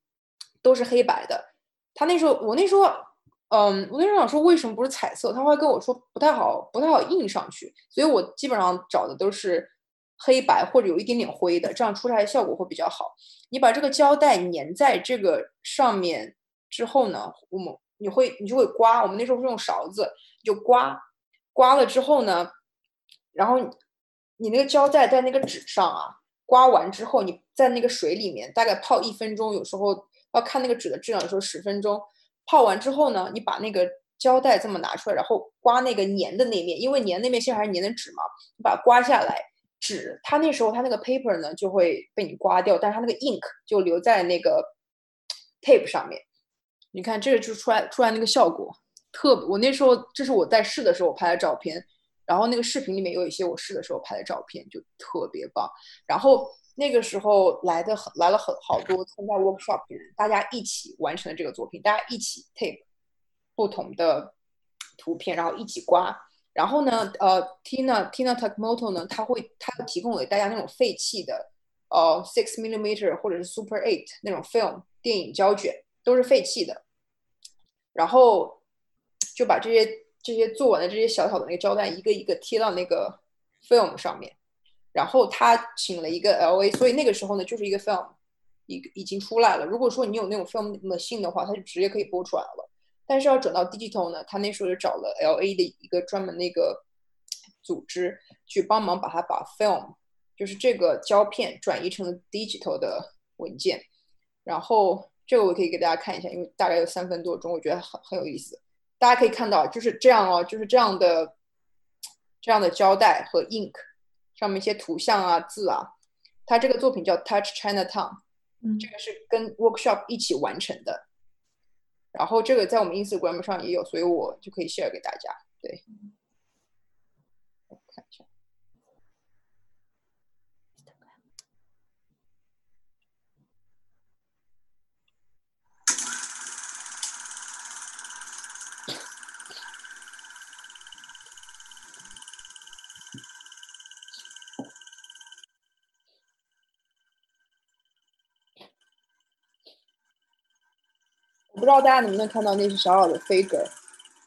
都是黑白的。他那时候我那时候嗯，我那时候想说为什么不是彩色，他会跟我说不太好，不太好印上去，所以我基本上找的都是黑白或者有一点点灰的，这样出来的效果会比较好。你把这个胶带粘在这个上面之后呢，我们你会你就会刮，我们那时候是用勺子，就刮，刮了之后呢，然后你你那个胶带在那个纸上啊，刮完之后你在那个水里面大概泡一分钟，有时候要看那个纸的质量，有时候十分钟。泡完之后呢，你把那个胶带这么拿出来，然后刮那个粘的那面，因为粘那面现在还是粘的纸嘛，你把它刮下来，纸它那时候它那个 paper 呢就会被你刮掉，但是它那个 ink 就留在那个 tape 上面。你看这个就出来出来那个效果，特我那时候这是我在试的时候我拍的照片，然后那个视频里面有一些我试的时候拍的照片，就特别棒。然后那个时候来的很来了很好多参加 workshop 的人，大家一起完成了这个作品，大家一起 tape 不同的图片，然后一起刮。然后呢，呃，Tina Tina Takmoto 呢，他会他提供给大家那种废弃的，呃，six millimeter 或者是 Super Eight 那种 film 电影胶卷，都是废弃的。然后就把这些这些做完的这些小小的那个胶带一个一个贴到那个 film 上面。然后他请了一个 LA，所以那个时候呢，就是一个 film，已已经出来了。如果说你有那种 film 的信的话，它就直接可以播出来了。但是要转到 digital 呢，他那时候就找了 LA 的一个专门那个组织去帮忙把它把 film，就是这个胶片转移成了 digital 的文件。然后这个我可以给大家看一下，因为大概有三分多钟，我觉得很很有意思。大家可以看到就是这样哦，就是这样的这样的胶带和 ink。上面一些图像啊、字啊，他这个作品叫 Touch Chinatown，嗯这个是跟 workshop 一起完成的。然后这个在我们 Instagram 上也有，所以我就可以 share 给大家。对，不知道大家能不能看到那些小小的 figure，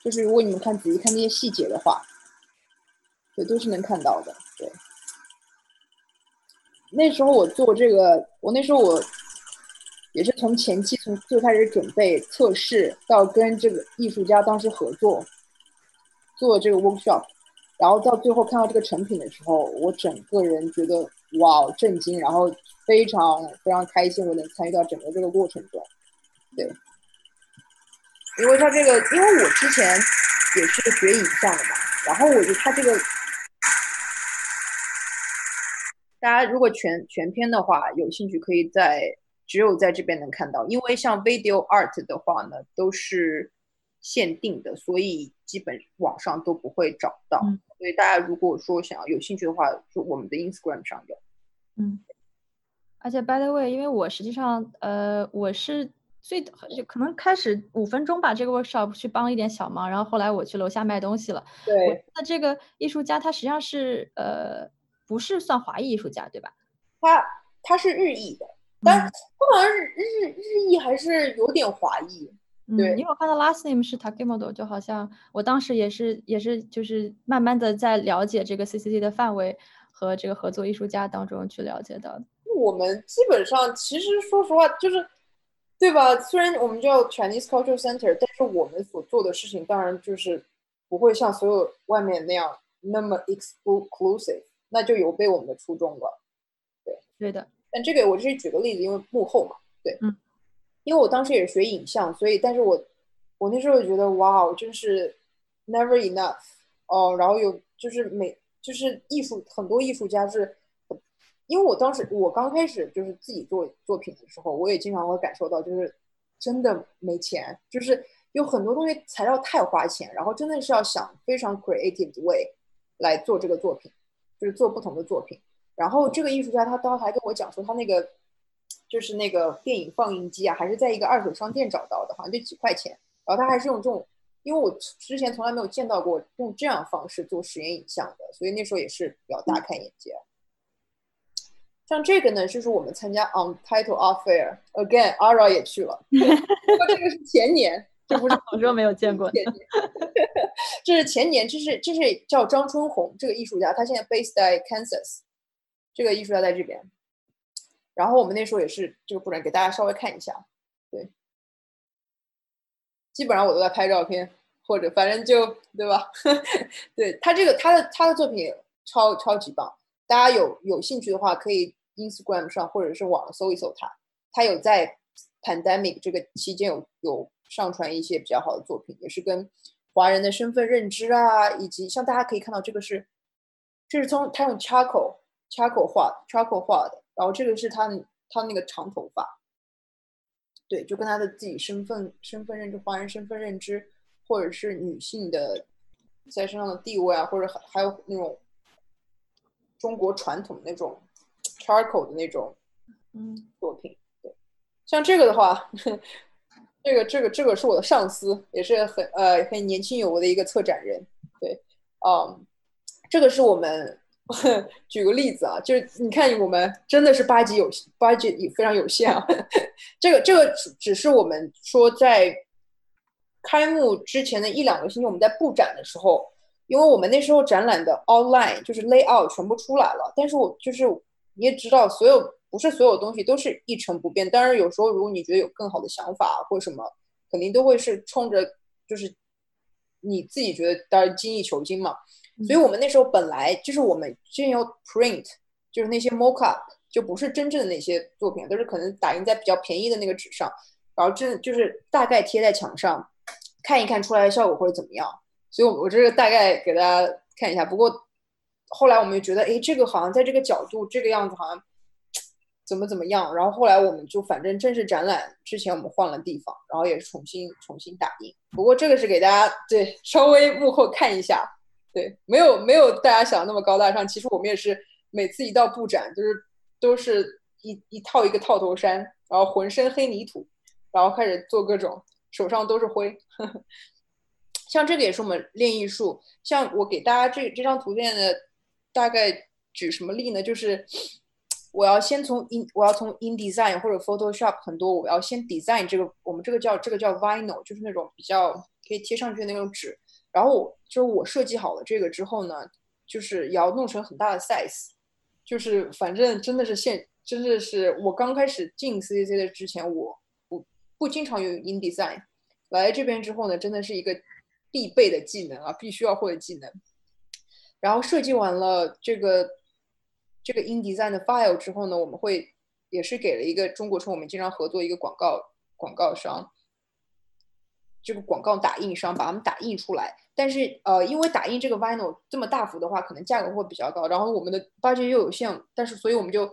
就是如果你们看仔细看那些细节的话，对，都是能看到的。对，那时候我做这个，我那时候我也是从前期从最开始准备测试，到跟这个艺术家当时合作做这个 workshop，然后到最后看到这个成品的时候，我整个人觉得哇震惊，然后非常非常开心，我能参与到整个这个过程中，对。因为他这个，因为我之前也是学影像的嘛，然后我觉得他这个，大家如果全全篇的话，有兴趣可以在只有在这边能看到，因为像 video art 的话呢，都是限定的，所以基本网上都不会找到。嗯所以大家如果说想要有兴趣的话，就我们的 Instagram 上有。嗯，而且 by the way，因为我实际上呃我是最就可能开始五分钟吧，这个 workshop 去帮一点小忙，然后后来我去楼下卖东西了。对，那这个艺术家他实际上是呃不是算华裔艺术家对吧？他他是日裔的，但他好像是日日裔还是有点华裔。嗯，对因为我看到 last name 是 Takemoto，就好像我当时也是也是就是慢慢的在了解这个 CCC 的范围和这个合作艺术家当中去了解到的。我们基本上其实说实话就是，对吧？虽然我们叫 Chinese Cultural Center，但是我们所做的事情当然就是不会像所有外面那样那么 exclusive，那就有悖我们的初衷了。对对的，但这个我只是举个例子，因为幕后嘛，对，嗯，因为我当时也是学影像，所以但是我我那时候觉得哇哦，真是 never enough 哦，然后有就是每就是艺术很多艺术家是因为我当时我刚开始就是自己做作品的时候，我也经常会感受到，就是真的没钱，就是有很多东西材料太花钱，然后真的是要想非常 creative 的 way 来做这个作品，就是做不同的作品。然后这个艺术家他当时还跟我讲说，他那个就是那个电影放映机啊，还是在一个二手商店找到的，好像就几块钱。然后他还是用这种，因为我之前从来没有见到过用这样方式做实验影像的，所以那时候也是比较大开眼界。像这个呢，就是我们参加 Untitled Art Fair，again，Ara 也去了，不过这个是前年，这不是 我说没有见过，这是前年，这是这是叫张春红这个艺术家，他现在 based 在 Kansas，这个艺术家在这边。然后我们那时候也是这个布展，给大家稍微看一下，对，基本上我都在拍照片，或者反正就对吧？对他这个他的他的作品超超级棒。大家有有兴趣的话，可以 Instagram 上或者是网上搜一搜他。他有在 pandemic 这个期间有有上传一些比较好的作品，也是跟华人的身份认知啊，以及像大家可以看到这个是，这是从他用 charcoal charcoal 画 charcoal 画的，然后这个是他他那个长头发，对，就跟他的自己身份身份认知，华人身份认知，或者是女性的在身上的地位啊，或者还还有那种。中国传统那种 charcoal 的那种嗯作品，对，像这个的话，这个这个这个是我的上司，也是很呃很年轻有为的一个策展人，对，嗯，这个是我们 举个例子啊，就是你看我们真的是八级有八级也非常有限啊，这个这个只只是我们说在开幕之前的一两个星期，我们在布展的时候。因为我们那时候展览的 outline 就是 layout 全部出来了，但是我就是你也知道，所有不是所有东西都是一成不变。当然有时候如果你觉得有更好的想法或什么，肯定都会是冲着就是你自己觉得当然精益求精嘛。所以我们那时候本来就是我们先有 print，就是那些 mockup 就不是真正的那些作品，都是可能打印在比较便宜的那个纸上，然后真就是大概贴在墙上看一看出来的效果或者怎么样。所以，我我这个大概给大家看一下。不过后来我们又觉得，哎，这个好像在这个角度、这个样子，好像怎么怎么样。然后后来我们就反正正式展览之前，我们换了地方，然后也是重新重新打印。不过这个是给大家对稍微幕后看一下，对，没有没有大家想的那么高大上。其实我们也是每次一到布展，就是都是一一套一个套头衫，然后浑身黑泥土，然后开始做各种，手上都是灰。呵 呵像这个也是我们练艺术。像我给大家这这张图片的大概举什么例呢？就是我要先从 in 我要从 InDesign 或者 Photoshop 很多，我要先 design 这个我们这个叫这个叫 Vinyl，就是那种比较可以贴上去的那种纸。然后就是我设计好了这个之后呢，就是也要弄成很大的 size。就是反正真的是现真的是我刚开始进 CCC 的之前，我不不经常用 InDesign。来这边之后呢，真的是一个。必备的技能啊，必须要会的技能。然后设计完了这个这个 InDesign 的 file 之后呢，我们会也是给了一个中国城我们经常合作一个广告广告商，这个广告打印商把它们打印出来。但是呃，因为打印这个 vinyl 这么大幅的话，可能价格会比较高。然后我们的 budget 又有限，但是所以我们就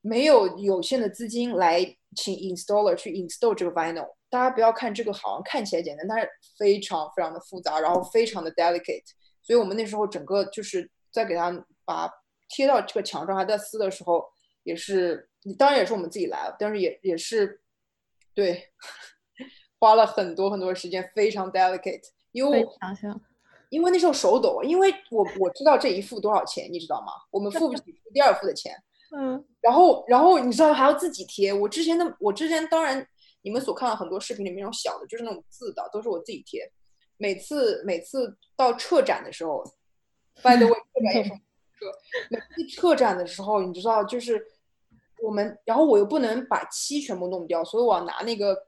没有有限的资金来请 installer 去 install 这个 vinyl。大家不要看这个，好像看起来简单，但是非常非常的复杂，然后非常的 delicate。所以我们那时候整个就是在给它把贴到这个墙上，还在撕的时候，也是你当然也是我们自己来了，但是也也是对花了很多很多时间，非常 delicate。因为想想，因为那时候手抖，因为我我知道这一副多少钱，你知道吗？我们付不起第二副的钱。嗯。然后然后你知道还要自己贴，我之前的我之前当然。你们所看到很多视频里面那种小的，就是那种字的，都是我自己贴。每次每次到撤展的时候，by the way，撤展也是撤。每次撤展的时候，你知道，就是我们，然后我又不能把漆全部弄掉，所以我要拿那个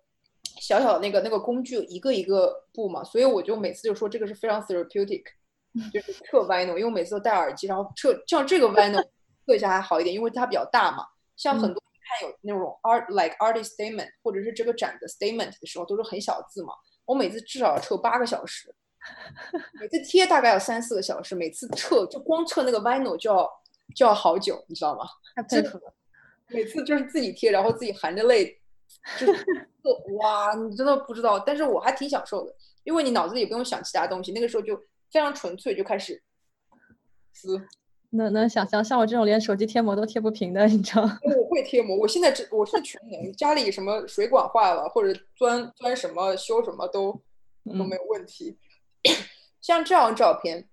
小小的那个那个工具，一个一个布嘛。所以我就每次就说这个是非常 therapeutic，就是撤 vinyl，因为我每次都戴耳机，然后撤像这个 vinyl 撤一下还好一点，因为它比较大嘛。像很多。看有那种 art like artist statement，或者是这个展的 statement 的时候，都是很小字嘛。我每次至少要撤八个小时，每次贴大概要三四个小时，每次撤就光撤那个 vinyl 就要就要好久，你知道吗？太佩服了。每次就是自己贴，然后自己含着泪，就 哇，你真的不知道。但是我还挺享受的，因为你脑子里不用想其他东西，那个时候就非常纯粹，就开始撕。能能想象，像我这种连手机贴膜都贴不平的，你知道？我会贴膜，我现在只我是全能，家里什么水管坏了或者钻钻什么修什么都都没有问题。像这张照片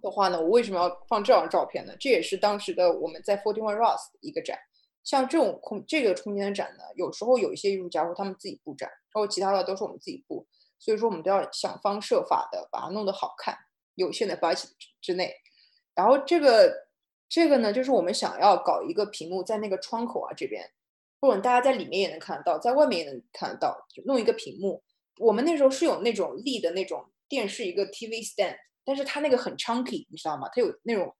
的话呢，我为什么要放这张照片呢？这也是当时的我们在 Forty One Ross 一个展。像这种空这个空间的展呢，有时候有一些艺术家说他们自己布展，然后其他的都是我们自己布，所以说我们都要想方设法的把它弄得好看，有限的 budget 之内。然后这个这个呢，就是我们想要搞一个屏幕在那个窗口啊这边，或者大家在里面也能看得到，在外面也能看得到，就弄一个屏幕。我们那时候是有那种立的那种电视一个 TV stand，但是它那个很 chunky，你知道吗？它有那种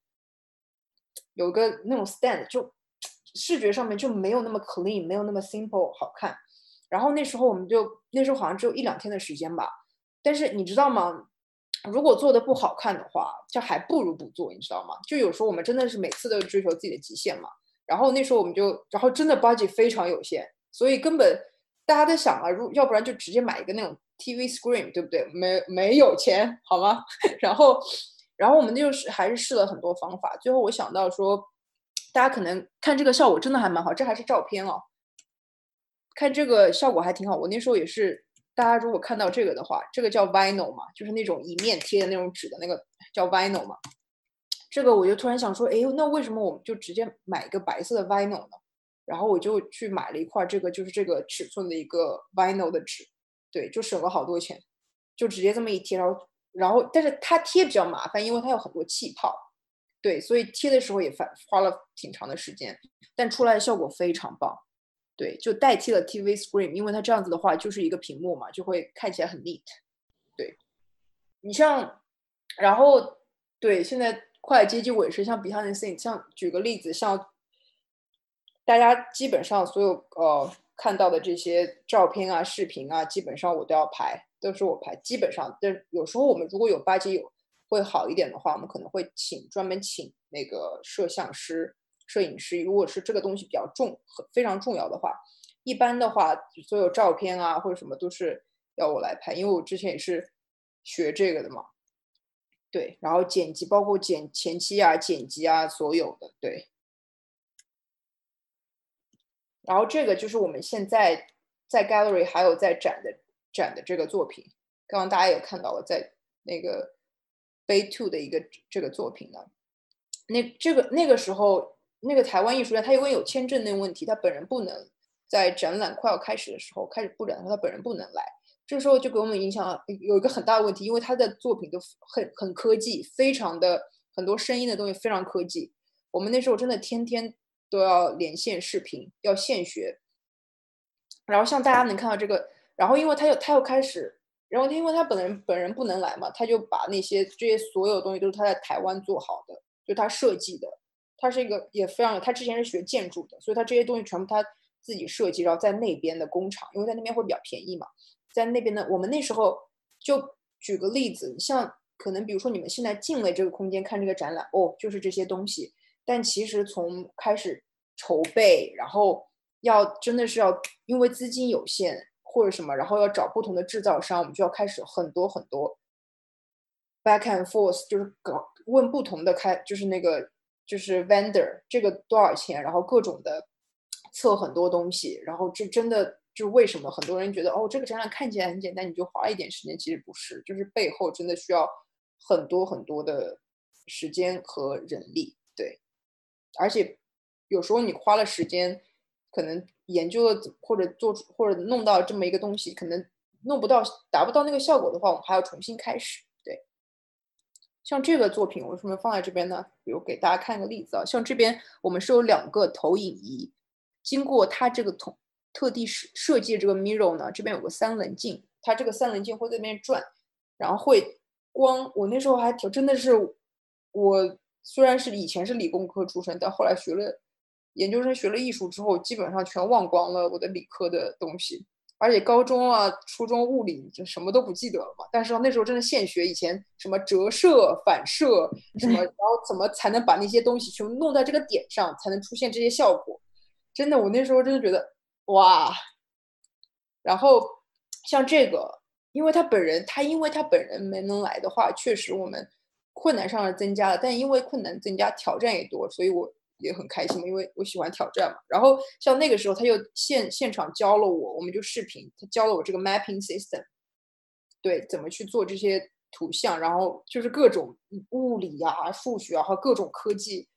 有个那种 stand 就。视觉上面就没有那么 clean，没有那么 simple 好看。然后那时候我们就那时候好像只有一两天的时间吧。但是你知道吗？如果做的不好看的话，这还不如不做，你知道吗？就有时候我们真的是每次都追求自己的极限嘛。然后那时候我们就，然后真的 budget 非常有限，所以根本大家在想啊，如要不然就直接买一个那种 TV screen，对不对？没没有钱好吗？然后然后我们就是还是试了很多方法，最后我想到说。大家可能看这个效果真的还蛮好，这还是照片哦。看这个效果还挺好。我那时候也是，大家如果看到这个的话，这个叫 vinyl 嘛，就是那种一面贴的那种纸的那个叫 vinyl 嘛。这个我就突然想说，哎呦，那为什么我们就直接买一个白色的 vinyl 呢？然后我就去买了一块这个，就是这个尺寸的一个 vinyl 的纸，对，就省了好多钱，就直接这么一贴，然后然后但是它贴比较麻烦，因为它有很多气泡。对，所以贴的时候也花花了挺长的时间，但出来的效果非常棒。对，就代替了 TV screen，因为它这样子的话就是一个屏幕嘛，就会看起来很 neat。对，你像，然后对，现在快接近尾声，像 behind the scene，像举个例子，像大家基本上所有呃看到的这些照片啊、视频啊，基本上我都要拍，都是我拍。基本上，但有时候我们如果有八戒有。会好一点的话，我们可能会请专门请那个摄像师、摄影师。如果是这个东西比较重、非常重要的话，一般的话，所有照片啊或者什么都是要我来拍，因为我之前也是学这个的嘛。对，然后剪辑，包括剪前期啊、剪辑啊，所有的对。然后这个就是我们现在在 gallery 还有在展的展的这个作品，刚刚大家也看到了，在那个。Bay Two 的一个这个作品呢，那这个那个时候，那个台湾艺术家他因为有签证那个问题，他本人不能在展览快要开始的时候开始布展的时候，他本人不能来。这时候就给我们影响了有一个很大的问题，因为他的作品都很很科技，非常的很多声音的东西非常科技。我们那时候真的天天都要连线视频，要现学。然后像大家能看到这个，然后因为他又他又开始。然后他因为他本人本人不能来嘛，他就把那些这些所有东西都是他在台湾做好的，就他设计的。他是一个也非常，他之前是学建筑的，所以他这些东西全部他自己设计，然后在那边的工厂，因为在那边会比较便宜嘛，在那边的我们那时候就举个例子，像可能比如说你们现在进了这个空间看这个展览，哦，就是这些东西，但其实从开始筹备，然后要真的是要因为资金有限。或者什么，然后要找不同的制造商，我们就要开始很多很多 back and forth，就是搞问不同的开，就是那个就是 vendor 这个多少钱，然后各种的测很多东西，然后这真的就为什么很多人觉得哦这个展览看起来很简单，你就花一点时间，其实不是，就是背后真的需要很多很多的时间和人力，对，而且有时候你花了时间。可能研究了或者做出或者弄到这么一个东西，可能弄不到达不到那个效果的话，我们还要重新开始。像这个作品我为什么放在这边呢？比如给大家看一个例子啊，像这边我们是有两个投影仪，经过它这个同特地设设计这个 mirror 呢，这边有个三棱镜，它这个三棱镜会在那边转，然后会光。我那时候还挺真的是，我虽然是以前是理工科出身，但后来学了。研究生学了艺术之后，基本上全忘光了我的理科的东西。而且高中啊、初中物理就什么都不记得了嘛。但是那时候真的现学，以前什么折射、反射什么，然后怎么才能把那些东西全部弄在这个点上，才能出现这些效果？真的，我那时候真的觉得哇。然后像这个，因为他本人，他因为他本人没能来的话，确实我们困难上是增加了，但因为困难增加，挑战也多，所以我。也很开心嘛，因为我喜欢挑战嘛。然后像那个时候，他又现现场教了我，我们就视频，他教了我这个 mapping system，对，怎么去做这些图像，然后就是各种物理啊、数学啊和各种科技。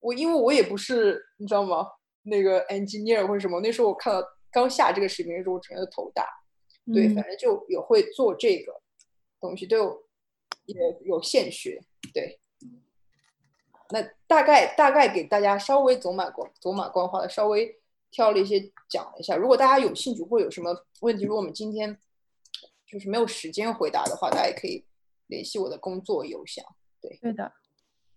我因为我也不是你知道吗？那个 engineer 或者什么，那时候我看到刚下这个视频的时候，我整个头大。对，反正就也会做这个东西，都有也有现学，对。那大概大概给大家稍微走马观走马观花的稍微挑了一些讲了一下，如果大家有兴趣或有什么问题，如果我们今天就是没有时间回答的话，大家也可以联系我的工作邮箱。对，对的，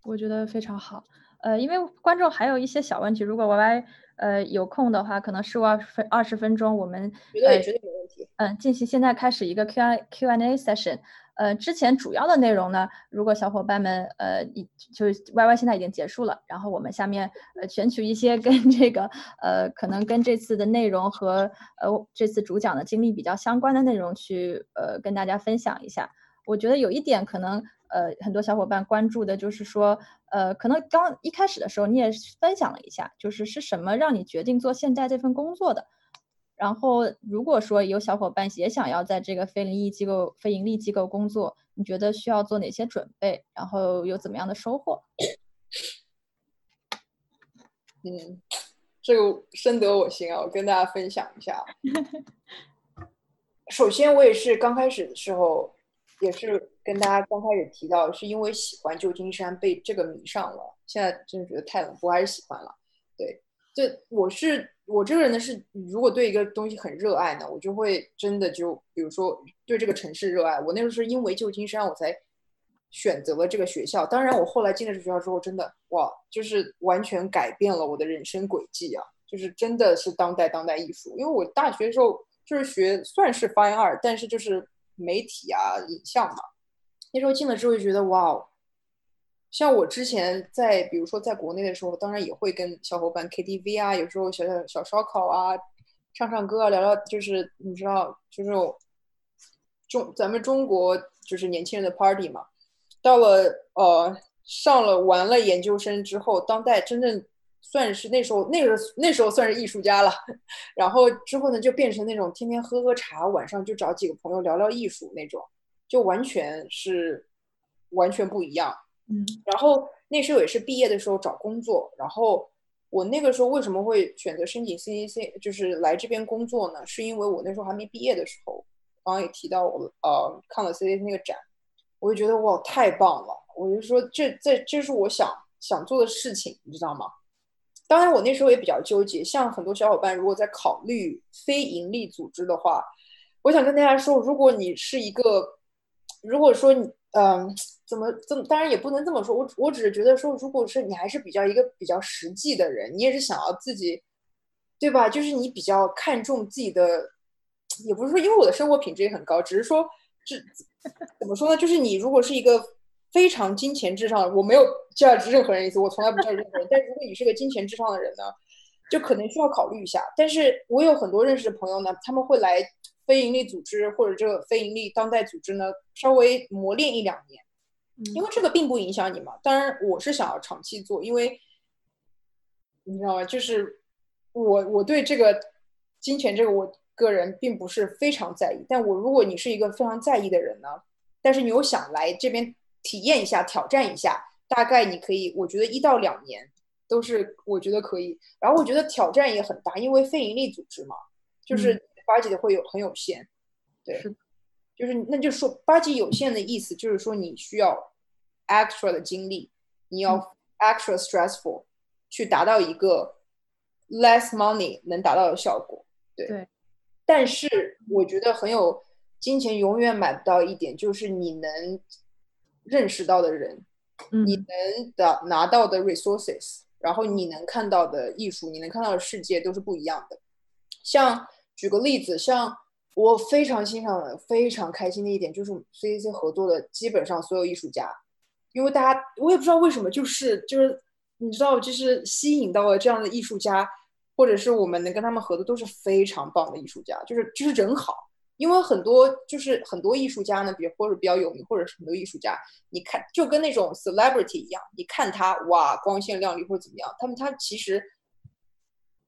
我觉得非常好。呃，因为观众还有一些小问题，如果 Y Y 呃有空的话，可能十五二分二十分钟，我们绝对绝对没问题。嗯，进行现在开始一个 Q I Q A session。呃，之前主要的内容呢，如果小伙伴们呃，已就是 Y Y 现在已经结束了，然后我们下面呃选取一些跟这个呃可能跟这次的内容和呃这次主讲的经历比较相关的内容去呃跟大家分享一下。我觉得有一点可能呃很多小伙伴关注的就是说呃可能刚一开始的时候你也分享了一下，就是是什么让你决定做现在这份工作的。然后，如果说有小伙伴也想要在这个非盈利机构、非盈利机构工作，你觉得需要做哪些准备？然后有怎么样的收获？嗯，这个深得我心啊！我跟大家分享一下。首先，我也是刚开始的时候，也是跟大家刚开始提到，是因为喜欢旧金山，被这个迷上了。现在真的觉得太冷，不还是喜欢了。对，这我是。我这个人呢是，如果对一个东西很热爱呢，我就会真的就，比如说对这个城市热爱。我那时候是因为旧金山，我才选择了这个学校。当然，我后来进了这学校之后，真的哇，就是完全改变了我的人生轨迹啊！就是真的是当代当代艺术。因为我大学的时候就是学算是 fine art，但是就是媒体啊、影像嘛。那时候进了之后就觉得哇哦。像我之前在，比如说在国内的时候，当然也会跟小伙伴 KTV 啊，有时候小小小烧烤啊，唱唱歌啊，聊聊，就是你知道，就是中咱们中国就是年轻人的 party 嘛。到了呃上了完了研究生之后，当代真正算是那时候那个那时候算是艺术家了。然后之后呢，就变成那种天天喝喝茶，晚上就找几个朋友聊聊艺术那种，就完全是完全不一样。嗯，然后那时候也是毕业的时候找工作，然后我那个时候为什么会选择申请 CCC，就是来这边工作呢？是因为我那时候还没毕业的时候，刚刚也提到我呃看了 CCC 那个展，我就觉得哇太棒了，我就说这这这是我想想做的事情，你知道吗？当然我那时候也比较纠结，像很多小伙伴如果在考虑非盈利组织的话，我想跟大家说，如果你是一个，如果说你嗯。怎么这么？当然也不能这么说。我我只是觉得说，如果是你还是比较一个比较实际的人，你也是想要自己，对吧？就是你比较看重自己的，也不是说因为我的生活品质也很高，只是说，这怎么说呢？就是你如果是一个非常金钱至上，我没有 judge 任何人意思，我从来不 judge 任何人。但如果你是个金钱至上的人呢，就可能需要考虑一下。但是我有很多认识的朋友呢，他们会来非盈利组织或者这个非盈利当代组织呢，稍微磨练一两年。因为这个并不影响你嘛，当然我是想要长期做，因为你知道吗？就是我我对这个金钱这个我个人并不是非常在意，但我如果你是一个非常在意的人呢，但是你又想来这边体验一下、挑战一下，大概你可以，我觉得一到两年都是我觉得可以。然后我觉得挑战也很大，因为非盈利组织嘛，就是八级的会有很有限，对。就是，那就说八级有限的意思，就是说你需要 extra 的精力，你要 extra stressful 去达到一个 less money 能达到的效果。对。但是我觉得很有金钱永远买不到一点，就是你能认识到的人，你能的拿到的 resources，然后你能看到的艺术，你能看到的世界都是不一样的。像举个例子，像。我非常欣赏、非常开心的一点就是 CCC 合作的基本上所有艺术家，因为大家我也不知道为什么，就是就是你知道，就是吸引到了这样的艺术家，或者是我们能跟他们合作都是非常棒的艺术家，就是就是人好。因为很多就是很多艺术家呢，比如或者比较有名，或者是很多艺术家，你看就跟那种 celebrity 一样，你看他哇光鲜亮丽或者怎么样，他们他其实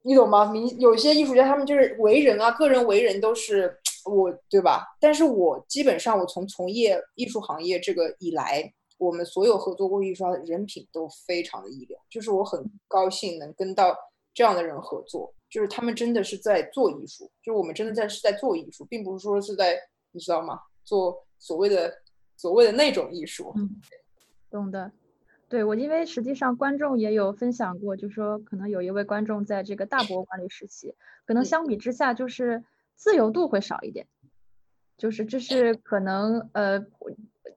你懂吗？明有些艺术家他们就是为人啊，个人为人都是我对吧？但是我基本上我从从业艺术行业这个以来，我们所有合作过艺术家的人品都非常的一流，就是我很高兴能跟到这样的人合作。就是他们真的是在做艺术，就是我们真的在是在做艺术，并不是说是在你知道吗？做所谓的所谓的那种艺术。嗯，懂的。对我，因为实际上观众也有分享过，就说可能有一位观众在这个大博物馆里实习，可能相比之下就是自由度会少一点，就是这是可能呃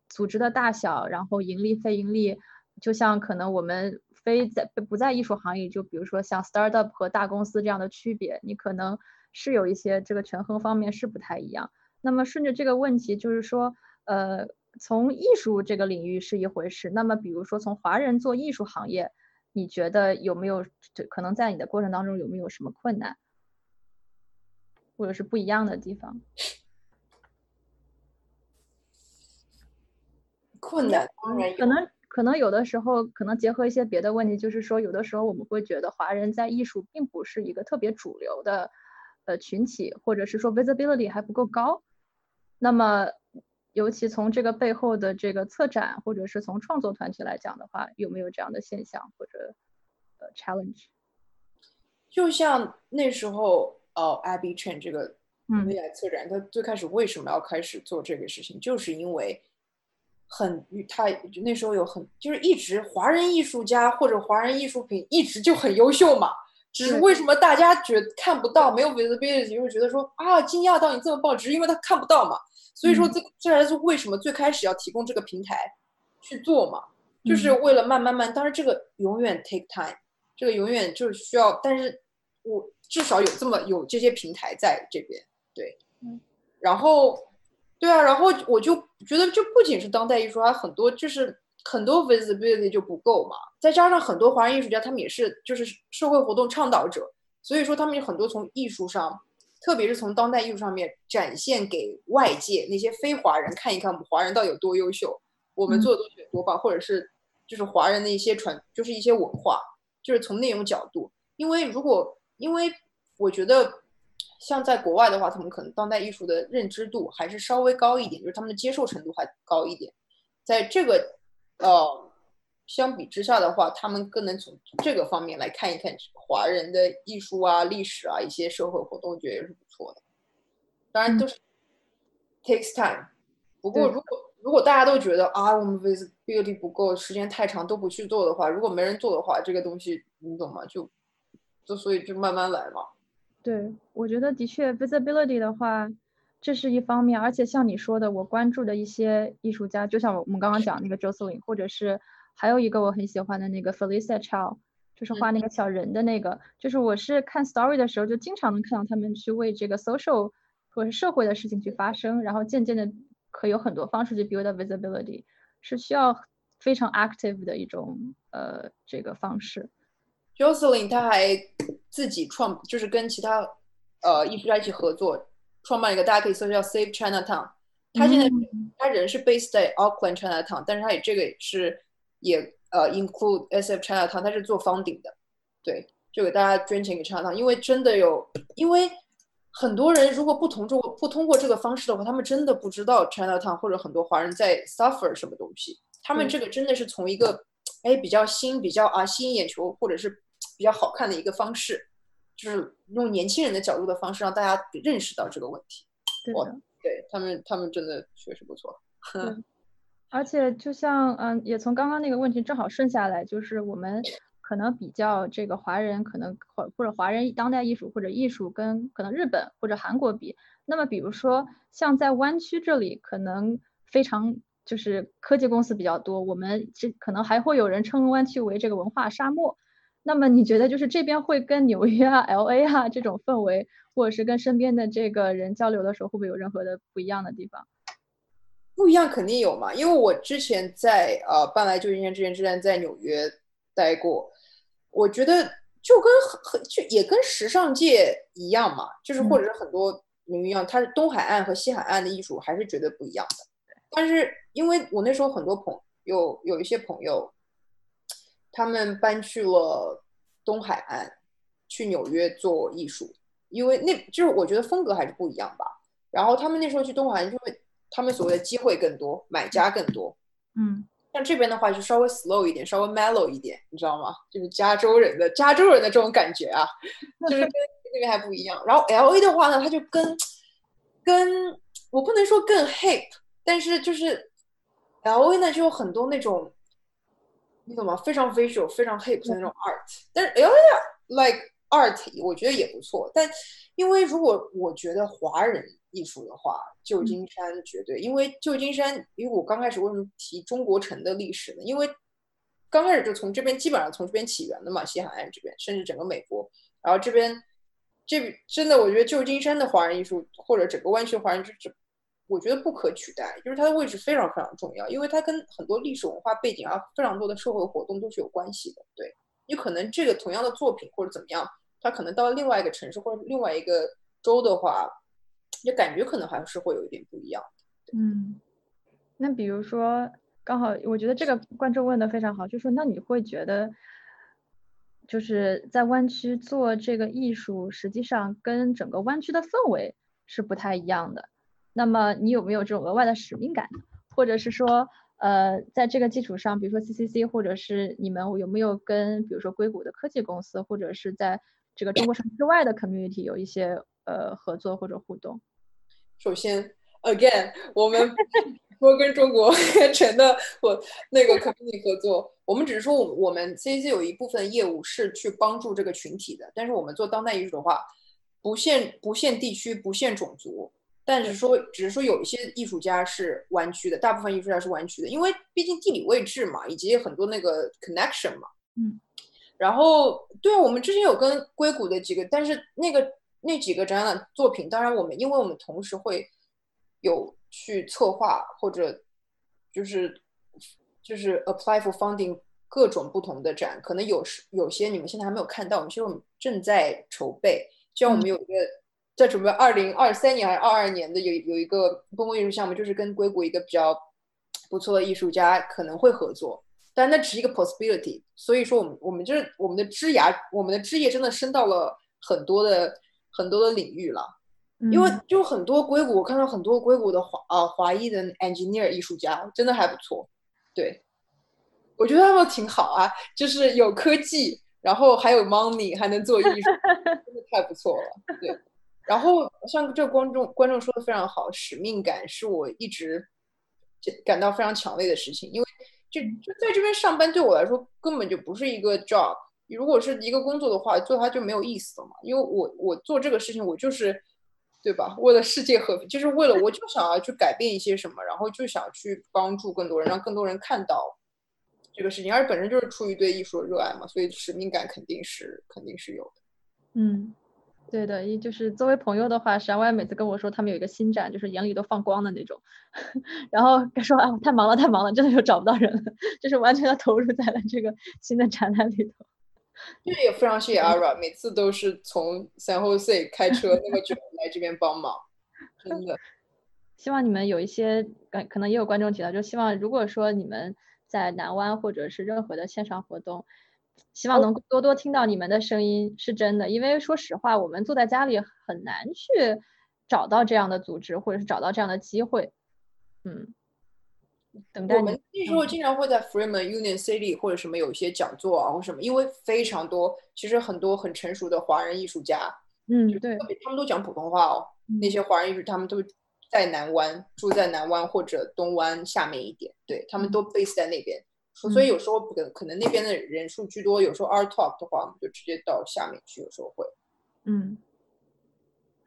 组织的大小，然后盈利非盈利，就像可能我们。非在不在艺术行业，就比如说像 startup 和大公司这样的区别，你可能是有一些这个权衡方面是不太一样。那么顺着这个问题，就是说，呃，从艺术这个领域是一回事。那么比如说从华人做艺术行业，你觉得有没有可能在你的过程当中有没有什么困难，或者是不一样的地方？困难可能。可能有的时候，可能结合一些别的问题，就是说，有的时候我们会觉得华人在艺术并不是一个特别主流的呃群体，或者是说 visibility 还不够高。那么，尤其从这个背后的这个策展，或者是从创作团体来讲的话，有没有这样的现象或者呃 challenge？就像那时候，呃，Abby Chen 这个未来策展，他最开始为什么要开始做这个事情，就是因为。很，他那时候有很，就是一直华人艺术家或者华人艺术品一直就很优秀嘛，只是为什么大家觉看不到，没有 visibility，就会觉得说啊，惊讶到你这么棒，只是因为他看不到嘛。所以说这这才是为什么最开始要提供这个平台去做嘛，就是为了慢慢慢，当然这个永远 take time，这个永远就是需要，但是我至少有这么有这些平台在这边，对，嗯，然后。对啊，然后我就觉得，就不仅是当代艺术，还很多就是很多 visibility 就不够嘛。再加上很多华人艺术家，他们也是就是社会活动倡导者，所以说他们有很多从艺术上，特别是从当代艺术上面展现给外界那些非华人看一看，我们华人到底有多优秀，我们做的东西有多棒，或者是就是华人的一些传，就是一些文化，就是从那种角度。因为如果因为我觉得。像在国外的话，他们可能当代艺术的认知度还是稍微高一点，就是他们的接受程度还高一点。在这个呃相比之下的话，他们更能从这个方面来看一看华人的艺术啊、历史啊一些社会活动，我觉得也是不错的。当然都是 takes time。不过如果如果大家都觉得啊，我们 visibility 不够，时间太长都不去做的话，如果没人做的话，这个东西你懂吗？就就所以就慢慢来嘛。对，我觉得的确，visibility 的话，这是一方面，而且像你说的，我关注的一些艺术家，就像我们刚刚讲那个 Jocelyn，或者是还有一个我很喜欢的那个 Felicia Chow，就是画那个小人的那个，就是我是看 story 的时候，就经常能看到他们去为这个 social 或者社会的事情去发声，然后渐渐的可有很多方式去 build visibility，是需要非常 active 的一种呃这个方式。Jocelyn 他还自己创，就是跟其他呃艺术家一起合作，创办一个大家可以搜叫 Save Chinatown。他现在他人是 based 在 Auckland Chinatown，但是他也这个是也呃 include SF Chinatown，他是做 funding 的，对，就给大家捐钱给 Chinatown，因为真的有，因为很多人如果不同中不通过这个方式的话，他们真的不知道 Chinatown 或者很多华人在 suffer 什么东西，他们这个真的是从一个哎比较新、比较啊吸引眼球或者是。比较好看的一个方式，就是用年轻人的角度的方式，让大家认识到这个问题。对的，对他们，他们真的确实不错。而且就像嗯，也从刚刚那个问题正好顺下来，就是我们可能比较这个华人，可能或或者华人当代艺术或者艺术跟可能日本或者韩国比，那么比如说像在湾区这里，可能非常就是科技公司比较多，我们这可能还会有人称湾区为这个文化沙漠。那么你觉得就是这边会跟纽约啊、L A 啊这种氛围，或者是跟身边的这个人交流的时候，会不会有任何的不一样的地方？不一样肯定有嘛，因为我之前在呃搬来旧金山之前，之前在纽约待过，我觉得就跟很很就也跟时尚界一样嘛，就是或者是很多领域一样，它是东海岸和西海岸的艺术还是绝对不一样的。但是因为我那时候很多朋友有一些朋友，他们搬去了东海岸，去纽约做艺术，因为那就是我觉得风格还是不一样吧。然后他们那时候去东海岸就会。他们所谓的机会更多，买家更多。嗯，像这边的话就稍微 slow 一点，稍微 mellow 一点，你知道吗？就是加州人的加州人的这种感觉啊，就是跟那边还不一样。然后 L A 的话呢，它就跟跟我不能说更 hip，但是就是 L A 呢就有很多那种，你懂吗？非常 visual、非常 hip 的那种 art。但是 L A like art，我觉得也不错。但因为如果我觉得华人艺术的话，旧金山绝对，因为旧金山，因为我刚开始为什么提中国城的历史呢？因为刚开始就从这边基本上从这边起源的嘛，西海岸这边，甚至整个美国，然后这边这真的，我觉得旧金山的华人艺术或者整个湾区华人就这，我觉得不可取代，就是它的位置非常非常重要，因为它跟很多历史文化背景啊，非常多的社会活动都是有关系的。对，你可能这个同样的作品或者怎么样，它可能到另外一个城市或者另外一个州的话。就感觉可能还是会有一点不一样。嗯，那比如说，刚好我觉得这个观众问的非常好，就说那你会觉得，就是在湾区做这个艺术，实际上跟整个湾区的氛围是不太一样的。那么你有没有这种额外的使命感，或者是说，呃，在这个基础上，比如说 CCC，或者是你们有没有跟比如说硅谷的科技公司，或者是在这个中国城之外的 community 有一些？呃，合作或者互动。首先，again，我们说跟中国 城的我那个 company 合作，我们只是说，我我们 CC 有一部分业务是去帮助这个群体的。但是我们做当代艺术的话，不限不限地区，不限种族，但是说只是说有一些艺术家是弯曲的，大部分艺术家是弯曲的，因为毕竟地理位置嘛，以及很多那个 connection 嘛。嗯。然后，对我们之前有跟硅谷的几个，但是那个。那几个展览作品，当然我们因为我们同时会有去策划或者就是就是 apply for funding 各种不同的展，可能有时有些你们现在还没有看到，我们其实我们正在筹备，就像我们有一个在准备二零二三年还是二二年的有有一个公共艺术项目，就是跟硅谷一个比较不错的艺术家可能会合作，但那只是一个 possibility。所以说我们我们就是我们的枝芽，我们的枝叶真的伸到了很多的。很多的领域了，因为就很多硅谷，我看到很多硅谷的华啊华裔的 engineer 艺术家，真的还不错。对，我觉得他们挺好啊，就是有科技，然后还有 money，还能做艺术，真的太不错了。对，然后像这观众观众说的非常好，使命感是我一直感到非常强烈的事情，因为就就在这边上班对我来说根本就不是一个 job。如果是一个工作的话，做它就没有意思了嘛。因为我我做这个事情，我就是，对吧？为了世界和平，就是为了我就想要去改变一些什么，然后就想去帮助更多人，让更多人看到这个事情。而本身就是出于对艺术的热爱嘛，所以使命感肯定是肯定是有的。嗯，对的，一就是作为朋友的话，山外每次跟我说他们有一个新展，就是眼里都放光的那种，然后说啊太忙了太忙了，真的就找不到人了，就是完全的投入在了这个新的展览里头。这也非常谢谢 Ara，每次都是从 San Jose 开车那么久来这边帮忙，真的。希望你们有一些，可能也有观众提到，就希望如果说你们在南湾或者是任何的线上活动，希望能多多听到你们的声音，是真的。因为说实话，我们坐在家里很难去找到这样的组织，或者是找到这样的机会，嗯。等待我们那时候经常会在 Freeman Union City 或者什么有一些讲座啊或什么，因为非常多，其实很多很成熟的华人艺术家，嗯，对，他们都讲普通话哦。那些华人艺术，他们都在南湾，住在南湾或者东湾下面一点，对他们都 base 在那边，所以有时候可可能那边的人数居多，有时候 Art Talk 的话，我们就直接到下面去，有时候会，嗯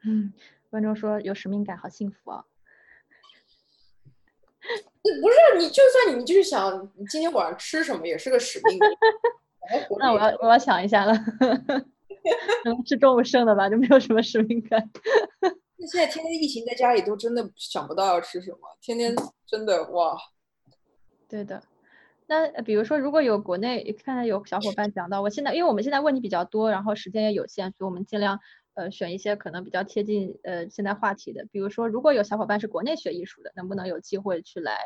嗯，观众说有使命感，好幸福啊。不是你，就算你就是想你今天晚上吃什么，也是个使命。那我要我要想一下了，能吃中午剩的吧，就没有什么使命感。那现在天天疫情在家里，都真的想不到要吃什么，天天真的哇。对的，那呃比如说，如果有国内看到有小伙伴讲到，我现在因为我们现在问题比较多，然后时间也有限，所以我们尽量呃选一些可能比较贴近呃现在话题的。比如说，如果有小伙伴是国内学艺术的，能不能有机会去来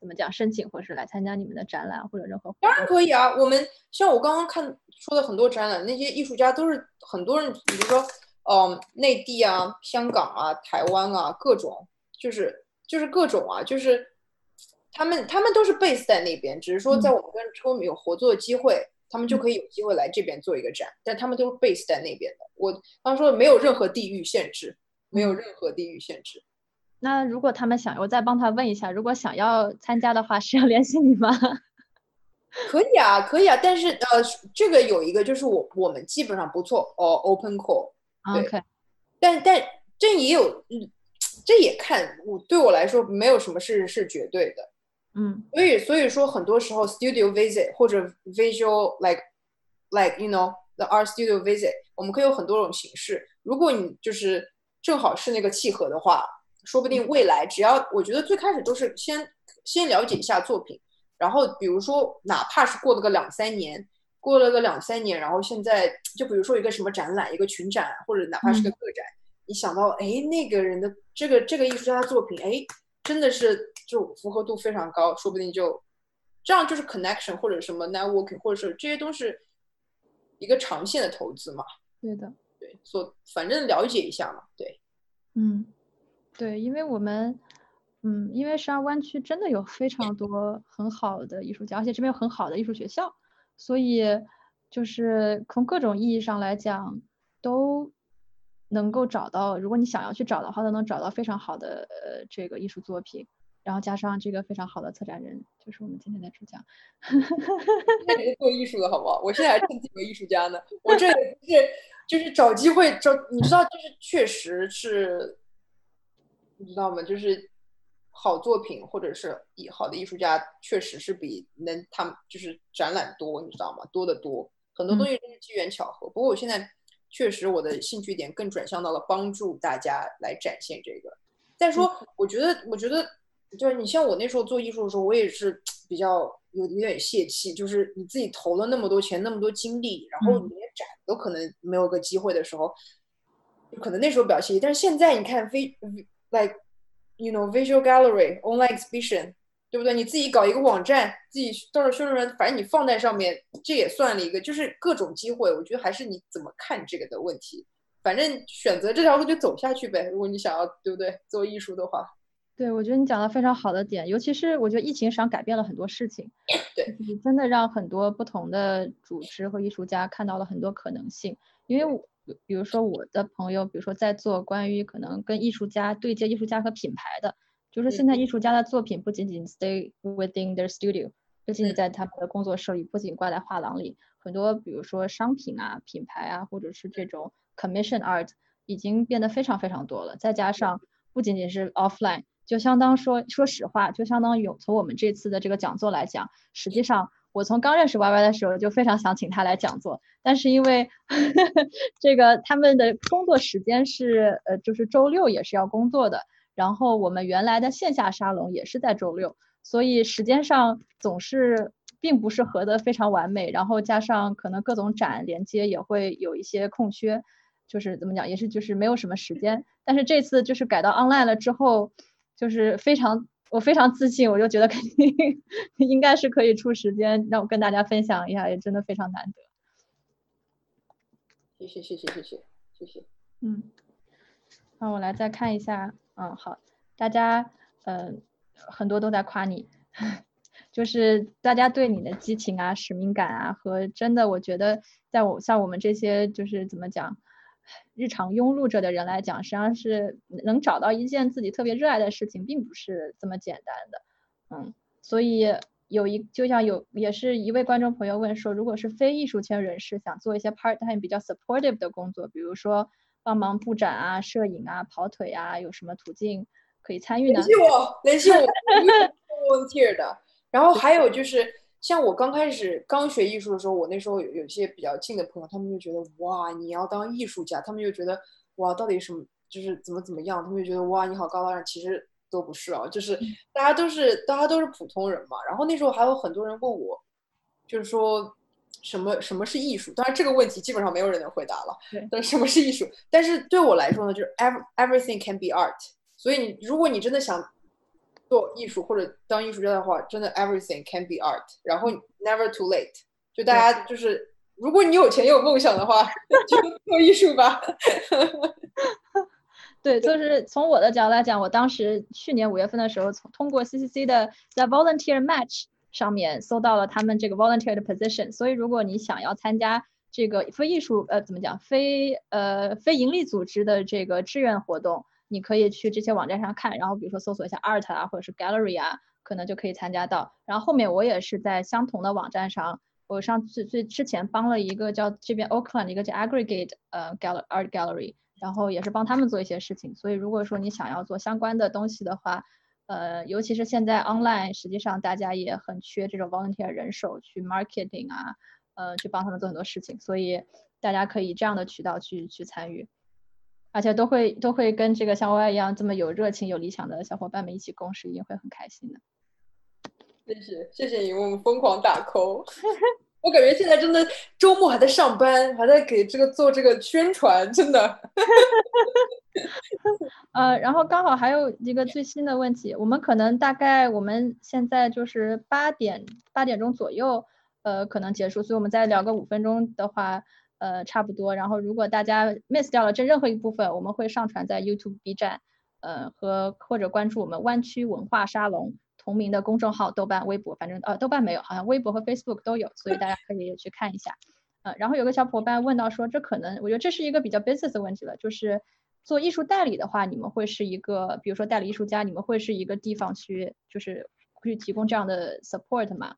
怎么讲申请，或者是来参加你们的展览或者任何当然？可以啊，我们像我刚刚看说的很多展览，那些艺术家都是很多人，比如说，嗯，内地啊、香港啊、台湾啊，各种就是就是各种啊，就是他们他们都是 base 在那边，只是说在我们跟他们有合作的机会，他们就可以有机会来这边做一个展，但他们都是 base 在那边的。我刚说的没有任何地域限制，没有任何地域限制。那如果他们想，我再帮他问一下，如果想要参加的话，是要联系你吗？可以啊，可以啊，但是呃，这个有一个就是我我们基本上不做哦 open call，对 OK，但但这也有，嗯，这也看我对我来说没有什么是是绝对的，嗯所以所以说很多时候 studio visit 或者 visual like like you know the art studio visit，我们可以有很多种形式。如果你就是正好是那个契合的话，说不定未来只要我觉得最开始都是先先了解一下作品，然后比如说哪怕是过了个两三年。过了个两三年，然后现在就比如说一个什么展览，一个群展，或者哪怕是个个展，你想到哎那个人的这个这个艺术家的作品，哎真的是就符合度非常高，说不定就这样就是 connection 或者什么 networking，或者是这些都是一个长线的投资嘛。对的，对，所反正了解一下嘛。对，嗯，对，因为我们，嗯，因为沙湾区真的有非常多很好的艺术家，而且这边有很好的艺术学校，所以就是从各种意义上来讲，都能够找到，如果你想要去找的话，都能找到非常好的呃这个艺术作品，然后加上这个非常好的策展人，就是我们今天的主讲。那你是做艺术的好不好？我现在还称自己为艺术家呢。我这也不是就是找机会找，你知道，就是确实是，你知道吗？就是好作品或者是以好的艺术家，确实是比能他们就是展览多，你知道吗？多得多，很多东西都是机缘巧合。不过我现在确实我的兴趣点更转向到了帮助大家来展现这个。再说，我觉得，我觉得，就是你像我那时候做艺术的时候，我也是比较有有点泄气，就是你自己投了那么多钱，那么多精力，然后你连展都可能没有个机会的时候，可能那时候比较泄气。但是现在你看，v like you know visual gallery online exhibition，对不对？你自己搞一个网站，自己到时候宣传，反正你放在上面，这也算了一个，就是各种机会。我觉得还是你怎么看这个的问题。反正选择这条路就走下去呗。如果你想要，对不对？做艺术的话，对，我觉得你讲的非常好的点，尤其是我觉得疫情上改变了很多事情，对，你真的让很多不同的组织和艺术家看到了很多可能性。因为我比如说我的朋友，比如说在做关于可能跟艺术家对接艺术家和品牌的，就是现在艺术家的作品不仅仅 stay within their studio，不仅仅在他们的工作室里，不仅挂在画廊里，很多比如说商品啊、品牌啊，或者是这种 commission art 已经变得非常非常多了。再加上不仅仅是 offline，就相当说说实话，就相当于从我们这次的这个讲座来讲，实际上我从刚认识 Y Y 的时候就非常想请他来讲座，但是因为 这个他们的工作时间是呃就是周六也是要工作的，然后我们原来的线下沙龙也是在周六，所以时间上总是并不是合得非常完美，然后加上可能各种展连接也会有一些空缺，就是怎么讲也是就是没有什么时间，但是这次就是改到 online 了之后，就是非常我非常自信，我就觉得肯定 应该是可以出时间让我跟大家分享一下，也真的非常难得。谢谢谢谢谢谢谢谢。嗯，那我来再看一下，嗯，好，大家呃很多都在夸你，就是大家对你的激情啊、使命感啊和真的，我觉得在我像我们这些就是怎么讲，日常庸碌着的人来讲，实际上是能找到一件自己特别热爱的事情，并不是这么简单的，嗯，所以。有一就像有也是一位观众朋友问说，如果是非艺术圈人士想做一些 part time 比较 supportive 的工作，比如说帮忙布展啊、摄影啊、跑腿啊，有什么途径可以参与呢？联系我，联系我，volunteer 的。然后还有就是，像我刚开始刚学艺术的时候，我那时候有有些比较近的朋友，他们就觉得哇，你要当艺术家，他们就觉得哇，到底什么就是怎么怎么样，他们就觉得哇，你好高大上，其实都不是啊，就是大家都是大家都是普通人嘛。然后那时候还有很多人问我，就是说什么什么是艺术？当然这个问题基本上没有人能回答了。对，但什么是艺术？但是对我来说呢，就是 ev everything can be art。所以你如果你真的想做艺术或者当艺术家的话，真的 everything can be art。然后 never too late。就大家就是，如果你有钱有梦想的话，就做艺术吧。对，就是从我的角度来讲，我当时去年五月份的时候，从通过 CCC 的 The Volunteer Match 上面搜到了他们这个 volunteer 的 position，所以如果你想要参加这个非艺术呃怎么讲非呃非盈利组织的这个志愿活动，你可以去这些网站上看，然后比如说搜索一下 art 啊或者是 gallery 啊，可能就可以参加到。然后后面我也是在相同的网站上，我上次最之前帮了一个叫这边 Oakland 一个叫 Aggregate 呃 gallery Art Gallery。然后也是帮他们做一些事情，所以如果说你想要做相关的东西的话，呃，尤其是现在 online，实际上大家也很缺这种 volunteer 人手去 marketing 啊，呃，去帮他们做很多事情，所以大家可以这样的渠道去去参与，而且都会都会跟这个像 Y 一样这么有热情、有理想的小伙伴们一起共事，一定会很开心的。谢谢谢谢你为我们疯狂打 call。我感觉现在真的周末还在上班，还在给这个做这个宣传，真的。呃，然后刚好还有一个最新的问题，我们可能大概我们现在就是八点八点钟左右，呃，可能结束，所以我们再聊个五分钟的话，呃，差不多。然后如果大家 miss 掉了这任何一部分，我们会上传在 YouTube、B 站，呃，和或者关注我们湾区文化沙龙。同名的公众号、豆瓣、微博，反正呃豆瓣没有，好像微博和 Facebook 都有，所以大家可以去看一下。呃，然后有个小伙伴问到说，这可能我觉得这是一个比较 business 的问题了，就是做艺术代理的话，你们会是一个，比如说代理艺术家，你们会是一个地方去，就是去提供这样的 support 吗？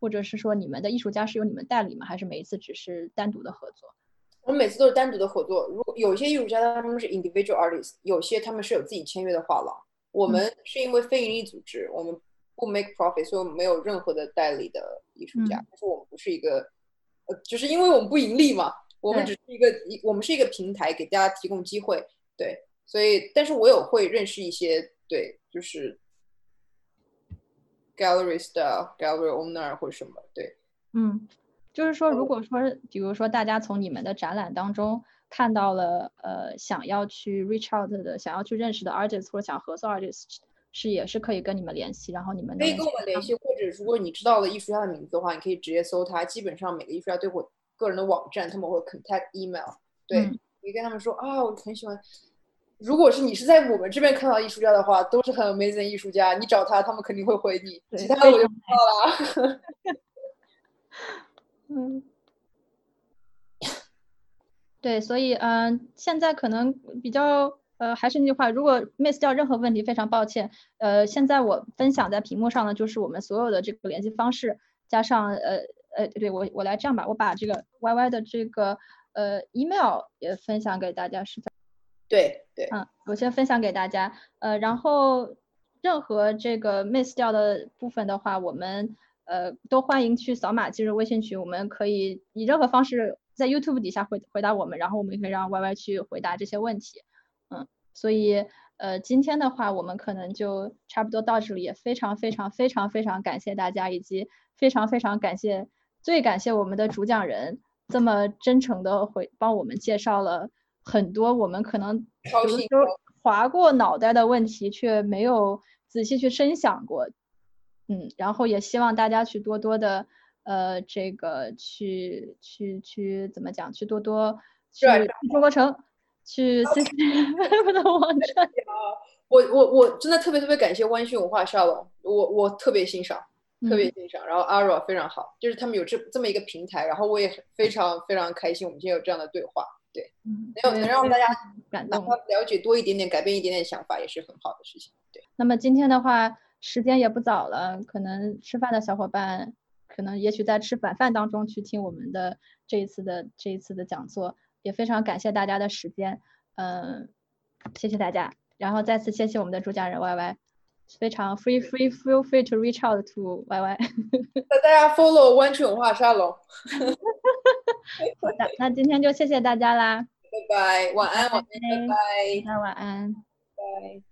或者是说你们的艺术家是由你们代理吗？还是每一次只是单独的合作？我们每次都是单独的合作。如果有些艺术家他们是 individual artist，有些他们是有自己签约的画廊。我们是因为非盈利组织，我们不 make profit，所以我们没有任何的代理的艺术家。但是我们不是一个，呃，就是因为我们不盈利嘛，我们只是一个，我们是一个平台，给大家提供机会。对，所以，但是我有会认识一些，对，就是 gallery 的 gallery owner 或者什么，对，嗯，就是说，如果说，比如说大家从你们的展览当中。看到了，呃，想要去 reach out 的，想要去认识的 artist 或者想合作 artist，是也是可以跟你们联系，然后你们可以跟我们联系，或者如果你知道了艺术家的名字的话，你可以直接搜他。基本上每个艺术家都会个人的网站，他们会 contact email，对，嗯、你跟他们说啊，我很喜欢。如果是你是在我们这边看到艺术家的话，都是很 amazing 艺术家，你找他，他们肯定会回你。其他的我就不知道了。嗯。对，所以嗯、呃，现在可能比较呃，还是那句话，如果 miss 掉任何问题，非常抱歉。呃，现在我分享在屏幕上的就是我们所有的这个联系方式，加上呃呃，对我我来这样吧，我把这个 Y Y 的这个呃 email 也分享给大家，是在对对，嗯，我先分享给大家，呃，然后任何这个 miss 掉的部分的话，我们呃都欢迎去扫码进入微信群，我们可以以任何方式。在 YouTube 底下回回答我们，然后我们也可以让 Y Y 去回答这些问题，嗯，所以呃今天的话我们可能就差不多到这里，也非常非常非常非常感谢大家，以及非常非常感谢最感谢我们的主讲人这么真诚的回帮我们介绍了很多我们可能有的时候划过脑袋的问题，却没有仔细去深想过，嗯，然后也希望大家去多多的。呃，这个去去去怎么讲？去多多去中国城，去 C C 的网站。我我我真的特别特别感谢湾区文化沙龙，我我特别欣赏，特别欣赏。然后 Ara 非常好，就是他们有这这么一个平台，然后我也非常非常开心，我们今天有这样的对话。对，嗯能有能让大家感动，了解多一点点，改变一点点想法，也是很好的事情。对。那么今天的话，时间也不早了，可能吃饭的小伙伴。可能也许在吃晚饭当中去听我们的这一次的这一次的讲座，也非常感谢大家的时间，嗯，谢谢大家，然后再次谢谢我们的主讲人 Y Y，非常 free free feel free to reach out to Y Y，那 大家 follow 湾曲文化沙龙，好的，那今天就谢谢大家啦，拜拜，晚安，晚安，拜拜，那晚安，拜。